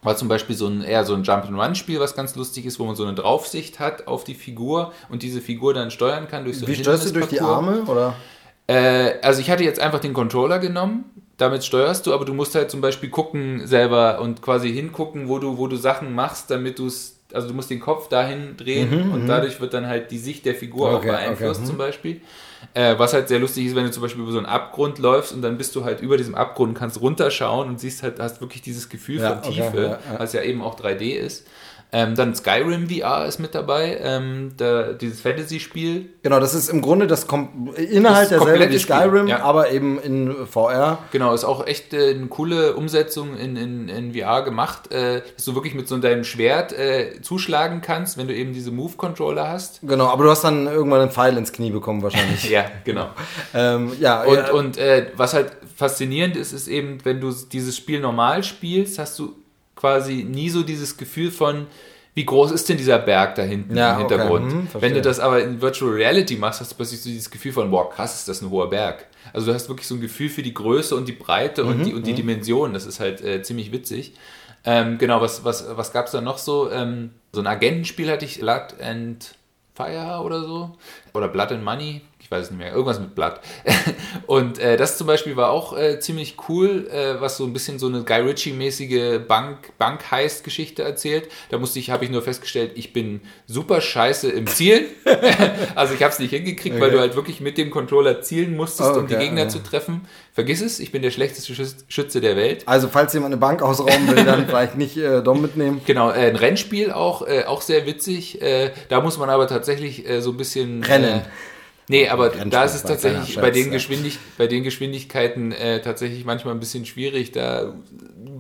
war zum Beispiel so ein eher so ein Jump-and-Run-Spiel, was ganz lustig ist, wo man so eine Draufsicht hat auf die Figur und diese Figur dann steuern kann durch so Wie steuerst du durch die Arme oder? Äh, also ich hatte jetzt einfach den Controller genommen, damit steuerst du, aber du musst halt zum Beispiel gucken selber und quasi hingucken, wo du, wo du Sachen machst, damit du es, also du musst den Kopf dahin drehen mhm, und mhm. dadurch wird dann halt die Sicht der Figur okay, auch beeinflusst okay, mhm. zum Beispiel. Äh, was halt sehr lustig ist, wenn du zum Beispiel über so einen Abgrund läufst und dann bist du halt über diesem Abgrund, und kannst runterschauen und siehst halt, hast wirklich dieses Gefühl ja, von Tiefe, okay, ja, ja. was ja eben auch 3D ist. Ähm, dann Skyrim VR ist mit dabei, ähm, da, dieses Fantasy-Spiel. Genau, das ist im Grunde das Kom Inhalt derselbe wie Skyrim, ja. aber eben in VR. Genau, ist auch echt äh, eine coole Umsetzung in, in, in VR gemacht, äh, dass du wirklich mit so deinem Schwert äh, zuschlagen kannst, wenn du eben diese Move-Controller hast. Genau, aber du hast dann irgendwann einen Pfeil ins Knie bekommen wahrscheinlich. ja, genau. ähm, ja, und, und äh, was halt faszinierend ist, ist eben, wenn du dieses Spiel normal spielst, hast du quasi nie so dieses Gefühl von, wie groß ist denn dieser Berg da hinten ja, im Hintergrund? Okay. Hm, Wenn du das aber in Virtual Reality machst, hast du plötzlich so dieses Gefühl von, boah, krass, ist das ein hoher Berg. Also du hast wirklich so ein Gefühl für die Größe und die Breite mhm, und, die, und die mhm. Dimension. Das ist halt äh, ziemlich witzig. Ähm, genau, was, was, was gab es da noch so? Ähm, so ein Agentenspiel hatte ich, Blood and Fire oder so. Oder Blood and Money weiß es nicht mehr, irgendwas mit Blatt. und äh, das zum Beispiel war auch äh, ziemlich cool, äh, was so ein bisschen so eine Guy Ritchie-mäßige Bank, Bank-Heist-Geschichte erzählt. Da musste ich, habe ich nur festgestellt, ich bin super scheiße im Zielen. also ich habe es nicht hingekriegt, okay. weil du halt wirklich mit dem Controller zielen musstest, oh, okay, um die Gegner ja. zu treffen. Vergiss es, ich bin der schlechteste Schütze der Welt. Also falls jemand eine Bank ausrauben will, dann vielleicht nicht äh, Dom mitnehmen. Genau, äh, ein Rennspiel auch, äh, auch sehr witzig. Äh, da muss man aber tatsächlich äh, so ein bisschen... Rennen. Nee, aber da ist es tatsächlich bei den, Geschwindig bei den Geschwindigkeiten äh, tatsächlich manchmal ein bisschen schwierig. Da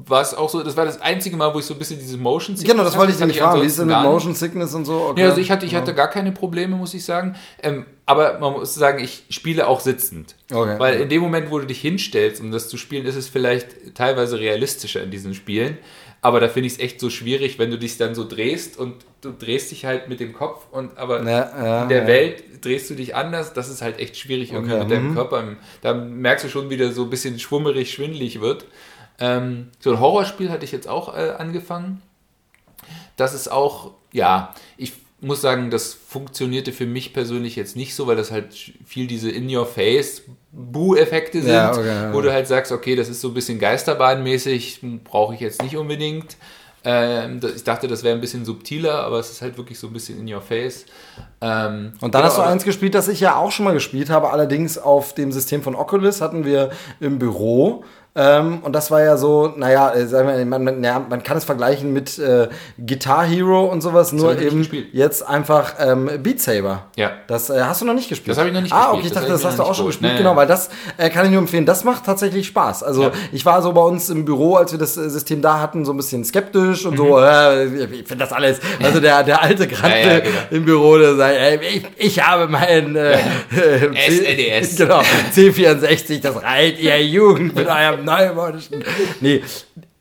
war es auch so, das war das einzige Mal, wo ich so ein bisschen diese Motion Sickness Genau, das wollte ich nicht fragen. Wie ist denn mit Motion Sickness und so? Okay. Ja, also ich hatte, ich hatte gar keine Probleme, muss ich sagen. Ähm, aber man muss sagen, ich spiele auch sitzend. Okay. Weil in dem Moment, wo du dich hinstellst, um das zu spielen, ist es vielleicht teilweise realistischer in diesen Spielen. Aber da finde ich es echt so schwierig, wenn du dich dann so drehst und du drehst dich halt mit dem Kopf und aber ja, ja, in der ja. Welt drehst du dich anders. Das ist halt echt schwierig irgendwie okay. mit deinem mhm. Körper. Da merkst du schon, wie der so ein bisschen schwummerig, schwindelig wird. Ähm, so ein Horrorspiel hatte ich jetzt auch äh, angefangen. Das ist auch, ja, ich muss sagen, das funktionierte für mich persönlich jetzt nicht so, weil das halt viel diese In-Your-Face Bu-Effekte sind, ja, okay, wo du halt sagst, okay, das ist so ein bisschen Geisterbahnmäßig, brauche ich jetzt nicht unbedingt. Ähm, ich dachte, das wäre ein bisschen subtiler, aber es ist halt wirklich so ein bisschen in your face. Ähm, und dann genau, hast du eins gespielt, das ich ja auch schon mal gespielt habe, allerdings auf dem System von Oculus hatten wir im Büro ähm, und das war ja so, naja, äh, wir, man, man, ja, man kann es vergleichen mit äh, Guitar Hero und sowas, das nur eben jetzt einfach ähm, Beat Saber. Ja. Das äh, hast du noch nicht gespielt. Das habe ich noch nicht ah, gespielt. Ah, okay, ich dachte, das, das hast du auch schon gespielt. Nee, genau, weil das äh, kann ich nur empfehlen. Das macht tatsächlich Spaß. Also ja. ich war so bei uns im Büro, als wir das äh, System da hatten, so ein bisschen skeptisch und mhm. so, äh, ich finde das alles. Also der, der alte Grande ja, genau. im Büro, der sagt, ey, ich, ich habe mein äh, SNES. genau, C64, das reiht ihr Jugend mit eurem neumodischen. Nee,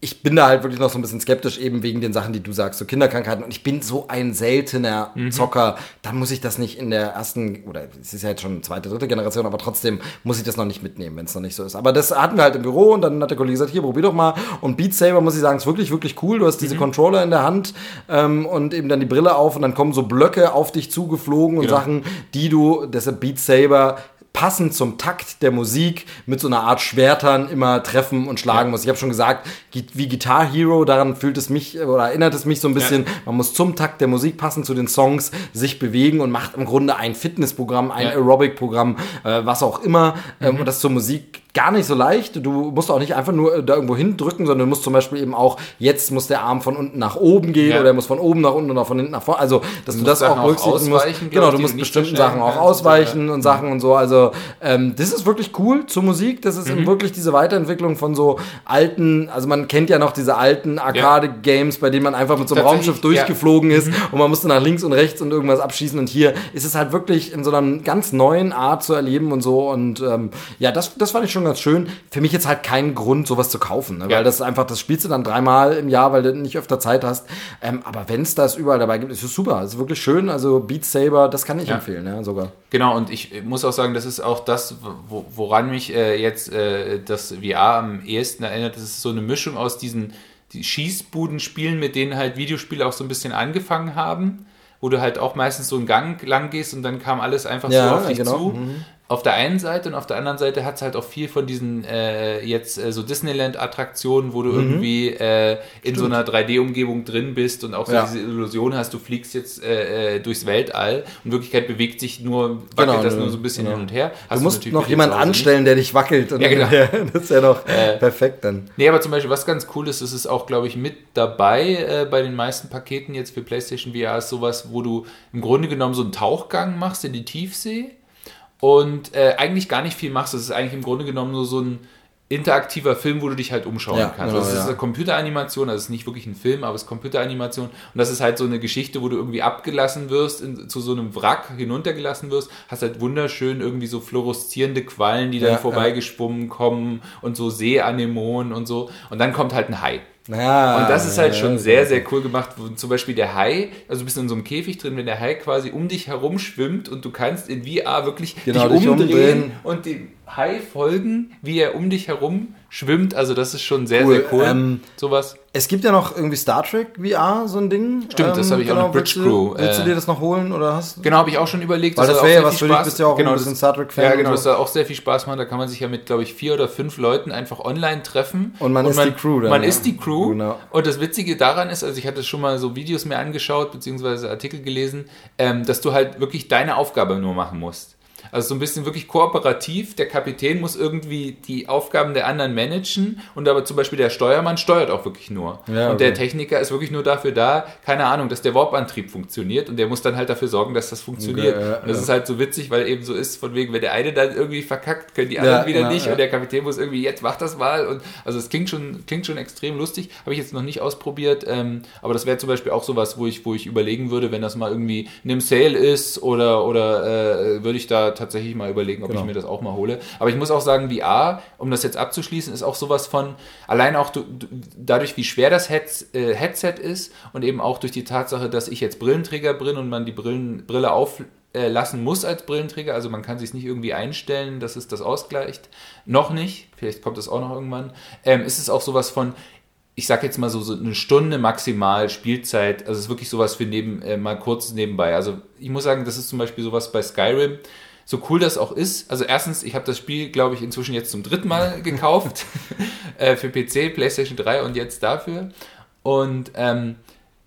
ich bin da halt wirklich noch so ein bisschen skeptisch, eben wegen den Sachen, die du sagst, so Kinderkrankheiten. Und ich bin so ein seltener mhm. Zocker. Da muss ich das nicht in der ersten, oder es ist ja jetzt schon zweite, dritte Generation, aber trotzdem muss ich das noch nicht mitnehmen, wenn es noch nicht so ist. Aber das hatten wir halt im Büro und dann hat der Kollege gesagt, hier, probier doch mal. Und Beat Saber, muss ich sagen, ist wirklich, wirklich cool. Du hast diese mhm. Controller in der Hand ähm, und eben dann die Brille auf und dann kommen so Blöcke auf dich zugeflogen und genau. Sachen, die du, deshalb Beat Saber passend zum Takt der Musik mit so einer Art Schwertern immer treffen und schlagen ja. muss. Ich habe schon gesagt, wie Guitar Hero, daran fühlt es mich oder erinnert es mich so ein bisschen. Ja. Man muss zum Takt der Musik passend zu den Songs sich bewegen und macht im Grunde ein Fitnessprogramm, ein ja. Aerobic-Programm, äh, was auch immer. Ähm, mhm. und das zur Musik gar nicht so leicht. Du musst auch nicht einfach nur da irgendwo hindrücken, sondern du musst zum Beispiel eben auch, jetzt muss der Arm von unten nach oben gehen ja. oder er muss von oben nach unten oder von hinten nach vorne. Also, dass du, du das Sachen auch berücksichtigen musst. Genau, du musst bestimmten Sachen auch ausweichen und, Sachen und so. Also, ähm, das ist wirklich cool zur Musik. Das ist mhm. wirklich diese Weiterentwicklung von so alten, also man kennt ja noch diese alten Arcade-Games, bei denen man einfach mit so einem Raumschiff durchgeflogen ja. ist mhm. und man musste nach links und rechts und irgendwas abschießen. Und hier ist es halt wirklich in so einer ganz neuen Art zu erleben und so. Und ähm, ja, das, das fand ich schon schon ganz schön. Für mich jetzt halt kein Grund, sowas zu kaufen, ne? ja. weil das einfach, das spielst du dann dreimal im Jahr, weil du nicht öfter Zeit hast. Ähm, aber wenn es das überall dabei gibt, ist es super. Es ist wirklich schön. Also Beat Saber, das kann ich ja. empfehlen, ja, sogar. Genau, und ich muss auch sagen, das ist auch das, woran mich äh, jetzt äh, das VR am ehesten erinnert. Das ist so eine Mischung aus diesen die Schießbudenspielen, mit denen halt Videospiele auch so ein bisschen angefangen haben wo du halt auch meistens so einen Gang lang gehst und dann kam alles einfach ja, so auf dich genau. zu. Mhm auf der einen Seite und auf der anderen Seite hat es halt auch viel von diesen äh, jetzt äh, so Disneyland-Attraktionen, wo du mhm. irgendwie äh, in so einer 3D-Umgebung drin bist und auch so ja. diese Illusion hast, du fliegst jetzt äh, äh, durchs Weltall und in Wirklichkeit bewegt sich nur, wackelt genau, das nur so ein bisschen genau. hin und her. Hast du musst noch jemanden anstellen, der dich wackelt. ja, genau. das ist ja noch äh, perfekt dann. Nee, aber zum Beispiel, was ganz cool ist, ist es auch, glaube ich, mit dabei bei den meisten Paketen jetzt für PlayStation VR ist sowas, wo du im Grunde genommen so einen Tauchgang machst in die Tiefsee und äh, eigentlich gar nicht viel machst. Das ist eigentlich im Grunde genommen nur so ein interaktiver Film, wo du dich halt umschauen ja, kannst. Genau, das ist ja. eine Computeranimation, also es ist nicht wirklich ein Film, aber es ist Computeranimation und das ist halt so eine Geschichte, wo du irgendwie abgelassen wirst, in, zu so einem Wrack hinuntergelassen wirst, hast halt wunderschön irgendwie so fluoreszierende Quallen, die dann ja, vorbeigeschwommen kommen und so Seeanemonen und so und dann kommt halt ein Hai. Ja, und das ist halt schon sehr, sehr cool gemacht. Zum Beispiel der Hai, also du bist in so einem Käfig drin, wenn der Hai quasi um dich herum schwimmt und du kannst in VR wirklich genau, dich umdrehen, umdrehen und dem Hai folgen, wie er um dich herum schwimmt. Also das ist schon sehr, cool. sehr cool. Ähm, Sowas. Es gibt ja noch irgendwie Star Trek VR, so ein Ding. Stimmt, ähm, das habe ich genau, auch noch Bridge Crew. Willst du, dir das noch holen oder hast Genau, habe ich auch schon überlegt. Weil das, das wäre ja was für dich, bist ja auch genau, ein bisschen Star Trek-Fan. Ja, genau, das soll auch sehr viel Spaß machen. Da kann man sich ja mit, glaube ich, vier oder fünf Leuten einfach online treffen. Und man und ist man, die Crew dann. Man ja. ist die Crew. Genau. Und das Witzige daran ist, also ich hatte schon mal so Videos mir angeschaut, beziehungsweise Artikel gelesen, ähm, dass du halt wirklich deine Aufgabe nur machen musst. Also so ein bisschen wirklich kooperativ. Der Kapitän muss irgendwie die Aufgaben der anderen managen und aber zum Beispiel der Steuermann steuert auch wirklich nur. Ja, und der Techniker ist wirklich nur dafür da, keine Ahnung, dass der Warp-Antrieb funktioniert und der muss dann halt dafür sorgen, dass das funktioniert. Okay, ja, und das ja. ist halt so witzig, weil eben so ist, von wegen, wenn der eine dann irgendwie verkackt, können die anderen wieder nicht und der Kapitän muss irgendwie, jetzt mach das mal. Und also es klingt schon, klingt schon extrem lustig. Habe ich jetzt noch nicht ausprobiert, ähm, aber das wäre zum Beispiel auch sowas, wo ich, wo ich überlegen würde, wenn das mal irgendwie in einem Sale ist oder, oder äh, würde ich da tatsächlich mal überlegen, ob genau. ich mir das auch mal hole. Aber ich muss auch sagen, VR, um das jetzt abzuschließen, ist auch sowas von, allein auch dadurch, wie schwer das äh, Headset ist und eben auch durch die Tatsache, dass ich jetzt Brillenträger bin und man die Brillen, Brille auflassen muss als Brillenträger. Also man kann sich nicht irgendwie einstellen, dass es das ausgleicht. Noch nicht. Vielleicht kommt es auch noch irgendwann. Ähm, ist es auch sowas von, ich sag jetzt mal so, so eine Stunde maximal Spielzeit. Also es ist wirklich sowas für neben, äh, mal kurz nebenbei. Also ich muss sagen, das ist zum Beispiel sowas bei Skyrim so cool das auch ist, also erstens, ich habe das Spiel, glaube ich, inzwischen jetzt zum dritten Mal gekauft äh, für PC, PlayStation 3 und jetzt dafür. Und ähm,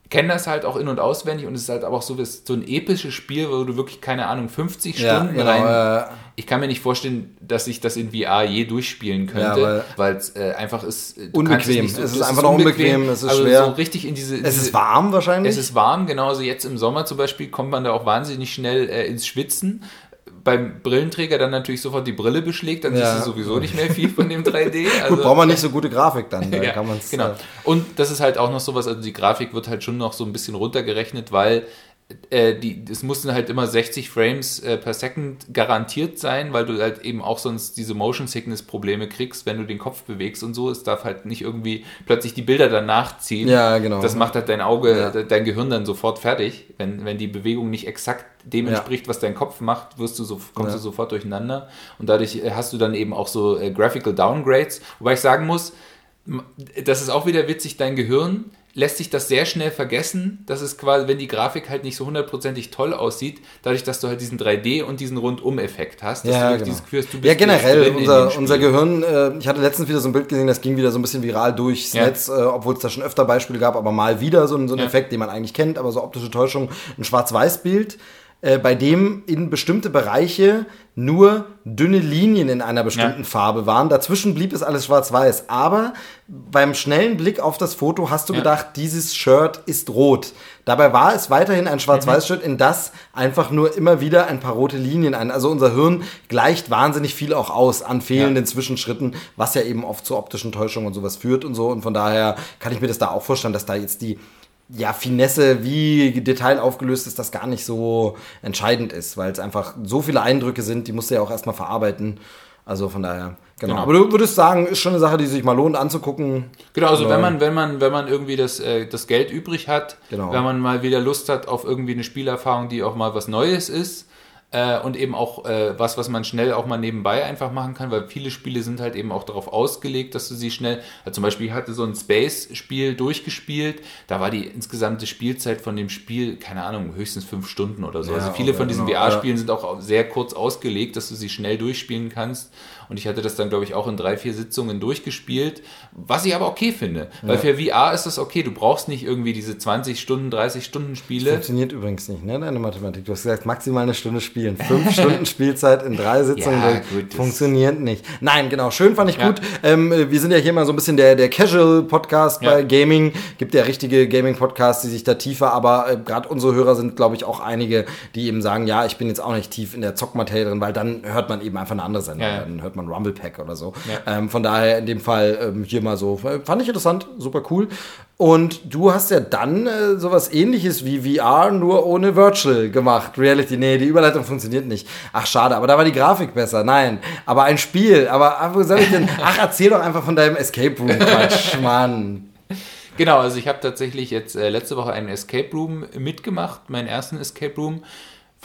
kenne das halt auch in- und auswendig und es ist halt aber auch so, so ein episches Spiel, wo du wirklich, keine Ahnung, 50 ja, Stunden genau, rein. Äh, ich kann mir nicht vorstellen, dass ich das in VR je durchspielen könnte, ja, weil es äh, einfach ist. Unbequem. So, es ist einfach noch unbequem, es ist also schwer. So richtig in diese, diese, Es ist warm wahrscheinlich. Es ist warm, genauso jetzt im Sommer zum Beispiel kommt man da auch wahnsinnig schnell äh, ins Schwitzen beim Brillenträger dann natürlich sofort die Brille beschlägt, dann ja. siehst du sowieso nicht mehr viel von dem 3D. Also, Gut, braucht man nicht so gute Grafik dann. dann ja, kann genau. Äh Und das ist halt auch noch sowas, also die Grafik wird halt schon noch so ein bisschen runtergerechnet, weil äh, die, es mussten halt immer 60 Frames äh, per Second garantiert sein, weil du halt eben auch sonst diese Motion Sickness Probleme kriegst, wenn du den Kopf bewegst und so. Es darf halt nicht irgendwie plötzlich die Bilder danach ziehen. Ja, genau. Das macht halt dein Auge, ja. dein Gehirn dann sofort fertig. Wenn, wenn die Bewegung nicht exakt dem entspricht, ja. was dein Kopf macht, wirst du so, kommst ja. du sofort durcheinander. Und dadurch äh, hast du dann eben auch so äh, Graphical Downgrades. Wobei ich sagen muss, das ist auch wieder witzig, dein Gehirn lässt sich das sehr schnell vergessen, dass es quasi, wenn die Grafik halt nicht so hundertprozentig toll aussieht, dadurch, dass du halt diesen 3D und diesen Rundum-Effekt hast, ja, du genau. dieses Gefühl hast, du bist Ja, generell, unser, unser Gehirn, äh, ich hatte letztens wieder so ein Bild gesehen, das ging wieder so ein bisschen viral durchs ja. Netz, äh, obwohl es da schon öfter Beispiele gab, aber mal wieder so, so ein ja. Effekt, den man eigentlich kennt, aber so optische Täuschung, ein Schwarz-Weiß-Bild äh, bei dem in bestimmte Bereiche nur dünne Linien in einer bestimmten ja. Farbe waren. Dazwischen blieb es alles schwarz-weiß. Aber beim schnellen Blick auf das Foto hast du ja. gedacht, dieses Shirt ist rot. Dabei war es weiterhin ein Schwarz-Weiß-Shirt, in das einfach nur immer wieder ein paar rote Linien ein. Also unser Hirn gleicht wahnsinnig viel auch aus an fehlenden ja. Zwischenschritten, was ja eben oft zu optischen Täuschungen und sowas führt und so. Und von daher kann ich mir das da auch vorstellen, dass da jetzt die ja, Finesse, wie Detail aufgelöst ist, das gar nicht so entscheidend ist, weil es einfach so viele Eindrücke sind, die musst du ja auch erstmal verarbeiten. Also von daher, genau. genau. Aber du würdest sagen, ist schon eine Sache, die sich mal lohnt anzugucken. Genau, also wenn man, wenn man, wenn man irgendwie das, äh, das Geld übrig hat, genau. wenn man mal wieder Lust hat auf irgendwie eine Spielerfahrung, die auch mal was Neues ist, äh, und eben auch äh, was, was man schnell auch mal nebenbei einfach machen kann, weil viele Spiele sind halt eben auch darauf ausgelegt, dass du sie schnell, also zum Beispiel ich hatte so ein Space-Spiel durchgespielt, da war die insgesamte Spielzeit von dem Spiel, keine Ahnung, höchstens fünf Stunden oder so. Ja, also viele von diesen genau. VR-Spielen sind auch sehr kurz ausgelegt, dass du sie schnell durchspielen kannst. Und ich hatte das dann, glaube ich, auch in drei, vier Sitzungen durchgespielt, was ich aber okay finde. Weil für VR ist das okay. Du brauchst nicht irgendwie diese 20 Stunden, 30 Stunden Spiele. Das funktioniert übrigens nicht, ne, deine Mathematik. Du hast gesagt, maximal eine Stunde spielen. Fünf Stunden Spielzeit in drei Sitzungen ja, gut, funktioniert nicht. Nein, genau. Schön fand ich ja. gut. Ähm, wir sind ja hier mal so ein bisschen der, der Casual-Podcast ja. bei Gaming. Gibt ja richtige Gaming-Podcasts, die sich da tiefer, aber äh, gerade unsere Hörer sind, glaube ich, auch einige, die eben sagen, ja, ich bin jetzt auch nicht tief in der Zockmaterie drin, weil dann hört man eben einfach eine andere Sendung. Dann hört man Rumble Pack oder so. Ja. Ähm, von daher in dem Fall ähm, hier mal so. Fand ich interessant, super cool. Und du hast ja dann äh, sowas ähnliches wie VR, nur ohne Virtual gemacht. Reality, nee, die Überleitung funktioniert nicht. Ach, schade, aber da war die Grafik besser. Nein, aber ein Spiel. Aber wo soll ich denn? Ach, erzähl doch einfach von deinem Escape Room, Quatsch, Mann. Genau, also ich habe tatsächlich jetzt äh, letzte Woche einen Escape Room mitgemacht, meinen ersten Escape Room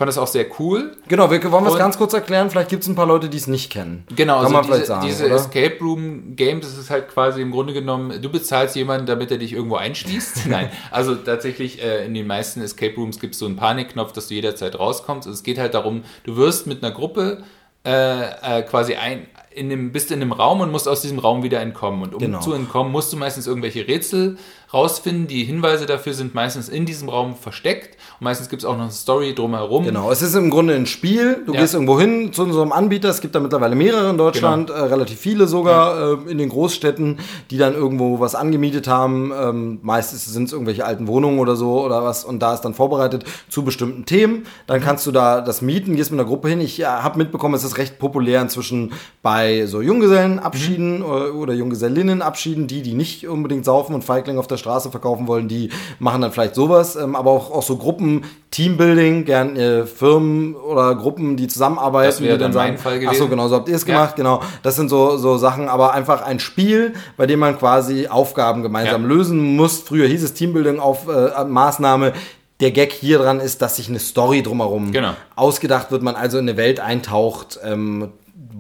fand das auch sehr cool. Genau, wir wollen es ganz kurz erklären. Vielleicht gibt es ein paar Leute, die es nicht kennen. Genau, Kann also diese, sagen, diese Escape Room Games, das ist halt quasi im Grunde genommen, du bezahlst jemanden, damit er dich irgendwo einschließt. Nein, also tatsächlich äh, in den meisten Escape Rooms gibt es so einen Panikknopf, dass du jederzeit rauskommst. Also es geht halt darum, du wirst mit einer Gruppe äh, äh, quasi ein, in dem, bist in einem Raum und musst aus diesem Raum wieder entkommen. Und um genau. zu entkommen, musst du meistens irgendwelche Rätsel rausfinden. Die Hinweise dafür sind meistens in diesem Raum versteckt. Und meistens gibt es auch noch eine Story drumherum. Genau, es ist im Grunde ein Spiel. Du ja. gehst irgendwo hin zu unserem Anbieter. Es gibt da mittlerweile mehrere in Deutschland, genau. äh, relativ viele sogar ja. äh, in den Großstädten, die dann irgendwo was angemietet haben. Ähm, meistens sind es irgendwelche alten Wohnungen oder so oder was. Und da ist dann vorbereitet zu bestimmten Themen. Dann mhm. kannst du da das mieten, gehst mit einer Gruppe hin. Ich äh, habe mitbekommen, es ist recht populär inzwischen bei so Junggesellenabschieden mhm. oder, oder Junggesellinnenabschieden, die, die nicht unbedingt saufen und Feigling auf der Straße verkaufen wollen, die machen dann vielleicht sowas, ähm, aber auch, auch so Gruppen, Teambuilding, gern äh, Firmen oder Gruppen, die zusammenarbeiten, das die dann, dann sagen, Fall ach so, genau, so habt ihr es gemacht, ja. genau. Das sind so, so Sachen, aber einfach ein Spiel, bei dem man quasi Aufgaben gemeinsam ja. lösen muss. Früher hieß es Teambuilding auf äh, Maßnahme, der Gag hier dran ist, dass sich eine Story drumherum genau. ausgedacht wird, man also in eine Welt eintaucht, ähm,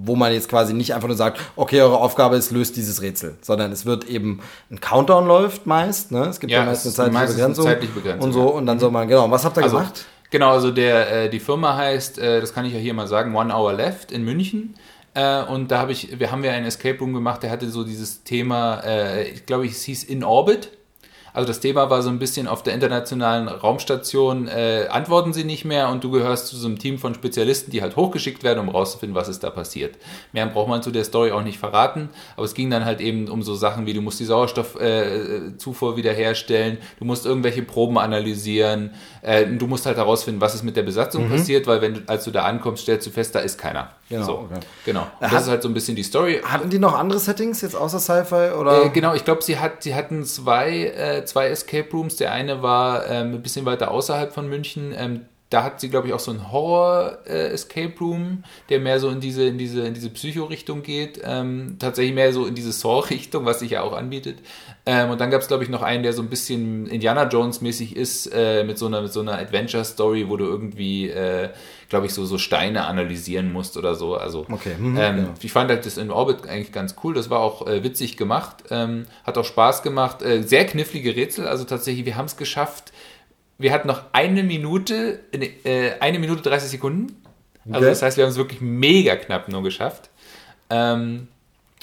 wo man jetzt quasi nicht einfach nur sagt, okay, eure Aufgabe ist, löst dieses Rätsel, sondern es wird eben ein Countdown läuft meist, ne? Es gibt ja, ja meist eine zeitliche Begrenzung, zeitliche Begrenzung und so und dann soll man genau. Was habt ihr also, gemacht? Genau, also der äh, die Firma heißt, äh, das kann ich ja hier mal sagen, One Hour Left in München. Äh, und da habe ich, wir haben ja einen Escape Room gemacht, der hatte so dieses Thema, äh, ich glaube, es hieß In Orbit. Also das Thema war so ein bisschen auf der internationalen Raumstation, äh, antworten sie nicht mehr und du gehörst zu so einem Team von Spezialisten, die halt hochgeschickt werden, um rauszufinden, was ist da passiert. Mehr braucht man zu der Story auch nicht verraten, aber es ging dann halt eben um so Sachen wie, du musst die Sauerstoffzufuhr äh, wiederherstellen, du musst irgendwelche Proben analysieren, äh, du musst halt herausfinden, was ist mit der Besatzung mhm. passiert, weil wenn du, als du da ankommst, stellst du fest, da ist keiner. Genau. So, okay. genau. Das ist halt so ein bisschen die Story. Hatten die noch andere Settings jetzt außer Sci-Fi oder? Äh, genau, ich glaube, sie hat, sie hatten zwei, äh, zwei Escape Rooms. Der eine war ähm, ein bisschen weiter außerhalb von München. Ähm, da hat sie, glaube ich, auch so einen Horror-Escape äh, Room, der mehr so in diese, in diese, in diese Psycho-Richtung geht. Ähm, tatsächlich mehr so in diese Saw-Richtung, was sich ja auch anbietet. Ähm, und dann gab es, glaube ich, noch einen, der so ein bisschen Indiana Jones-mäßig ist, äh, mit so einer, mit so einer Adventure-Story, wo du irgendwie, äh, glaube ich, so, so Steine analysieren musst oder so. Also, okay. Mhm, ähm, ja. ich fand halt das in Orbit eigentlich ganz cool. Das war auch äh, witzig gemacht, ähm, hat auch Spaß gemacht. Äh, sehr knifflige Rätsel, also tatsächlich, wir haben es geschafft, wir hatten noch eine Minute, äh, eine Minute 30 Sekunden. Also okay. das heißt, wir haben es wirklich mega knapp nur geschafft. Ähm,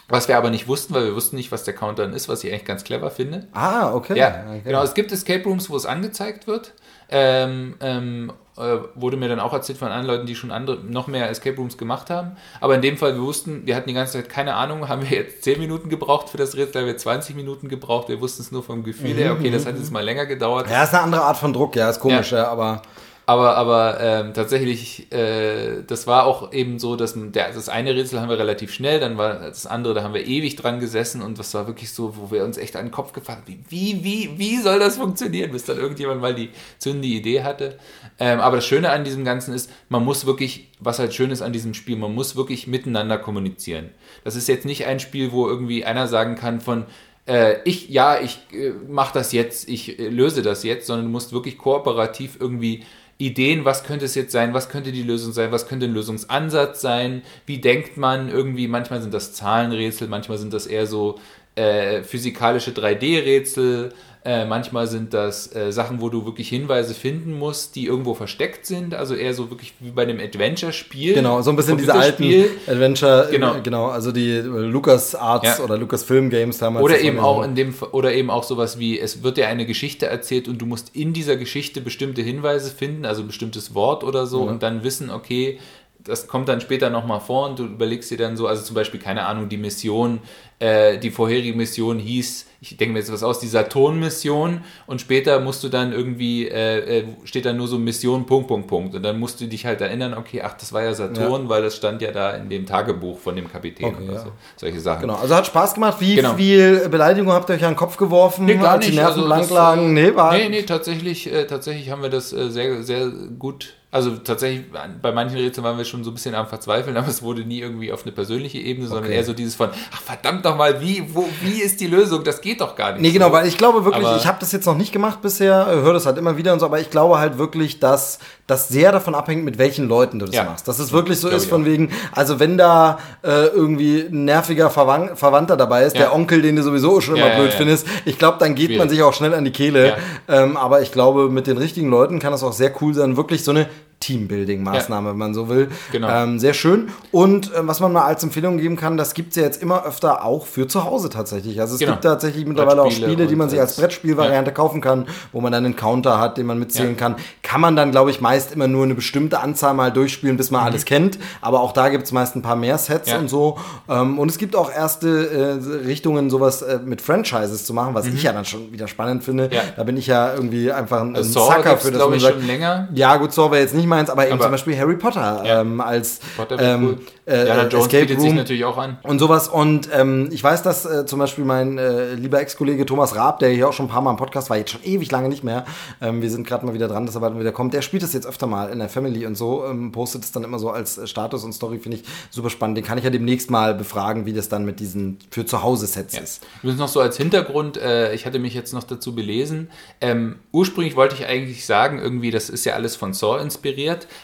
was wir aber nicht wussten, weil wir wussten nicht, was der Countdown ist, was ich eigentlich ganz clever finde. Ah, okay. Ja, okay. genau. Es gibt Escape Rooms, wo es angezeigt wird. Ähm, ähm, äh, wurde mir dann auch erzählt von anderen Leuten, die schon andere, noch mehr Escape Rooms gemacht haben. Aber in dem Fall, wir wussten, wir hatten die ganze Zeit keine Ahnung, haben wir jetzt 10 Minuten gebraucht für das Rätsel, haben wir 20 Minuten gebraucht, wir wussten es nur vom Gefühl her, okay, das hat jetzt mal länger gedauert. Ja, ist eine andere Art von Druck, ja, ist komisch, ja, ja aber... Aber, aber ähm, tatsächlich, äh, das war auch eben so, dass der, das eine Rätsel haben wir relativ schnell, dann war das andere, da haben wir ewig dran gesessen und das war wirklich so, wo wir uns echt an den Kopf gefallen haben, wie, wie, wie soll das funktionieren, bis dann irgendjemand mal die zündende Idee hatte. Ähm, aber das Schöne an diesem Ganzen ist, man muss wirklich, was halt schön ist an diesem Spiel, man muss wirklich miteinander kommunizieren. Das ist jetzt nicht ein Spiel, wo irgendwie einer sagen kann von, äh, ich, ja, ich äh, mache das jetzt, ich äh, löse das jetzt, sondern du musst wirklich kooperativ irgendwie Ideen, was könnte es jetzt sein, was könnte die Lösung sein, was könnte ein Lösungsansatz sein, wie denkt man irgendwie, manchmal sind das Zahlenrätsel, manchmal sind das eher so äh, physikalische 3D-Rätsel, äh, manchmal sind das äh, Sachen, wo du wirklich Hinweise finden musst, die irgendwo versteckt sind. Also eher so wirklich wie bei einem Adventure-Spiel. Genau, so ein bisschen diese alten Adventure, genau, genau also die äh, Lucas Arts ja. oder Lucas Film Games damals. Oder eben auch in dem oder eben auch sowas wie es wird dir eine Geschichte erzählt und du musst in dieser Geschichte bestimmte Hinweise finden, also ein bestimmtes Wort oder so ja. und dann wissen, okay, das kommt dann später nochmal vor und du überlegst dir dann so, also zum Beispiel, keine Ahnung, die Mission, äh, die vorherige Mission hieß ich denke mir jetzt was aus, die Saturn-Mission und später musst du dann irgendwie, äh, äh, steht da nur so Mission, Punkt, Punkt, Punkt. Und dann musst du dich halt erinnern, okay, ach, das war ja Saturn, ja. weil das stand ja da in dem Tagebuch von dem Kapitän okay, oder ja. so. Solche Sachen. Genau, also hat Spaß gemacht. Wie genau. viel Beleidigung habt ihr euch an den Kopf geworfen? Nee, gar nicht. Die Nerven also, lagen? Nee, war nee, nee, tatsächlich, äh, tatsächlich haben wir das äh, sehr, sehr gut also tatsächlich, bei manchen Rätseln waren wir schon so ein bisschen am Verzweifeln, aber es wurde nie irgendwie auf eine persönliche Ebene, sondern okay. eher so dieses von, ach verdammt doch mal, wie, wo, wie ist die Lösung? Das geht doch gar nicht. Nee, genau, weil ich glaube wirklich, aber ich habe das jetzt noch nicht gemacht bisher, höre das halt immer wieder und so, aber ich glaube halt wirklich, dass das sehr davon abhängt, mit welchen Leuten du das ja. machst. Dass es wirklich so ist von wegen, also wenn da äh, irgendwie ein nerviger Verwand Verwandter dabei ist, ja. der Onkel, den du sowieso schon immer ja, blöd findest, ich glaube, dann geht Schwierig. man sich auch schnell an die Kehle. Ähm, aber ich glaube, mit den richtigen Leuten kann es auch sehr cool sein, wirklich so eine Teambuilding-Maßnahme, ja. wenn man so will. Genau. Ähm, sehr schön. Und äh, was man mal als Empfehlung geben kann, das gibt es ja jetzt immer öfter auch für zu Hause tatsächlich. Also es genau. gibt tatsächlich mittlerweile auch Spiele, die man sich als Brettspielvariante ja. kaufen kann, wo man dann einen Counter hat, den man mitzählen ja. kann. Kann man dann, glaube ich, meist immer nur eine bestimmte Anzahl mal durchspielen, bis man mhm. alles kennt. Aber auch da gibt es meist ein paar mehr Sets und so. Ähm, und es gibt auch erste äh, Richtungen, sowas äh, mit Franchises zu machen, was mhm. ich ja dann schon wieder spannend finde. Da bin ich ja irgendwie einfach ein, also ein Sucker für das. glaube ich, sagt, schon länger. Ja, gut, Saw wäre jetzt nicht meins, aber eben aber zum Beispiel Harry Potter ja. ähm, als Potter ähm, cool. äh, Jones Escape Room sich natürlich auch an. Und sowas. Und ähm, ich weiß, dass äh, zum Beispiel mein äh, lieber Ex-Kollege Thomas Raab, der hier auch schon ein paar Mal im Podcast war, jetzt schon ewig lange nicht mehr. Ähm, wir sind gerade mal wieder dran, dass er bald wieder kommt. Der spielt das jetzt öfter mal in der Family und so, ähm, postet es dann immer so als äh, Status und Story, finde ich super spannend. Den kann ich ja demnächst mal befragen, wie das dann mit diesen für zu Hause Sets ja. ist. Übrigens noch so als Hintergrund, äh, ich hatte mich jetzt noch dazu belesen. Ähm, ursprünglich wollte ich eigentlich sagen, irgendwie, das ist ja alles von Saw inspiriert.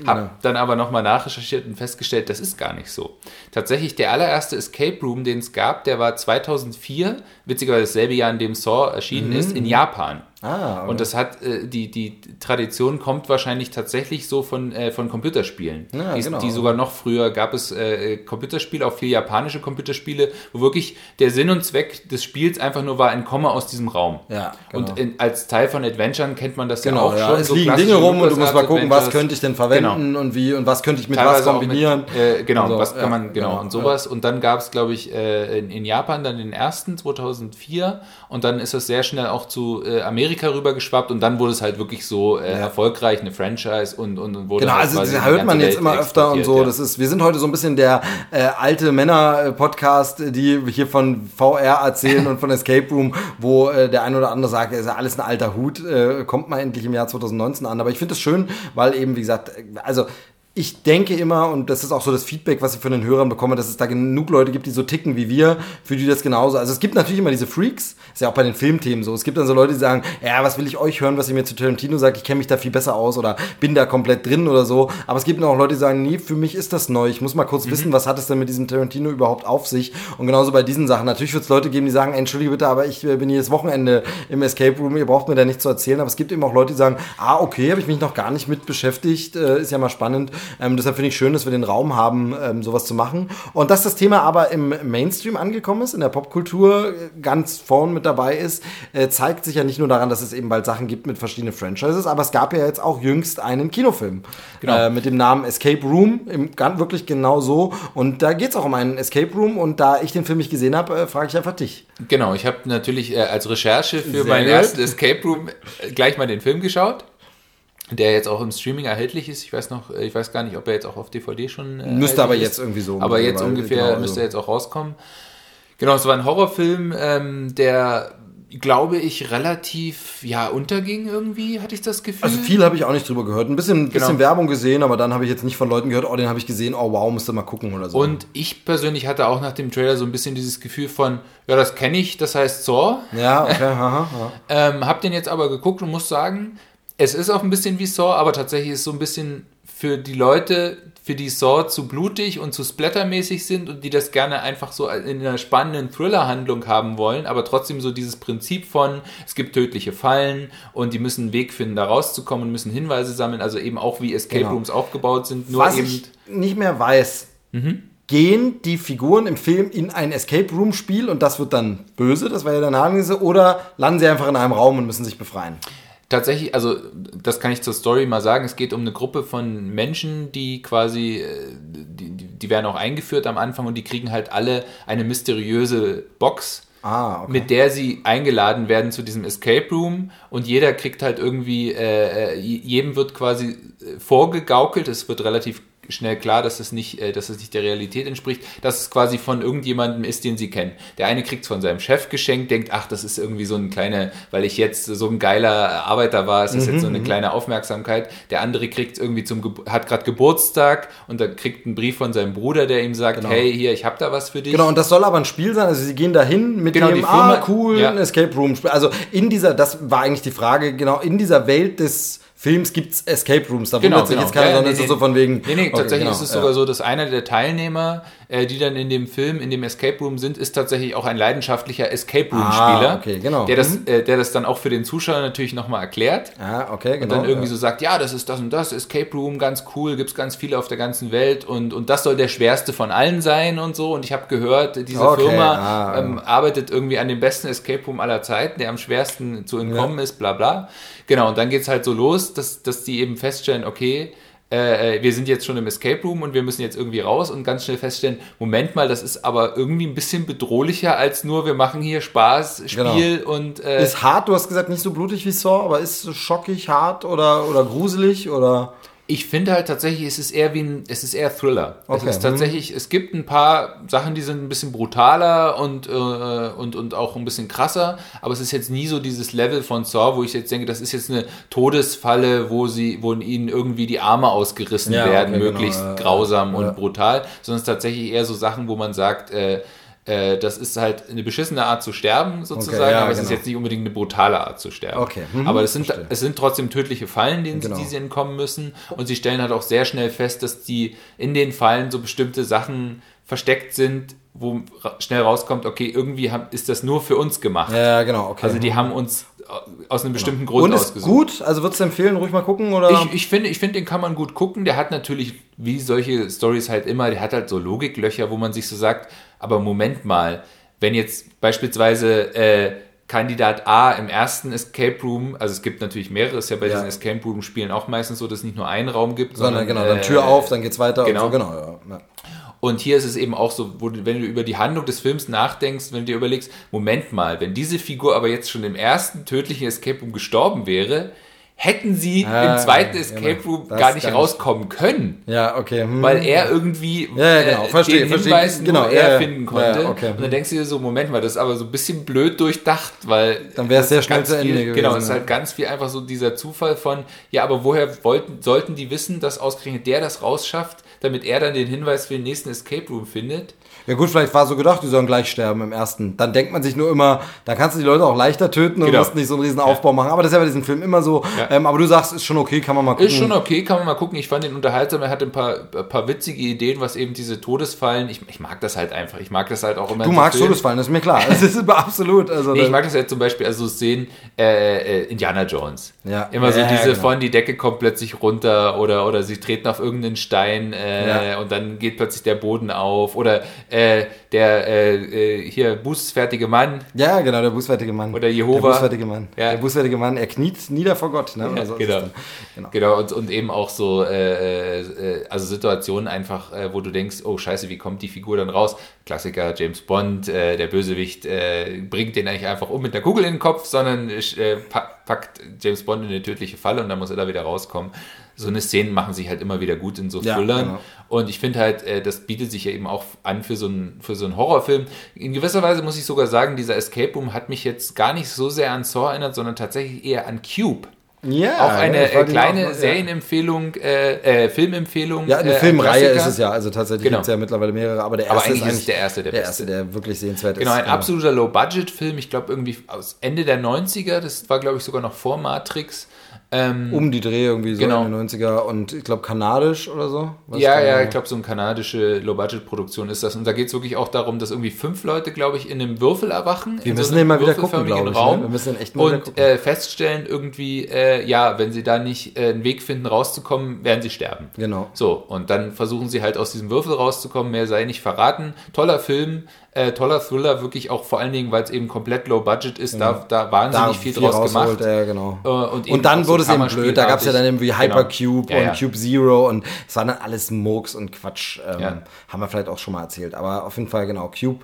Hab genau. dann aber nochmal nachrecherchiert und festgestellt, das ist gar nicht so. Tatsächlich, der allererste Escape Room, den es gab, der war 2004, witzigerweise dasselbe Jahr, in dem Saw erschienen mhm. ist, in Japan. Ah, okay. Und das hat, äh, die, die Tradition kommt wahrscheinlich tatsächlich so von, äh, von Computerspielen. Ja, die, genau. die sogar noch früher gab es äh, Computerspiele, auch viele japanische Computerspiele, wo wirklich der Sinn und Zweck des Spiels einfach nur war, entkomme aus diesem Raum. Ja, genau. Und in, als Teil von Adventuren kennt man das genau, ja auch ja. schon. Es so liegen Dinge rum und du musst mal gucken, was könnte ich denn verwenden genau. und wie und was könnte ich mit Teilweise was kombinieren. Mit, äh, genau, so, was kann man, genau, genau, und sowas. Und dann gab es, glaube ich, äh, in, in, Japan dann den ersten 2004 und dann ist das sehr schnell auch zu äh, Amerika Amerika rüber geschwappt und dann wurde es halt wirklich so äh, ja. erfolgreich, eine Franchise und, und, und wurde Genau, halt also das hört man jetzt immer öfter und so. Ja. Das ist, wir sind heute so ein bisschen der äh, alte Männer-Podcast, die hier von VR erzählen und von Escape Room, wo äh, der ein oder andere sagt, ist ja alles ein alter Hut, äh, kommt mal endlich im Jahr 2019 an. Aber ich finde es schön, weil eben, wie gesagt, also ich denke immer, und das ist auch so das Feedback, was ich von den Hörern bekomme, dass es da genug Leute gibt, die so ticken wie wir, für die das genauso. Also es gibt natürlich immer diese Freaks, ist ja auch bei den Filmthemen so. Es gibt dann so Leute, die sagen, ja, was will ich euch hören, was ihr mir zu Tarantino sagt, ich kenne mich da viel besser aus oder bin da komplett drin oder so. Aber es gibt auch Leute, die sagen, nee, für mich ist das neu. Ich muss mal kurz mhm. wissen, was hat es denn mit diesem Tarantino überhaupt auf sich? Und genauso bei diesen Sachen. Natürlich wird es Leute geben, die sagen, entschuldige bitte, aber ich bin jedes Wochenende im Escape Room, ihr braucht mir da nichts zu erzählen. Aber es gibt eben auch Leute, die sagen, ah, okay, habe ich mich noch gar nicht mit beschäftigt, äh, ist ja mal spannend. Ähm, deshalb finde ich schön, dass wir den Raum haben, ähm, sowas zu machen. Und dass das Thema aber im Mainstream angekommen ist, in der Popkultur äh, ganz vorn mit dabei ist, äh, zeigt sich ja nicht nur daran, dass es eben bald Sachen gibt mit verschiedenen Franchises, aber es gab ja jetzt auch jüngst einen Kinofilm genau. äh, mit dem Namen Escape Room, im, wirklich genau so. Und da geht es auch um einen Escape Room und da ich den Film nicht gesehen habe, äh, frage ich einfach dich. Genau, ich habe natürlich äh, als Recherche für meinen ersten Escape Room äh, gleich mal den Film geschaut der jetzt auch im Streaming erhältlich ist. Ich weiß noch, äh, ich weiß gar nicht, ob er jetzt auch auf DVD schon. Äh, müsste aber jetzt irgendwie so. Aber jetzt ungefähr genau, müsste er jetzt auch rauskommen. Genau, es war ein Horrorfilm, ähm, der glaube ich, relativ ja unterging irgendwie, hatte ich das Gefühl. Also viel habe ich auch nicht drüber gehört. Ein bisschen, genau. bisschen Werbung gesehen, aber dann habe ich jetzt nicht von Leuten gehört, oh, den habe ich gesehen, oh wow, musst du mal gucken oder so. Und ich persönlich hatte auch nach dem Trailer so ein bisschen dieses Gefühl von, ja, das kenne ich, das heißt Saw. Ja, okay, aha, aha. ähm, hab den jetzt aber geguckt und muss sagen, es ist auch ein bisschen wie Saw, aber tatsächlich ist es so ein bisschen für die Leute, für die Saw zu blutig und zu splattermäßig sind und die das gerne einfach so in einer spannenden Thriller-Handlung haben wollen, aber trotzdem so dieses Prinzip von, es gibt tödliche Fallen und die müssen einen Weg finden, da rauszukommen und müssen Hinweise sammeln, also eben auch wie Escape genau. Rooms aufgebaut sind, nur Was eben. Ich nicht mehr weiß. Mhm. Gehen die Figuren im Film in ein Escape Room Spiel und das wird dann böse, das war ja der Name, oder landen sie einfach in einem Raum und müssen sich befreien? Tatsächlich, also das kann ich zur Story mal sagen, es geht um eine Gruppe von Menschen, die quasi, äh, die, die werden auch eingeführt am Anfang und die kriegen halt alle eine mysteriöse Box. Ah, okay. mit der sie eingeladen werden zu diesem Escape Room und jeder kriegt halt irgendwie, äh, äh jedem wird quasi äh, vorgegaukelt, es wird relativ schnell klar, dass es nicht, äh, dass es nicht der Realität entspricht, dass es quasi von irgendjemandem ist, den sie kennen. Der eine kriegt es von seinem Chef geschenkt, denkt, ach, das ist irgendwie so ein kleiner, weil ich jetzt so ein geiler Arbeiter war, ist das mhm, jetzt so eine mhm. kleine Aufmerksamkeit. Der andere kriegt irgendwie zum, hat gerade Geburtstag und da kriegt einen Brief von seinem Bruder, der ihm sagt, genau. hey, hier, ich habe da was für dich. Genau, und das soll aber ein Spiel sein, also sie gehen dahin mit genau, dem, die Firma, ah, cool, ja. Escape Room. Also in dieser, das war eigentlich die Frage, genau, in dieser Welt des Films gibt es Escape Rooms. Da genau, wundert sich genau. jetzt keiner, ja, sondern nee, so von wegen. Nee, nee, okay, tatsächlich genau, ist es sogar so, dass einer der Teilnehmer äh, die dann in dem Film, in dem Escape Room sind, ist tatsächlich auch ein leidenschaftlicher Escape Room-Spieler, ah, okay, genau. der, das, mhm. äh, der das dann auch für den Zuschauer natürlich nochmal erklärt. Ah, okay, genau. Und dann irgendwie so sagt, ja, das ist das und das, Escape Room, ganz cool, gibt es ganz viele auf der ganzen Welt und, und das soll der schwerste von allen sein und so. Und ich habe gehört, diese okay, Firma ah, ähm, arbeitet irgendwie an dem besten Escape Room aller Zeiten, der am schwersten zu entkommen ja. ist, bla bla. Genau, und dann geht es halt so los, dass, dass die eben feststellen, okay, äh, äh, wir sind jetzt schon im Escape Room und wir müssen jetzt irgendwie raus und ganz schnell feststellen, Moment mal, das ist aber irgendwie ein bisschen bedrohlicher als nur, wir machen hier Spaß, Spiel genau. und... Äh, ist hart, du hast gesagt, nicht so blutig wie Saw, aber ist schockig, hart oder, oder gruselig oder... Ich finde halt tatsächlich, es ist eher wie ein, es ist eher Thriller. Okay. Es ist tatsächlich, es gibt ein paar Sachen, die sind ein bisschen brutaler und, äh, und, und auch ein bisschen krasser, aber es ist jetzt nie so dieses Level von Saw, wo ich jetzt denke, das ist jetzt eine Todesfalle, wo sie, wo ihnen irgendwie die Arme ausgerissen ja, werden, okay, genau. möglichst genau. grausam ja. und brutal, sondern es ist tatsächlich eher so Sachen, wo man sagt, äh, äh, das ist halt eine beschissene Art zu sterben, sozusagen, okay, ja, aber es ist genau. jetzt nicht unbedingt eine brutale Art zu sterben. Okay. Mhm, aber es sind, es sind trotzdem tödliche Fallen, denen genau. sie, die sie entkommen müssen. Und sie stellen halt auch sehr schnell fest, dass die in den Fallen so bestimmte Sachen versteckt sind, wo schnell rauskommt, okay, irgendwie ist das nur für uns gemacht. Ja, genau. Okay. Also die haben uns aus einem bestimmten genau. Grund Und ist ausgesucht. gut? Also würdest du empfehlen, ruhig mal gucken? Oder? Ich, ich, finde, ich finde, den kann man gut gucken. Der hat natürlich, wie solche Stories halt immer, der hat halt so Logiklöcher, wo man sich so sagt, aber Moment mal, wenn jetzt beispielsweise äh, Kandidat A im ersten Escape Room, also es gibt natürlich mehrere, ist ja bei ja. diesen Escape Room Spielen auch meistens so, dass es nicht nur einen Raum gibt, sondern, sondern genau, dann äh, Tür auf, dann geht's weiter genau. und so, genau. Ja. Und hier ist es eben auch so, wo du, wenn du über die Handlung des Films nachdenkst, wenn du dir überlegst, Moment mal, wenn diese Figur aber jetzt schon im ersten tödlichen Escape Room gestorben wäre, hätten sie ah, im zweiten Escape Room genau. gar nicht rauskommen können. Ja, okay. Hm. Weil er irgendwie ja, ja, genau. verstehe, den verstehe. Hinweis genau, er ja, finden konnte. Okay. Und dann denkst du dir so, Moment mal, das ist aber so ein bisschen blöd durchdacht, weil... Dann wäre es sehr schnell zu Ende viel, gewesen. Genau, es ist halt ganz viel einfach so dieser Zufall von, ja, aber woher wollten, sollten die wissen, dass ausgerechnet der das rausschafft, damit er dann den Hinweis für den nächsten Escape Room findet? Ja gut, vielleicht war so gedacht, die sollen gleich sterben im ersten. Dann denkt man sich nur immer, da kannst du die Leute auch leichter töten und genau. musst nicht so einen riesen Aufbau ja. machen. Aber das ist ja bei diesem Film immer so. Ja. Ähm, aber du sagst, ist schon okay, kann man mal gucken. Ist schon okay, kann man mal gucken. Ich fand ihn unterhaltsam. Er hatte ein paar, ein paar witzige Ideen, was eben diese Todesfallen. Ich, ich mag das halt einfach. Ich mag das halt auch immer. Du magst Film. Todesfallen, das ist mir klar. Das ist absolut. Also nee, ich mag das halt zum Beispiel, also Szenen äh, äh, Indiana Jones. Ja. Immer so diese genau. von die Decke kommt plötzlich runter oder, oder sie treten auf irgendeinen Stein äh, und dann geht plötzlich der Boden auf. Oder äh, der äh, äh, hier bußfertige Mann. Ja, genau, der bußfertige Mann. Oder Jehova. Der bußfertige Mann. Ja. Der bußfertige Mann, er kniet nieder vor Gott. Ne? Ja, also genau. Genau. genau. Und, und eben auch so, äh, äh, also Situationen einfach, äh, wo du denkst, oh scheiße, wie kommt die Figur dann raus? Klassiker, James Bond, äh, der Bösewicht bringt den eigentlich einfach um mit einer Kugel in den Kopf, sondern packt James Bond in eine tödliche Falle und dann muss er da wieder rauskommen so eine Szene machen sich halt immer wieder gut in so Thrillern. Ja, genau. Und ich finde halt, äh, das bietet sich ja eben auch an für so, einen, für so einen Horrorfilm. In gewisser Weise muss ich sogar sagen, dieser Escape Room hat mich jetzt gar nicht so sehr an Saw erinnert, sondern tatsächlich eher an Cube. Ja, auch eine ja, kleine auch, Serienempfehlung, äh, äh, Filmempfehlung. Ja, eine äh, Filmreihe ist es ja, also tatsächlich genau. gibt es ja mittlerweile mehrere, aber der erste aber ist eigentlich der erste, der, der erste, der wirklich sehenswert genau, ist. Genau, ein absoluter Low-Budget-Film, ich glaube irgendwie aus Ende der 90er, das war glaube ich sogar noch vor Matrix. Ähm, um die Dreh irgendwie so genau. in den 90er und ich glaube kanadisch oder so. Was ja, ja, ich glaube so eine kanadische Low-Budget-Produktion ist das. Und da geht es wirklich auch darum, dass irgendwie fünf Leute, glaube ich, in einem Würfel erwachen. Wir müssen so den mal wieder gucken, glaube ich. Ne? Raum ne? Wir müssen echt mal Und äh, feststellen irgendwie, äh, ja, wenn sie da nicht äh, einen Weg finden rauszukommen, werden sie sterben. Genau. So, und dann versuchen sie halt aus diesem Würfel rauszukommen, mehr sei nicht verraten. Toller Film, äh, toller Thriller, wirklich auch vor allen Dingen, weil es eben komplett low budget ist, genau. da, da wahnsinnig da viel, viel draus gemacht. Ja, genau. Äh, und, und dann wurde so es eben blöd, da gab es ja dann irgendwie Hypercube genau. ja, und Cube Zero und es war dann alles Murks und Quatsch. Ähm. Haben wir vielleicht auch schon mal erzählt, aber auf jeden Fall genau, Cube.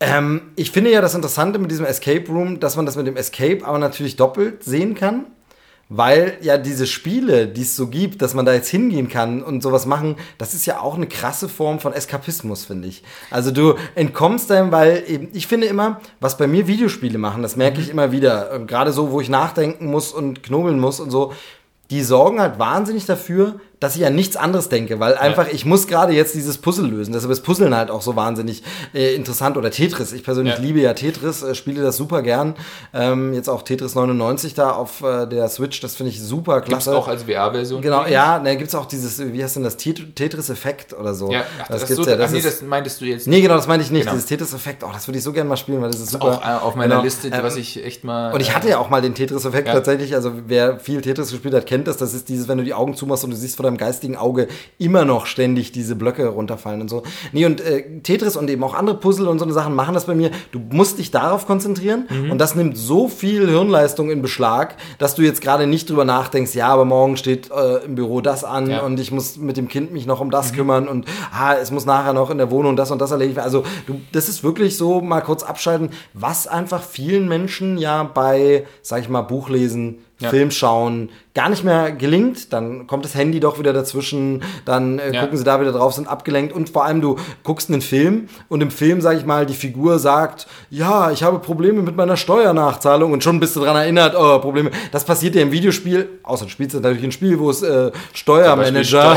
Ähm, ich finde ja das Interessante mit diesem Escape Room, dass man das mit dem Escape aber natürlich doppelt sehen kann weil ja diese Spiele, die es so gibt, dass man da jetzt hingehen kann und sowas machen, das ist ja auch eine krasse Form von Eskapismus, finde ich. Also du entkommst dann, weil eben, ich finde immer, was bei mir Videospiele machen, das merke ich mhm. immer wieder, gerade so, wo ich nachdenken muss und knobeln muss und so, die sorgen halt wahnsinnig dafür, dass ich an nichts anderes denke, weil einfach, ja. ich muss gerade jetzt dieses Puzzle lösen. Deshalb ist Puzzeln halt auch so wahnsinnig äh, interessant. Oder Tetris. Ich persönlich ja. liebe ja Tetris, äh, spiele das super gern. Ähm, jetzt auch Tetris 99 da auf äh, der Switch, das finde ich super klasse. Gibt's auch als VR-Version? Genau, ja, ne, gibt es auch dieses, wie heißt denn das, Tetris-Effekt oder so. Ja, ach, das, das gibt's so, ja. Das ach, nee, das meintest du jetzt Nee, genau, das meinte ich nicht. Genau. Dieses Tetris-Effekt, oh, das würde ich so gerne mal spielen, weil das ist super. Auch äh, auf meiner genau. Liste, ähm, was ich echt mal... Und ich hatte ja auch mal den Tetris-Effekt tatsächlich, also wer viel Tetris gespielt hat, kennt das. Das ist dieses, wenn du die Augen zumachst und du siehst vor deinem geistigen Auge immer noch ständig diese Blöcke runterfallen und so. Nee, und äh, Tetris und eben auch andere Puzzle und so eine Sachen machen das bei mir. Du musst dich darauf konzentrieren mhm. und das nimmt so viel Hirnleistung in Beschlag, dass du jetzt gerade nicht drüber nachdenkst, ja, aber morgen steht äh, im Büro das an ja. und ich muss mit dem Kind mich noch um das mhm. kümmern und ah, es muss nachher noch in der Wohnung das und das erledigt werden. Also du, das ist wirklich so mal kurz abschalten, was einfach vielen Menschen ja bei, sag ich mal, Buchlesen ja. Film schauen gar nicht mehr gelingt, dann kommt das Handy doch wieder dazwischen, dann äh, ja. gucken sie da wieder drauf, sind abgelenkt und vor allem du guckst einen Film und im Film, sag ich mal, die Figur sagt, ja, ich habe Probleme mit meiner Steuernachzahlung und schon bist du daran erinnert, oh, Probleme. Das passiert dir im Videospiel, außer du spielst natürlich ein Spiel, wo es äh, Steuermanager.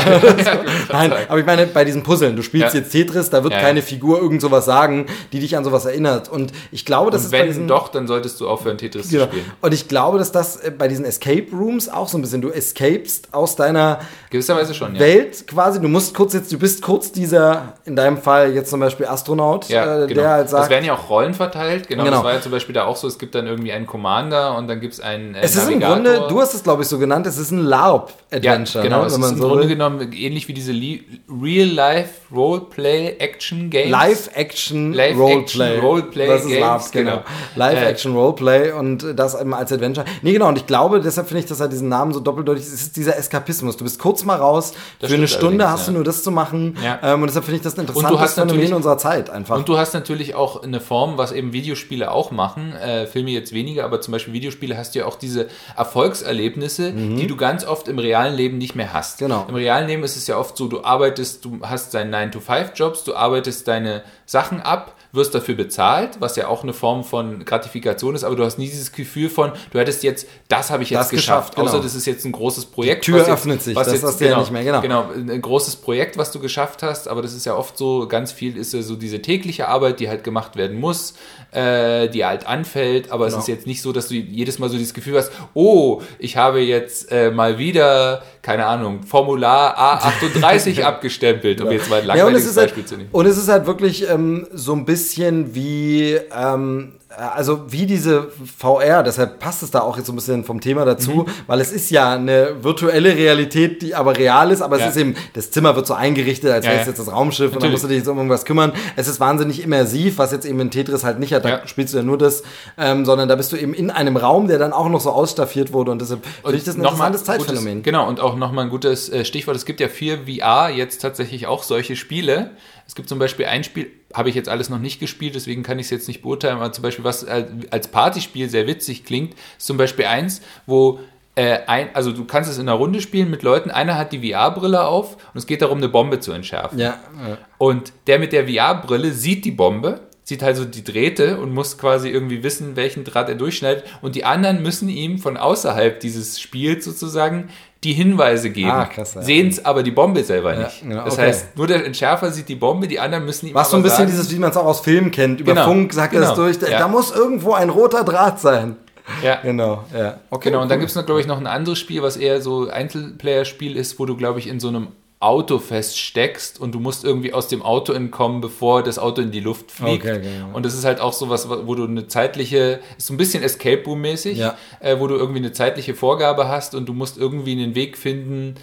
Nein, aber ich meine, bei diesen Puzzeln, du spielst ja. jetzt Tetris, da wird ja, keine Figur irgend sowas sagen, die dich an sowas erinnert. Und ich glaube, das und wenn bei diesen, doch, dann solltest du aufhören, Tetris genau. zu spielen. Und ich glaube, dass das äh, bei diesen Escape Rooms auch so ein bisschen, du escapest aus deiner Gewisserweise schon, Welt quasi. Du musst kurz jetzt, du bist kurz dieser, in deinem Fall jetzt zum Beispiel Astronaut, ja, äh, genau. der halt sagt. Es werden ja auch Rollen verteilt, genau, genau. Das war ja zum Beispiel da auch so, es gibt dann irgendwie einen Commander und dann gibt es einen äh, Es ist Navigator. im Grunde, du hast es glaube ich so genannt, es ist ein LARP-Adventure. Ja, genau, ne, es ist im so Grunde will. genommen ähnlich wie diese Real-Life Roleplay-Action-Games. Live-Action-Roleplay. Roleplay. Das ist LARP, genau. genau. Live-Action-Roleplay und das eben als Adventure. Nee, genau, und ich glaube, glaube, deshalb finde ich, dass er diesen Namen so doppeldeutig ist, ist dieser Eskapismus. Du bist kurz mal raus, das für eine Stunde hast du nur das zu machen. Ja. Ähm, und deshalb finde ich das ein interessantes Phänomen unserer Zeit einfach. Und du hast natürlich auch eine Form, was eben Videospiele auch machen, äh, Filme jetzt weniger, aber zum Beispiel Videospiele hast du ja auch diese Erfolgserlebnisse, mhm. die du ganz oft im realen Leben nicht mehr hast. Genau. Im realen Leben ist es ja oft so, du arbeitest, du hast deinen 9-to-5-Jobs, du arbeitest deine Sachen ab, wirst dafür bezahlt, was ja auch eine Form von Gratifikation ist, aber du hast nie dieses Gefühl von, du hättest jetzt, das habe ich jetzt das geschafft, genau. außer das ist jetzt ein großes Projekt. Die Tür jetzt, öffnet sich, was das jetzt, genau, ja nicht mehr, genau. Genau, ein großes Projekt, was du geschafft hast, aber das ist ja oft so, ganz viel ist ja so diese tägliche Arbeit, die halt gemacht werden muss, äh, die halt anfällt, aber genau. es ist jetzt nicht so, dass du jedes Mal so dieses Gefühl hast, oh, ich habe jetzt äh, mal wieder, keine Ahnung, Formular A38 abgestempelt, um jetzt mal ein langweiliges ja, Beispiel halt, zu nehmen. Und es ist halt wirklich ähm, so ein bisschen wie ähm, äh, also wie diese VR, deshalb passt es da auch jetzt so ein bisschen vom Thema dazu, mhm. weil es ist ja eine virtuelle Realität, die aber real ist, aber ja. es ist eben, das Zimmer wird so eingerichtet, als ja, wäre es jetzt das Raumschiff Natürlich. und dann musst du dich jetzt um irgendwas kümmern. Es ist wahnsinnig immersiv, was jetzt eben in Tetris halt nicht hat, da spielst du ja nur das, ähm, sondern da bist du eben in einem Raum, der dann auch noch so ausstaffiert wurde und deshalb finde ich das ein interessantes Zeitphänomen. Gutes, genau, und auch nochmal ein gutes äh, Stichwort, es gibt ja für VR jetzt tatsächlich auch solche Spiele, es gibt zum Beispiel ein Spiel, habe ich jetzt alles noch nicht gespielt, deswegen kann ich es jetzt nicht beurteilen, aber zum Beispiel, was als Partyspiel sehr witzig klingt, ist zum Beispiel eins, wo äh, ein, also du kannst es in einer Runde spielen mit Leuten, einer hat die VR-Brille auf und es geht darum, eine Bombe zu entschärfen. Ja, ja. Und der mit der VR-Brille sieht die Bombe, sieht also die Drähte und muss quasi irgendwie wissen, welchen Draht er durchschneidet. Und die anderen müssen ihm von außerhalb dieses Spiels sozusagen die Hinweise geben, ah, sehen es aber die Bombe selber nicht. Ja, genau, das okay. heißt, nur der Entschärfer sieht die Bombe, die anderen müssen ihm Was so ein bisschen sagen, dieses, wie man es auch aus Filmen kennt, über genau, Funk sagt genau, er es durch, da, ja. da, muss irgendwo ein roter Draht sein. Ja. Genau, ja. Okay, genau, und dann gibt es, glaube ich, noch ein anderes Spiel, was eher so Einzelplayer-Spiel ist, wo du, glaube ich, in so einem Auto feststeckst und du musst irgendwie aus dem Auto entkommen, bevor das Auto in die Luft fliegt. Okay, genau. Und das ist halt auch so was, wo du eine zeitliche, ist so ein bisschen Escape Room mäßig, ja. äh, wo du irgendwie eine zeitliche Vorgabe hast und du musst irgendwie einen Weg finden,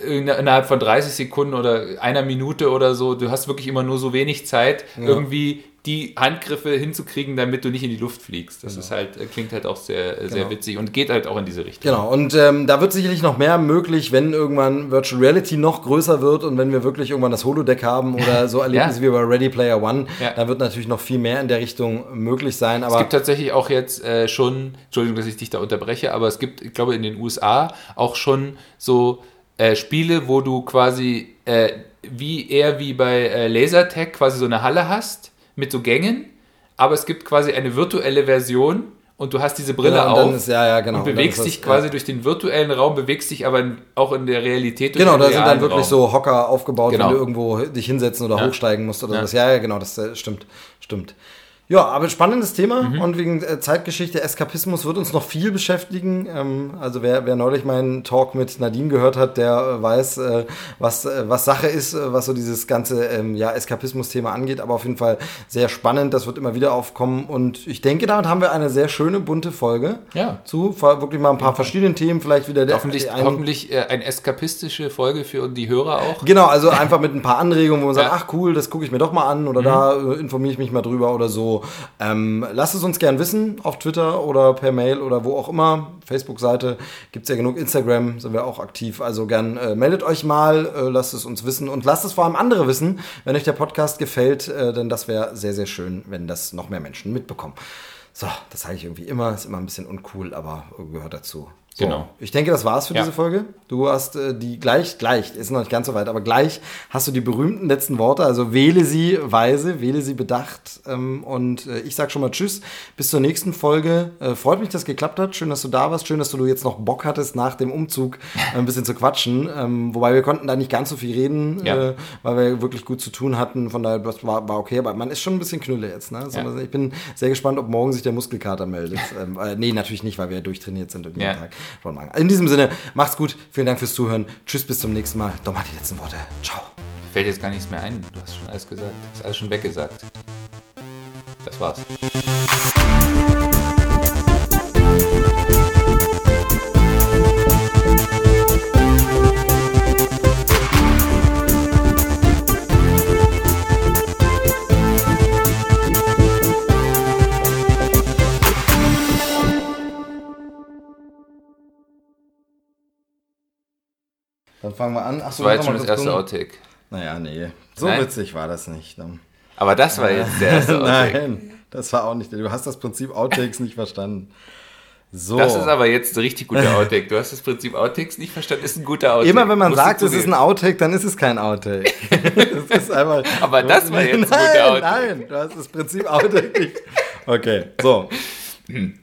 innerhalb von 30 Sekunden oder einer Minute oder so, du hast wirklich immer nur so wenig Zeit, ja. irgendwie die Handgriffe hinzukriegen, damit du nicht in die Luft fliegst. Das genau. ist halt, äh, klingt halt auch sehr, äh, sehr genau. witzig und geht halt auch in diese Richtung. Genau, und ähm, da wird sicherlich noch mehr möglich, wenn irgendwann Virtual Reality noch größer wird und wenn wir wirklich irgendwann das Holodeck haben oder so Erlebnisse ja. wie bei Ready Player One, ja. da wird natürlich noch viel mehr in der Richtung möglich sein. Aber es gibt tatsächlich auch jetzt äh, schon, Entschuldigung, dass ich dich da unterbreche, aber es gibt, ich glaube, in den USA auch schon so äh, Spiele, wo du quasi äh, wie eher wie bei äh, Lasertag quasi so eine Halle hast mit so Gängen, aber es gibt quasi eine virtuelle Version und du hast diese Brille genau, auf ist, ja, ja, genau, und bewegst und dich quasi ja. durch den virtuellen Raum, bewegst dich aber auch in der Realität durch Genau, da sind dann wirklich Raum. so Hocker aufgebaut, genau. wenn du irgendwo dich hinsetzen oder hochsteigen musst oder ja. sowas. Ja, ja, genau, das äh, stimmt, stimmt. Ja, aber spannendes Thema mhm. und wegen äh, Zeitgeschichte, Eskapismus wird uns noch viel beschäftigen. Ähm, also wer, wer neulich meinen Talk mit Nadine gehört hat, der äh, weiß, äh, was, was Sache ist, was so dieses ganze ähm, ja, Eskapismus-Thema angeht. Aber auf jeden Fall sehr spannend, das wird immer wieder aufkommen. Und ich denke, damit haben wir eine sehr schöne, bunte Folge ja. zu wirklich mal ein paar verschiedenen Themen, vielleicht wieder der. Hoffentlich, ein, hoffentlich eine eskapistische Folge für die Hörer auch. Genau, also einfach mit ein paar Anregungen, wo man ja. sagt, ach cool, das gucke ich mir doch mal an oder mhm. da informiere ich mich mal drüber oder so. Ähm, lasst es uns gern wissen auf Twitter oder per Mail oder wo auch immer. Facebook-Seite gibt es ja genug. Instagram sind wir auch aktiv. Also gern äh, meldet euch mal, äh, lasst es uns wissen und lasst es vor allem andere wissen, wenn euch der Podcast gefällt, äh, denn das wäre sehr, sehr schön, wenn das noch mehr Menschen mitbekommen. So, das sage ich irgendwie immer, ist immer ein bisschen uncool, aber gehört dazu. So, genau. Ich denke, das war's für ja. diese Folge. Du hast äh, die gleich, gleich, ist noch nicht ganz so weit, aber gleich hast du die berühmten letzten Worte. Also wähle sie weise, wähle sie bedacht. Ähm, und äh, ich sag schon mal Tschüss. Bis zur nächsten Folge. Äh, freut mich, dass es geklappt hat. Schön, dass du da warst. Schön, dass du jetzt noch Bock hattest, nach dem Umzug ein bisschen zu quatschen. Ähm, wobei wir konnten da nicht ganz so viel reden, ja. Äh, weil wir wirklich gut zu tun hatten. Von daher, war, war okay. Aber man ist schon ein bisschen Knülle jetzt. Ne? So, ja. Ich bin sehr gespannt, ob morgen sich der Muskelkater meldet. ähm, äh, nee, natürlich nicht, weil wir durchtrainiert sind jeden Tag von Manga. In diesem Sinne, macht's gut. Vielen Dank fürs Zuhören. Tschüss, bis zum nächsten Mal. Doch mal die letzten Worte. Ciao. Fällt jetzt gar nichts mehr ein. Du hast schon alles gesagt. Hast alles schon weggesagt. Das war's. Fangen wir an. Achso, das war jetzt schon das erste Outtake. Naja, nee. So Nein? witzig war das nicht. Aber das war jetzt der erste Outtake. Nein, das war auch nicht. Du hast das Prinzip Outtakes nicht verstanden. So. Das ist aber jetzt ein richtig guter Outtake. Du hast das Prinzip Outtakes nicht verstanden, ist ein guter Outtake. Immer wenn man Musst sagt, es ist ein Outtake, dann ist es kein Outtake. das ist einfach, aber das war jetzt ein guter Outtake. Nein, du hast das Prinzip Outtake nicht. Okay, so. Hm.